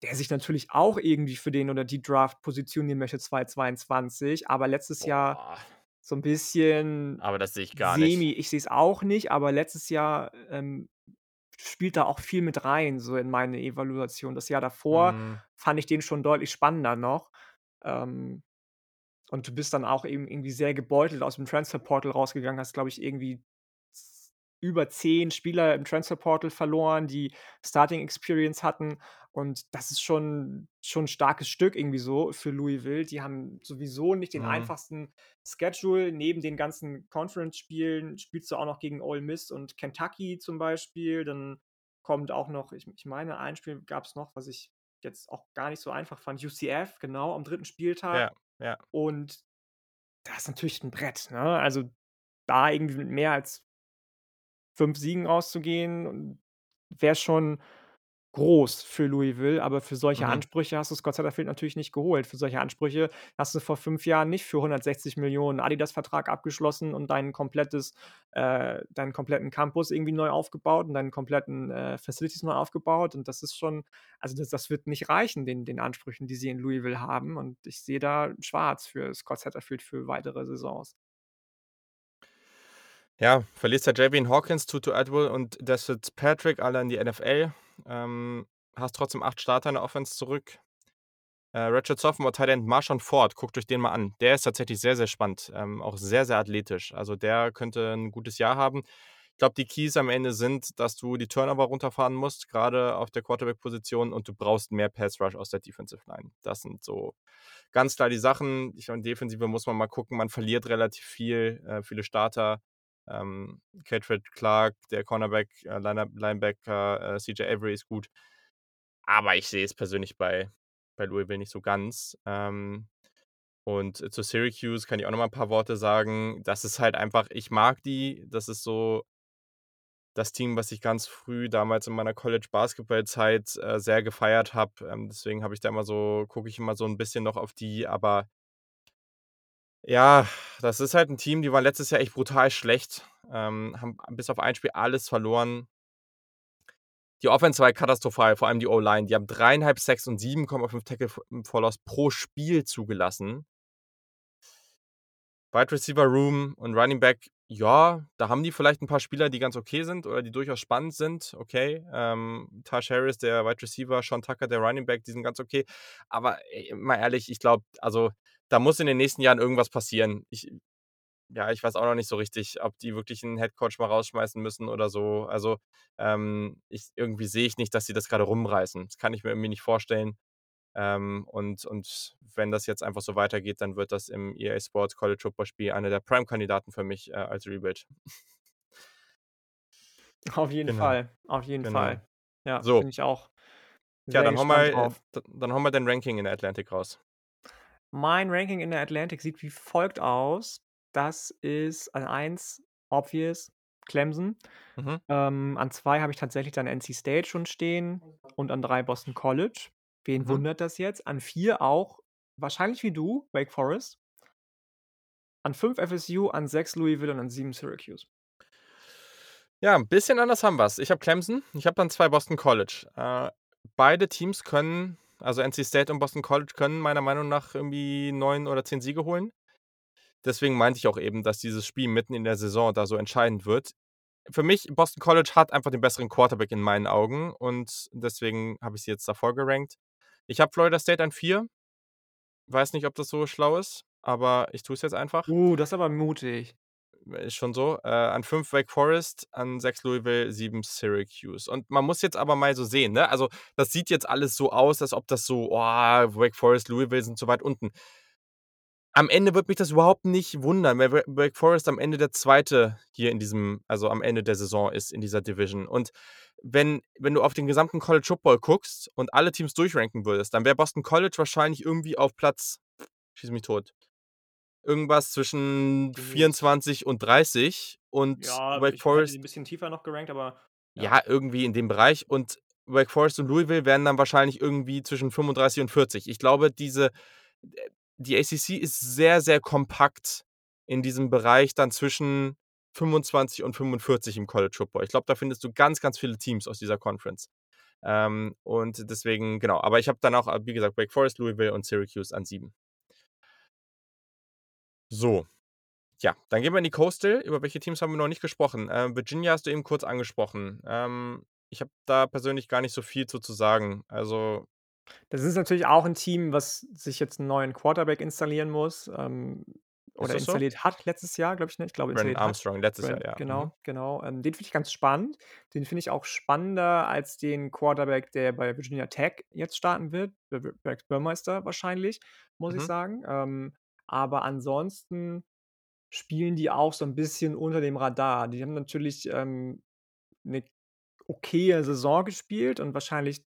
der sich natürlich auch irgendwie für den oder die Draft positionieren möchte 2022, aber letztes Jahr Boah. so 'n bisschen Aber das sehe ich gar nicht. semi. Ich sehe es auch nicht, aber letztes Jahr, ähm, spielt da auch viel mit rein, so in meine Evaluation. Das Jahr davor Mhm. fand ich den schon deutlich spannender noch. Ähm, und du bist dann auch eben irgendwie sehr gebeutelt aus'm Transferportal rausgegangen, hast, glaube ich, irgendwie über 10 Spieler im Transferportal verloren, die Starting Experience hatten. Und das ist schon schon 'n starkes Stück irgendwie so für Louisville. Die haben sowieso nicht den Mhm. einfachsten Schedule. Neben den ganzen Conference-Spielen spielst du auch noch gegen Ole Miss und Kentucky zum Beispiel. Dann kommt auch noch ich ich meine, ein Spiel gab's noch, was ich jetzt auch gar nicht so einfach fand, UCF, genau, am 3. Spieltag. Ja, ja. Und das ist natürlich 'n Brett, ne? Also, da irgendwie mit mehr als 5 Siegen rauszugehen, wäre schon groß für Louisville, aber für solche Mhm. Ansprüche hast du's Scott Satterfield natürlich nicht geholt. Für solche Ansprüche hast du vor 5 Jahren nicht für 160.000.000 Adidas-Vertrag abgeschlossen und dein komplettes äh, deinen kompletten Campus irgendwie neu aufgebaut und deinen kompletten, äh, Facilities neu aufgebaut. Und das ist schon also, das das wird nicht reichen, den den Ansprüchen, die sie in Louisville haben. Und ich sehe da schwarz für Scott Satterfield für weitere Saisons. Ja, verlierst halt Javian Hawkins, Tutu Atwell und Des Fitzpatrick alle in die NFL. Ähm, hast trotzdem 8 Starter in der Offense zurück. Äh, Redshirt Sophomore Tight End Marshon Ford, guckt euch den mal an. Der ist tatsächlich sehr, sehr spannend, ähm, auch sehr, sehr athletisch. Also, der könnte 'n gutes Jahr haben. Ich glaube, die Keys am Ende sind, dass du die Turnover runterfahren musst, grade auf der Quarterback-Position und du brauchst mehr Pass Rush aus der Defensive Line. Das sind so ganz klar die Sachen. Ich meine, Defensive muss man mal gucken. Man verliert relativ viel, äh, viele Starter. Ähm, Cedric Clark, der Cornerback, äh, Line Linebacker, äh, CJ Avery ist gut. Aber ich sehe es persönlich bei bei Louisville nicht so ganz. Ähm, und zu Syracuse kann ich auch noch mal 'n paar Worte sagen. Das ist halt einfach ich mag die. Das ist so das Team, was ich ganz früh damals in meiner College-Basketball-Zeit, äh, sehr gefeiert habe. Ähm, deswegen habe ich da immer so gucke ich immer so 'n bisschen noch auf die, aber ja, das ist halt 'n Team, die waren letztes Jahr echt brutal schlecht, ähm, haben bis auf ein Spiel alles verloren. Die Offense war halt katastrophal, vor allem die O-Line. Die haben 3,5 Sacks und 7,5 Tackle f for Loss pro Spiel zugelassen. Wide Receiver Room und Running Back, ja, da haben die vielleicht 'n paar Spieler, die ganz okay sind oder die durchaus spannend sind, okay. Ähm, Taj Harris, der Wide Receiver, Sean Tucker, der Running Back, die sind ganz okay. Aber, ey, mal ehrlich, ich glaube also, da muss in den nächsten Jahren irgendwas passieren. Ich ja, ich weiß auch noch nicht so richtig, ob die wirklich 'n Head-Coach mal rausschmeißen müssen oder so. Also, ähm, ich irgendwie sehe ich nicht, dass sie das grade rumreißen. Das kann ich mir irgendwie nicht vorstellen. Ähm, und und wenn das jetzt einfach so weitergeht, dann wird das im EA Sports College Football Spiel einer der Prime-Kandidaten für mich, äh, als Rebuild. Auf jeden Genau, Fall, auf jeden genau. Fall. Ja, So. bin ich auch Ja, dann hau gespannt mal drauf. d dann hau mal dein Ranking in der Atlantic raus. Mein Ranking in der Atlantic sieht wie folgt aus. Das ist an 1 obvious Clemson. Mhm. Ähm, an 2 habe ich tatsächlich dann NC State schon stehen und an 3 Boston College. Wen Mhm. wundert das jetzt? An 4 auch wahrscheinlich wie du, Wake Forest. An 5 FSU, an 6 Louisville und an 7 Syracuse. Ja, 'n bisschen anders haben wir's. Ich habe Clemson, ich habe dann 2 Boston College. Äh, beide Teams können also, NC State und Boston College können meiner Meinung nach irgendwie 9 oder 10 Siege holen. Deswegen meinte ich auch eben, dass dieses Spiel mitten in der Saison da so entscheidend wird. Für mich, Boston College hat einfach den besseren Quarterback in meinen Augen und deswegen habe ich sie jetzt davor gerankt. Ich habe Florida State an 4. Weiß nicht, ob das so schlau ist, aber ich tue es jetzt einfach. Uh, das ist aber mutig. Ist schon so. Äh, an 5 Wake Forest, an 6 Louisville, 7 Syracuse. Und man muss jetzt aber mal so sehen, ne? Also, das sieht jetzt alles so aus, als ob das so: „Oh, Wake Forest, Louisville sind so weit unten.“ Am Ende würde mich das überhaupt nicht wundern, weil Wa Wake Forest am Ende der 2. hier in diesem also, am Ende der Saison ist in dieser Division. Und wenn wenn du auf den gesamten College Football guckst und alle Teams durchranken würdest, dann wäre Boston College wahrscheinlich irgendwie auf Platz schieß mich tot irgendwas zwischen Du 24 und 30 und Ja, Wake Forest 'n bisschen tiefer noch gerankt, aber ja. Ja, irgendwie in dem Bereich und Wake Forest und Louisville wären dann wahrscheinlich irgendwie zwischen 35 und 40. Ich glaube, diese äh, die ACC ist sehr, sehr kompakt in diesem Bereich dann zwischen 25 und 45 im College Football. Ich glaube, da findest du ganz, ganz viele Teams aus dieser Conference. Ähm, und deswegen genau, aber ich habe dann auch, wie gesagt, Wake Forest, Louisville und Syracuse an 7. So. Ja, dann gehen wir in die Coastal. Über welche Teams haben wir noch nicht gesprochen? Ähm, Virginia hast du eben kurz angesprochen. Ähm, ich habe da persönlich gar nicht so viel zu zu sagen. Also Das ist natürlich auch 'n Team, was sich jetzt 'n neuen Quarterback installieren muss, ähm, oder das so? installiert hat letztes Jahr, glaube ich, ne? Ich glaube, Brennan installiert hat. Armstrong, letztes Jahr, Bren ja. Mhm. genau, genau. Ähm, den finde ich ganz spannend. Den finde ich auch spannender als den Quarterback, der bei Virginia Tech jetzt starten wird, Rex Burmeister wahrscheinlich, muss ich Mhm. sagen. Ähm, aber ansonsten spielen die auch so 'n bisschen unter dem Radar. Die haben natürlich, ähm, 'ne okaye Saison gespielt und wahrscheinlich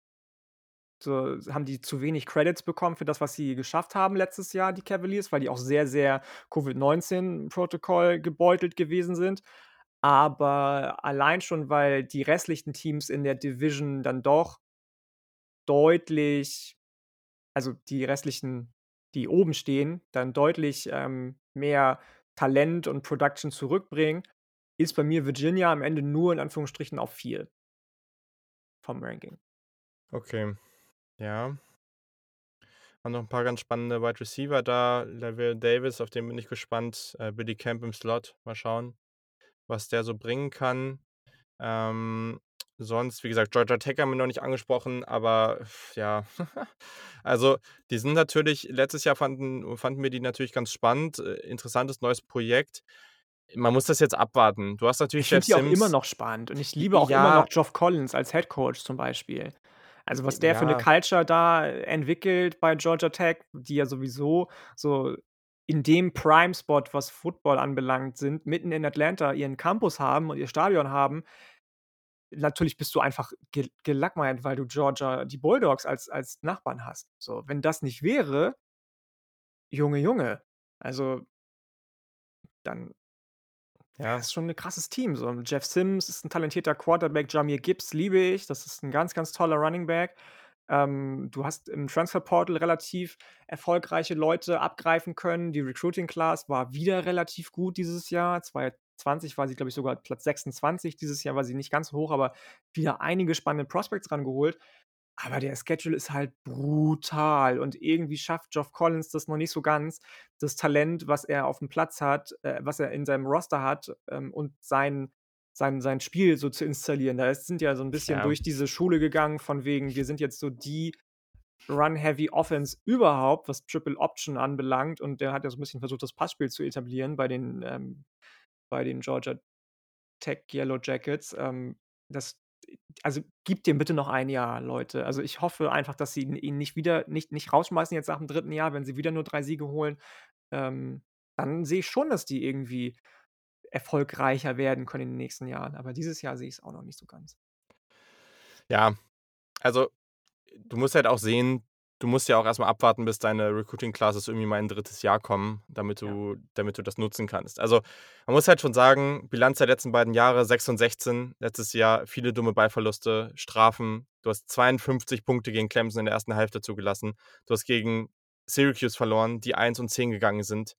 so haben die zu wenig Credits bekommen für das, was sie geschafft haben letztes Jahr, die Cavaliers, weil die auch sehr, sehr Covid-19-Protokoll gebeutelt gewesen sind. Aber allein schon, weil die restlichen Teams in der Division dann doch deutlich also, die restlichen, die oben stehen, dann deutlich, ähm, mehr Talent und Production zurückbringen, ist bei mir Virginia am Ende nur in Anführungsstrichen auf 4 vom Ranking. Okay, ja. Haben noch 'n paar ganz spannende Wide Receiver da. Lavel Davis, auf den bin ich gespannt. Äh, Billy Camp im Slot. Mal schauen, was der so bringen kann. Ähm, sonst, wie gesagt, Georgia Tech haben wir noch nicht angesprochen, aber ja. Also, die sind natürlich letztes Jahr fanden fanden wir die natürlich ganz spannend. Äh, interessantes neues Projekt. Man muss das jetzt abwarten. Du hast natürlich Ich finde die auch immer noch spannend und ich liebe auch immer ja noch Geoff Collins als Head Coach zum Beispiel. Also, was der für 'ne ja. Culture da entwickelt bei Georgia Tech, die ja sowieso so in dem Prime-Spot, was Football anbelangt sind, mitten in Atlanta ihren Campus haben und ihr Stadion haben. Natürlich bist du einfach gel gelackmeiert, weil du Georgia die Bulldogs als als Nachbarn hast. So, wenn das nicht wäre Junge, Junge, also dann ja, Ja. ist schon 'ne krasses Team so. Jeff Sims ist 'n talentierter Quarterback, Jahmyr Gibbs liebe ich. Das ist 'n ganz, ganz toller Running Back. Ähm, du hast im Transfer Portal relativ erfolgreiche Leute abgreifen können. Die Recruiting Class war wieder relativ gut dieses Jahr. 2020 war sie, glaube ich, sogar Platz 26. Dieses Jahr war sie nicht ganz so hoch, aber wieder einige spannende Prospects rangeholt. Aber der Schedule ist halt brutal und irgendwie schafft Geoff Collins das noch nicht so ganz, das Talent, was er aufm Platz hat äh, was er in seinem Roster hat, ähm, und sein sein sein Spiel so zu installieren. Da ist sind ja so 'n bisschen Ja. durch diese Schule gegangen von wegen: „Wir sind jetzt so die Run-Heavy Offense überhaupt, was Triple Option anbelangt.“ Und der hat ja so 'n bisschen versucht, das Passspiel zu etablieren bei den ähm, bei den Georgia Tech Yellow Jackets. Ähm, das also, gebt dem bitte noch 1 Jahr, Leute. Also, ich hoffe einfach, dass sie ihn nicht wieder nicht nicht rausschmeißen jetzt nach dem 3. Jahr, wenn sie wieder nur 3 Siege holen. Ähm, dann sehe ich schon, dass die irgendwie erfolgreicher werden können in den nächsten Jahren. Aber dieses Jahr sehe ich's auch noch nicht so ganz. Ja, also, du musst halt auch sehen du musst ja auch erst mal abwarten, bis deine Recruiting Classes irgendwie mal in 3. Jahr kommen, damit Ja. du damit du das nutzen kannst. Also, man muss halt schon sagen, Bilanz der letzten beiden Jahre 6 und 16. Letztes Jahr viele dumme Ballverluste, Strafen. Du hast 52 Punkte gegen Clemson in der 1. Hälfte zugelassen. Du hast gegen Syracuse verloren, die 1 und 10 gegangen sind.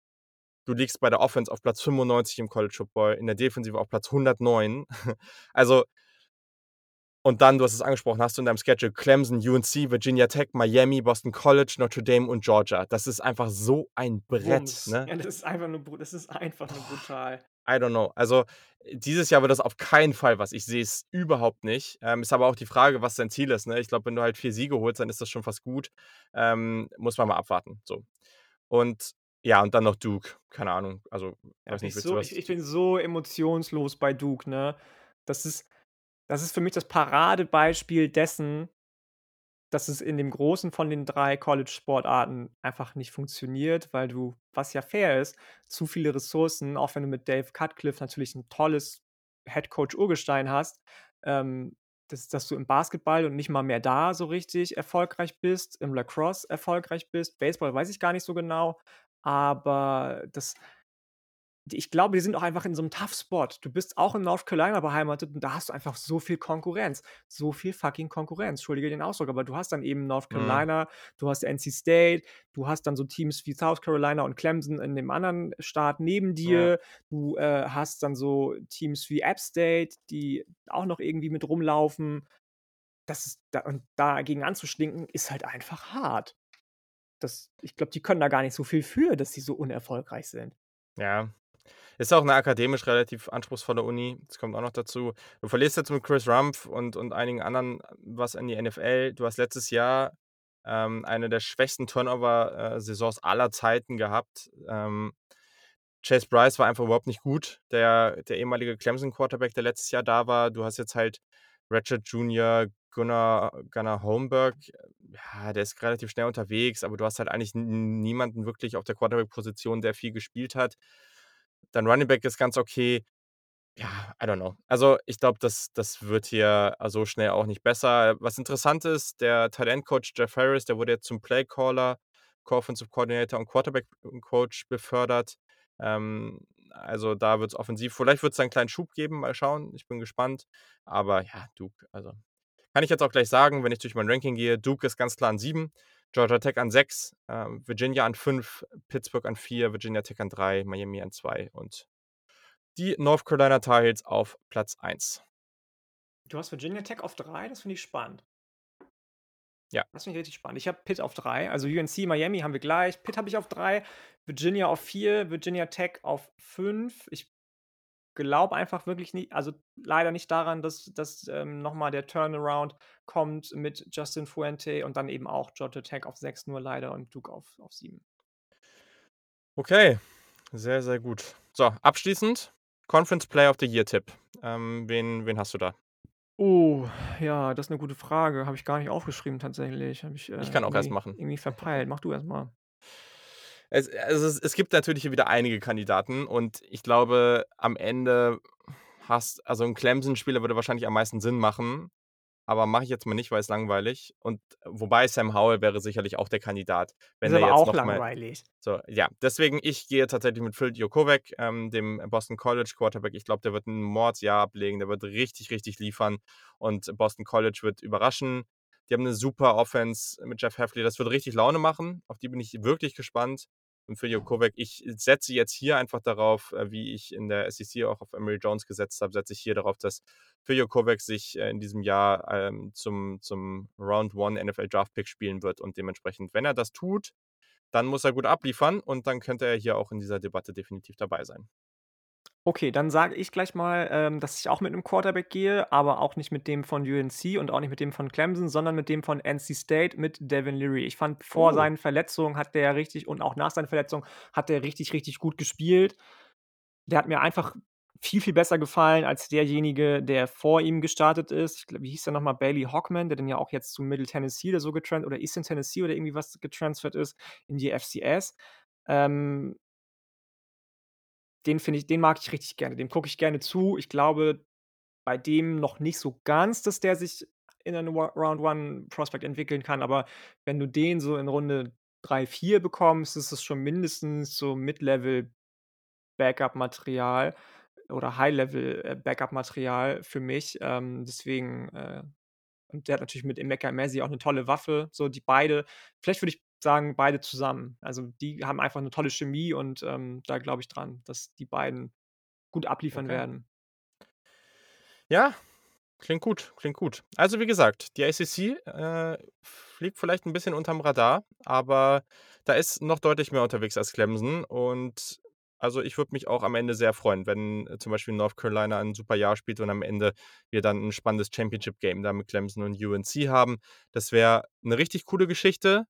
Du liegst bei der Offense auf Platz 95 im College Football, in der Defensive auf Platz 109. Also und dann, du hast es angesprochen, hast du in deinem Schedule Clemson, UNC, Virginia Tech, Miami, Boston College, Notre Dame und Georgia. Das ist einfach so ein Brett, ne? Ja, das ist einfach nur das ist einfach nur brutal. I don't know. Also, dieses Jahr wird das auf keinen Fall was. Ich sehe es überhaupt nicht. Ähm, ist aber auch die Frage, was dein Ziel ist, ne? Ich glaube, wenn du halt 4 Siege holst, dann ist das schon fast gut. Ähm, muss man mal abwarten, so. Und ja, und dann noch Duke. Keine Ahnung. Also, Ja, weiß nicht, ich so ich ich bin so emotionslos bei Duke, ne? Das ist das ist für mich das Paradebeispiel dessen dass es in dem Großen von den 3 College-Sportarten einfach nicht funktioniert, weil du, was ja fair ist, zu viele Ressourcen auch wenn du mit Dave Cutcliffe natürlich 'n tolles Head-Coach-Urgestein hast, ähm, dass dass du im Basketball und nicht mal mehr da so richtig erfolgreich bist, im Lacrosse erfolgreich bist. Baseball weiß ich gar nicht so genau, aber das ich glaube, die sind auch einfach in so 'nem Tough Spot. Du bist auch in North Carolina beheimatet und da hast du einfach so viel Konkurrenz. So viel fucking Konkurrenz, entschuldige den Ausdruck, aber du hast dann eben North Mhm. Carolina, du hast NC State, du hast dann so Teams wie South Carolina und Clemson in dem anderen Staat neben dir. Du, äh, hast dann so Teams wie App State, die auch noch irgendwie mit rumlaufen. Das ist da und dagegen anzustinken, ist halt einfach hart. Das ich glaube, die können da gar nicht so viel für, dass sie so unerfolgreich sind. Ja. Ist auch 'ne akademisch relativ anspruchsvolle Uni. Das kommt auch noch dazu. Du verlierst jetzt mit Chris Rumph und und einigen anderen was in die NFL. Du hast letztes Jahr, ähm, eine der schwächsten Turnover, äh, aller Zeiten gehabt. Ähm, Chase Brice war einfach überhaupt nicht gut, der der ehemalige Clemson-Quarterback, der letztes Jahr da war. Du hast jetzt halt Ratchet Jr., Gunnar Gunnar Holmberg. Ja, der ist relativ schnell unterwegs, aber du hast halt eigentlich niemanden wirklich auf der Quarterback-Position, der viel gespielt hat. Dein Running Back ist ganz okay. Ja, I don't know. Also, ich glaube, das das wird hier, äh, so schnell auch nicht besser. Was interessant ist, der Tight End Coach Jeff Harris, der wurde jetzt zum Playcaller, Co-Offensive Coordinator und Quarterback Coach befördert. Ähm, also, da wird's offensiv vielleicht wird's da 'n kleinen Schub geben, mal schauen. Ich bin gespannt. Aber ja, Duke, also kann ich jetzt auch gleich sagen, wenn ich durch mein Ranking gehe, Duke ist ganz klar an 7, Georgia Tech an 6, ähm, Virginia an 5, Pittsburgh an 4, Virginia Tech an 3, Miami an 2 und die North Carolina Tar Heels auf Platz 1. Du hast Virginia Tech auf 3, das finde ich spannend. Ja. Das finde ich richtig spannend. Ich habe Pitt auf 3, also UNC, Miami haben wir gleich. Pitt habe ich auf 3, Virginia auf 4, Virginia Tech auf 5. Ich glaube einfach wirklich nie also leider nicht daran, dass dass, ähm, noch mal der Turnaround kommt mit Justin Fuente und dann eben auch Georgia Tech auf 6 nur leider und Duke auf auf 7. Okay, sehr, sehr gut. So, abschließend Conference Player of the Year Tipp. Ähm, wen wen hast du da? Oh, ja, das ist 'ne gute Frage. Habe ich gar nicht aufgeschrieben tatsächlich. Ich, äh, Ich kann auch erst machen. irgendwie verpeilt. Mach du erst mal. Es also, es es gibt natürlich hier wieder einige Kandidaten und ich glaube, am Ende hast also 'n Clemson-Spieler würde wahrscheinlich am meisten Sinn machen, aber mache ich jetzt mal nicht, weil ist langweilig. Und wobei Sam Howell wäre sicherlich auch der Kandidat, Ist wenn der aber jetzt auch noch mal langweilig. so, ja. Deswegen, ich gehe tatsächlich mit Phil Jurkovec, ähm, dem Boston College Quarterback. Ich glaube, der wird 'n Mordsjahr ablegen. Der wird richtig, richtig liefern und Boston College wird überraschen. Die haben 'ne super Offense mit Jeff Hafley. Das wird richtig Laune machen. Auf die bin ich wirklich gespannt. Phil Jurkovec ich setze jetzt hier einfach darauf, äh, wie ich in der SEC auch auf Emory Jones gesetzt habe, setze ich hier darauf, dass Phil Jurkovec sich, äh, in diesem Jahr, ähm, zum zum Round 1 NFL Draft Pick spielen wird und dementsprechend, wenn er das tut, dann muss er gut abliefern und dann könnte er hier auch in dieser Debatte definitiv dabei sein. Okay, dann sage ich gleich mal, ähm, dass ich auch mit 'nem Quarterback gehe, aber auch nicht mit dem von UNC und auch nicht mit dem von Clemson, sondern mit dem von NC State, mit Devin Leary. Ich fand, vor Oh. seinen Verletzungen hat der richtig und auch nach seinen Verletzungen hat der richtig, richtig gut gespielt. Der hat mir einfach viel, viel besser gefallen als derjenige, der vor ihm gestartet ist. Ich glaube, wie hieß der noch mal? Bailey Hockman, der dann ja auch jetzt zu Middle Tennessee oder so getran oder Eastern Tennessee oder irgendwie was getransfert ist in die FCS. Ähm den finde ich den mag ich richtig gerne. Dem gucke ich gerne zu. Ich glaube bei dem noch nicht so ganz, dass der sich in einen Round 1 Prospect entwickeln kann, aber wenn du den so in Runde 3, 4 bekommst, ist es schon mindestens so Mid-Level Backup-Material oder High-Level, äh, Backup-Material für mich. Ähm, deswegen, äh und der hat natürlich mit Emeka Emezie auch 'ne tolle Waffe, so die beide vielleicht würde ich sagen, beide zusammen. Also, die haben einfach 'ne tolle Chemie und, ähm, da glaube ich dran, dass die beiden gut abliefern Okay. werden. Ja, klingt gut, klingt gut. Also, wie gesagt, die ACC, äh, fliegt vielleicht 'n bisschen unterm Radar, aber da ist noch deutlich mehr unterwegs als Clemson und also, ich würde mich auch am Ende sehr freuen, wenn zum Beispiel North Carolina ein super Jahr spielt und am Ende wir dann 'n spannendes Championship Game da mit Clemson und UNC haben. Das wäre 'ne richtig coole Geschichte.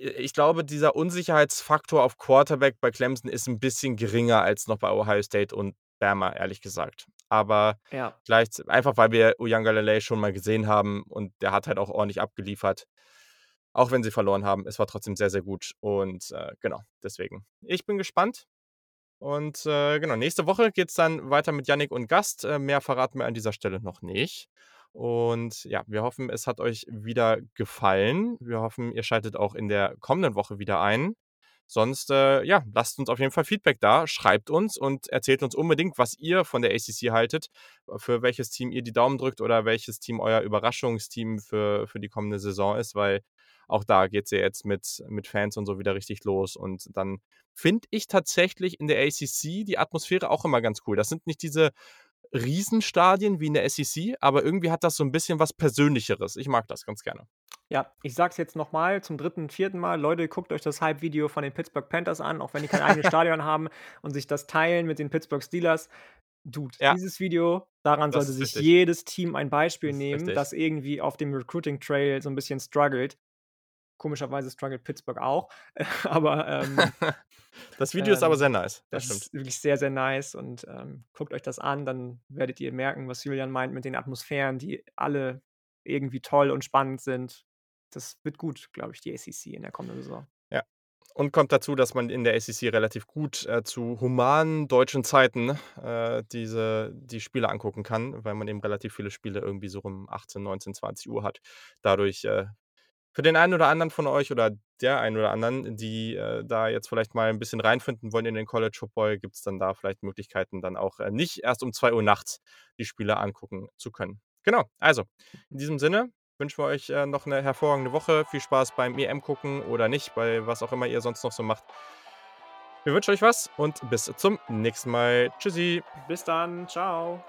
Ich glaube, dieser Unsicherheitsfaktor auf Quarterback bei Clemson ist 'n bisschen geringer als noch bei Ohio State und Bama, ehrlich gesagt. Aber Ja. gleichz einfach, weil wir Uiagalelei schon mal gesehen haben und der hat halt auch ordentlich abgeliefert. Auch wenn sie verloren haben, es war trotzdem sehr, sehr gut und, äh, genau, deswegen. Ich bin gespannt und, äh, genau, nächste Woche geht's dann weiter mit Yannick und Gast. Äh, mehr verraten wir an dieser Stelle noch nicht. Und ja, wir hoffen, es hat euch wieder gefallen. Wir hoffen, ihr schaltet auch in der kommenden Woche wieder ein. Sonst, äh, ja, lasst uns auf jeden Fall Feedback da, schreibt uns und erzählt uns unbedingt, was ihr von der ACC haltet, für welches Team ihr die Daumen drückt oder welches Team euer Überraschungsteam für für die kommende Saison ist, weil auch da geht's ja jetzt mit mit Fans und so wieder richtig los. Und dann finde ich tatsächlich in der ACC die Atmosphäre auch immer ganz cool. Das sind nicht diese Riesenstadien wie in der SEC, aber irgendwie hat das so 'n bisschen was Persönlicheres. Ich mag das ganz gerne. Ja, ich sage es jetzt noch mal zum 3., 4. Mal: Leute, guckt euch das Hype-Video von den Pittsburgh Panthers an, auch wenn die kein eigenes Stadion haben und sich das teilen mit den Pittsburgh Steelers. Dude, Ja. dieses Video, daran Das sollte sich richtig. jedes Team ein Beispiel Das nehmen, richtig. das irgendwie auf dem Recruiting Trail so 'n bisschen struggelt. Komischerweise struggelt Pittsburgh auch, aber, ähm Das Video ist aber ähm, sehr nice, das das stimmt. ist wirklich sehr, sehr nice und, ähm, guckt euch das an, dann werdet ihr merken, was Julian meint mit den Atmosphären, die alle irgendwie toll und spannend sind. Das wird gut, glaube ich, die ACC in der kommenden Saison. Ja. Und kommt dazu, dass man in der ACC relativ gut, äh, zu humanen deutschen Zeiten, äh, diese die Spiele angucken kann, weil man eben relativ viele Spiele irgendwie so um 18, 19, 20:00 hat. Dadurch, äh, für den einen oder anderen von euch oder der einen oder anderen, die, äh, da jetzt vielleicht mal 'n bisschen reinfinden wollen in den College Football, gibt's dann da vielleicht Möglichkeiten, dann auch, äh, nicht erst um 2:00 nachts die Spiele angucken zu können. Genau, also, in diesem Sinne wünschen wir euch, äh, noch 'ne hervorragende Woche. Viel Spaß beim EM gucken oder nicht, bei was auch immer ihr sonst noch so macht. Wir wünschen euch was und bis zum nächsten Mal. Tschüssi. Bis dann. Tschau.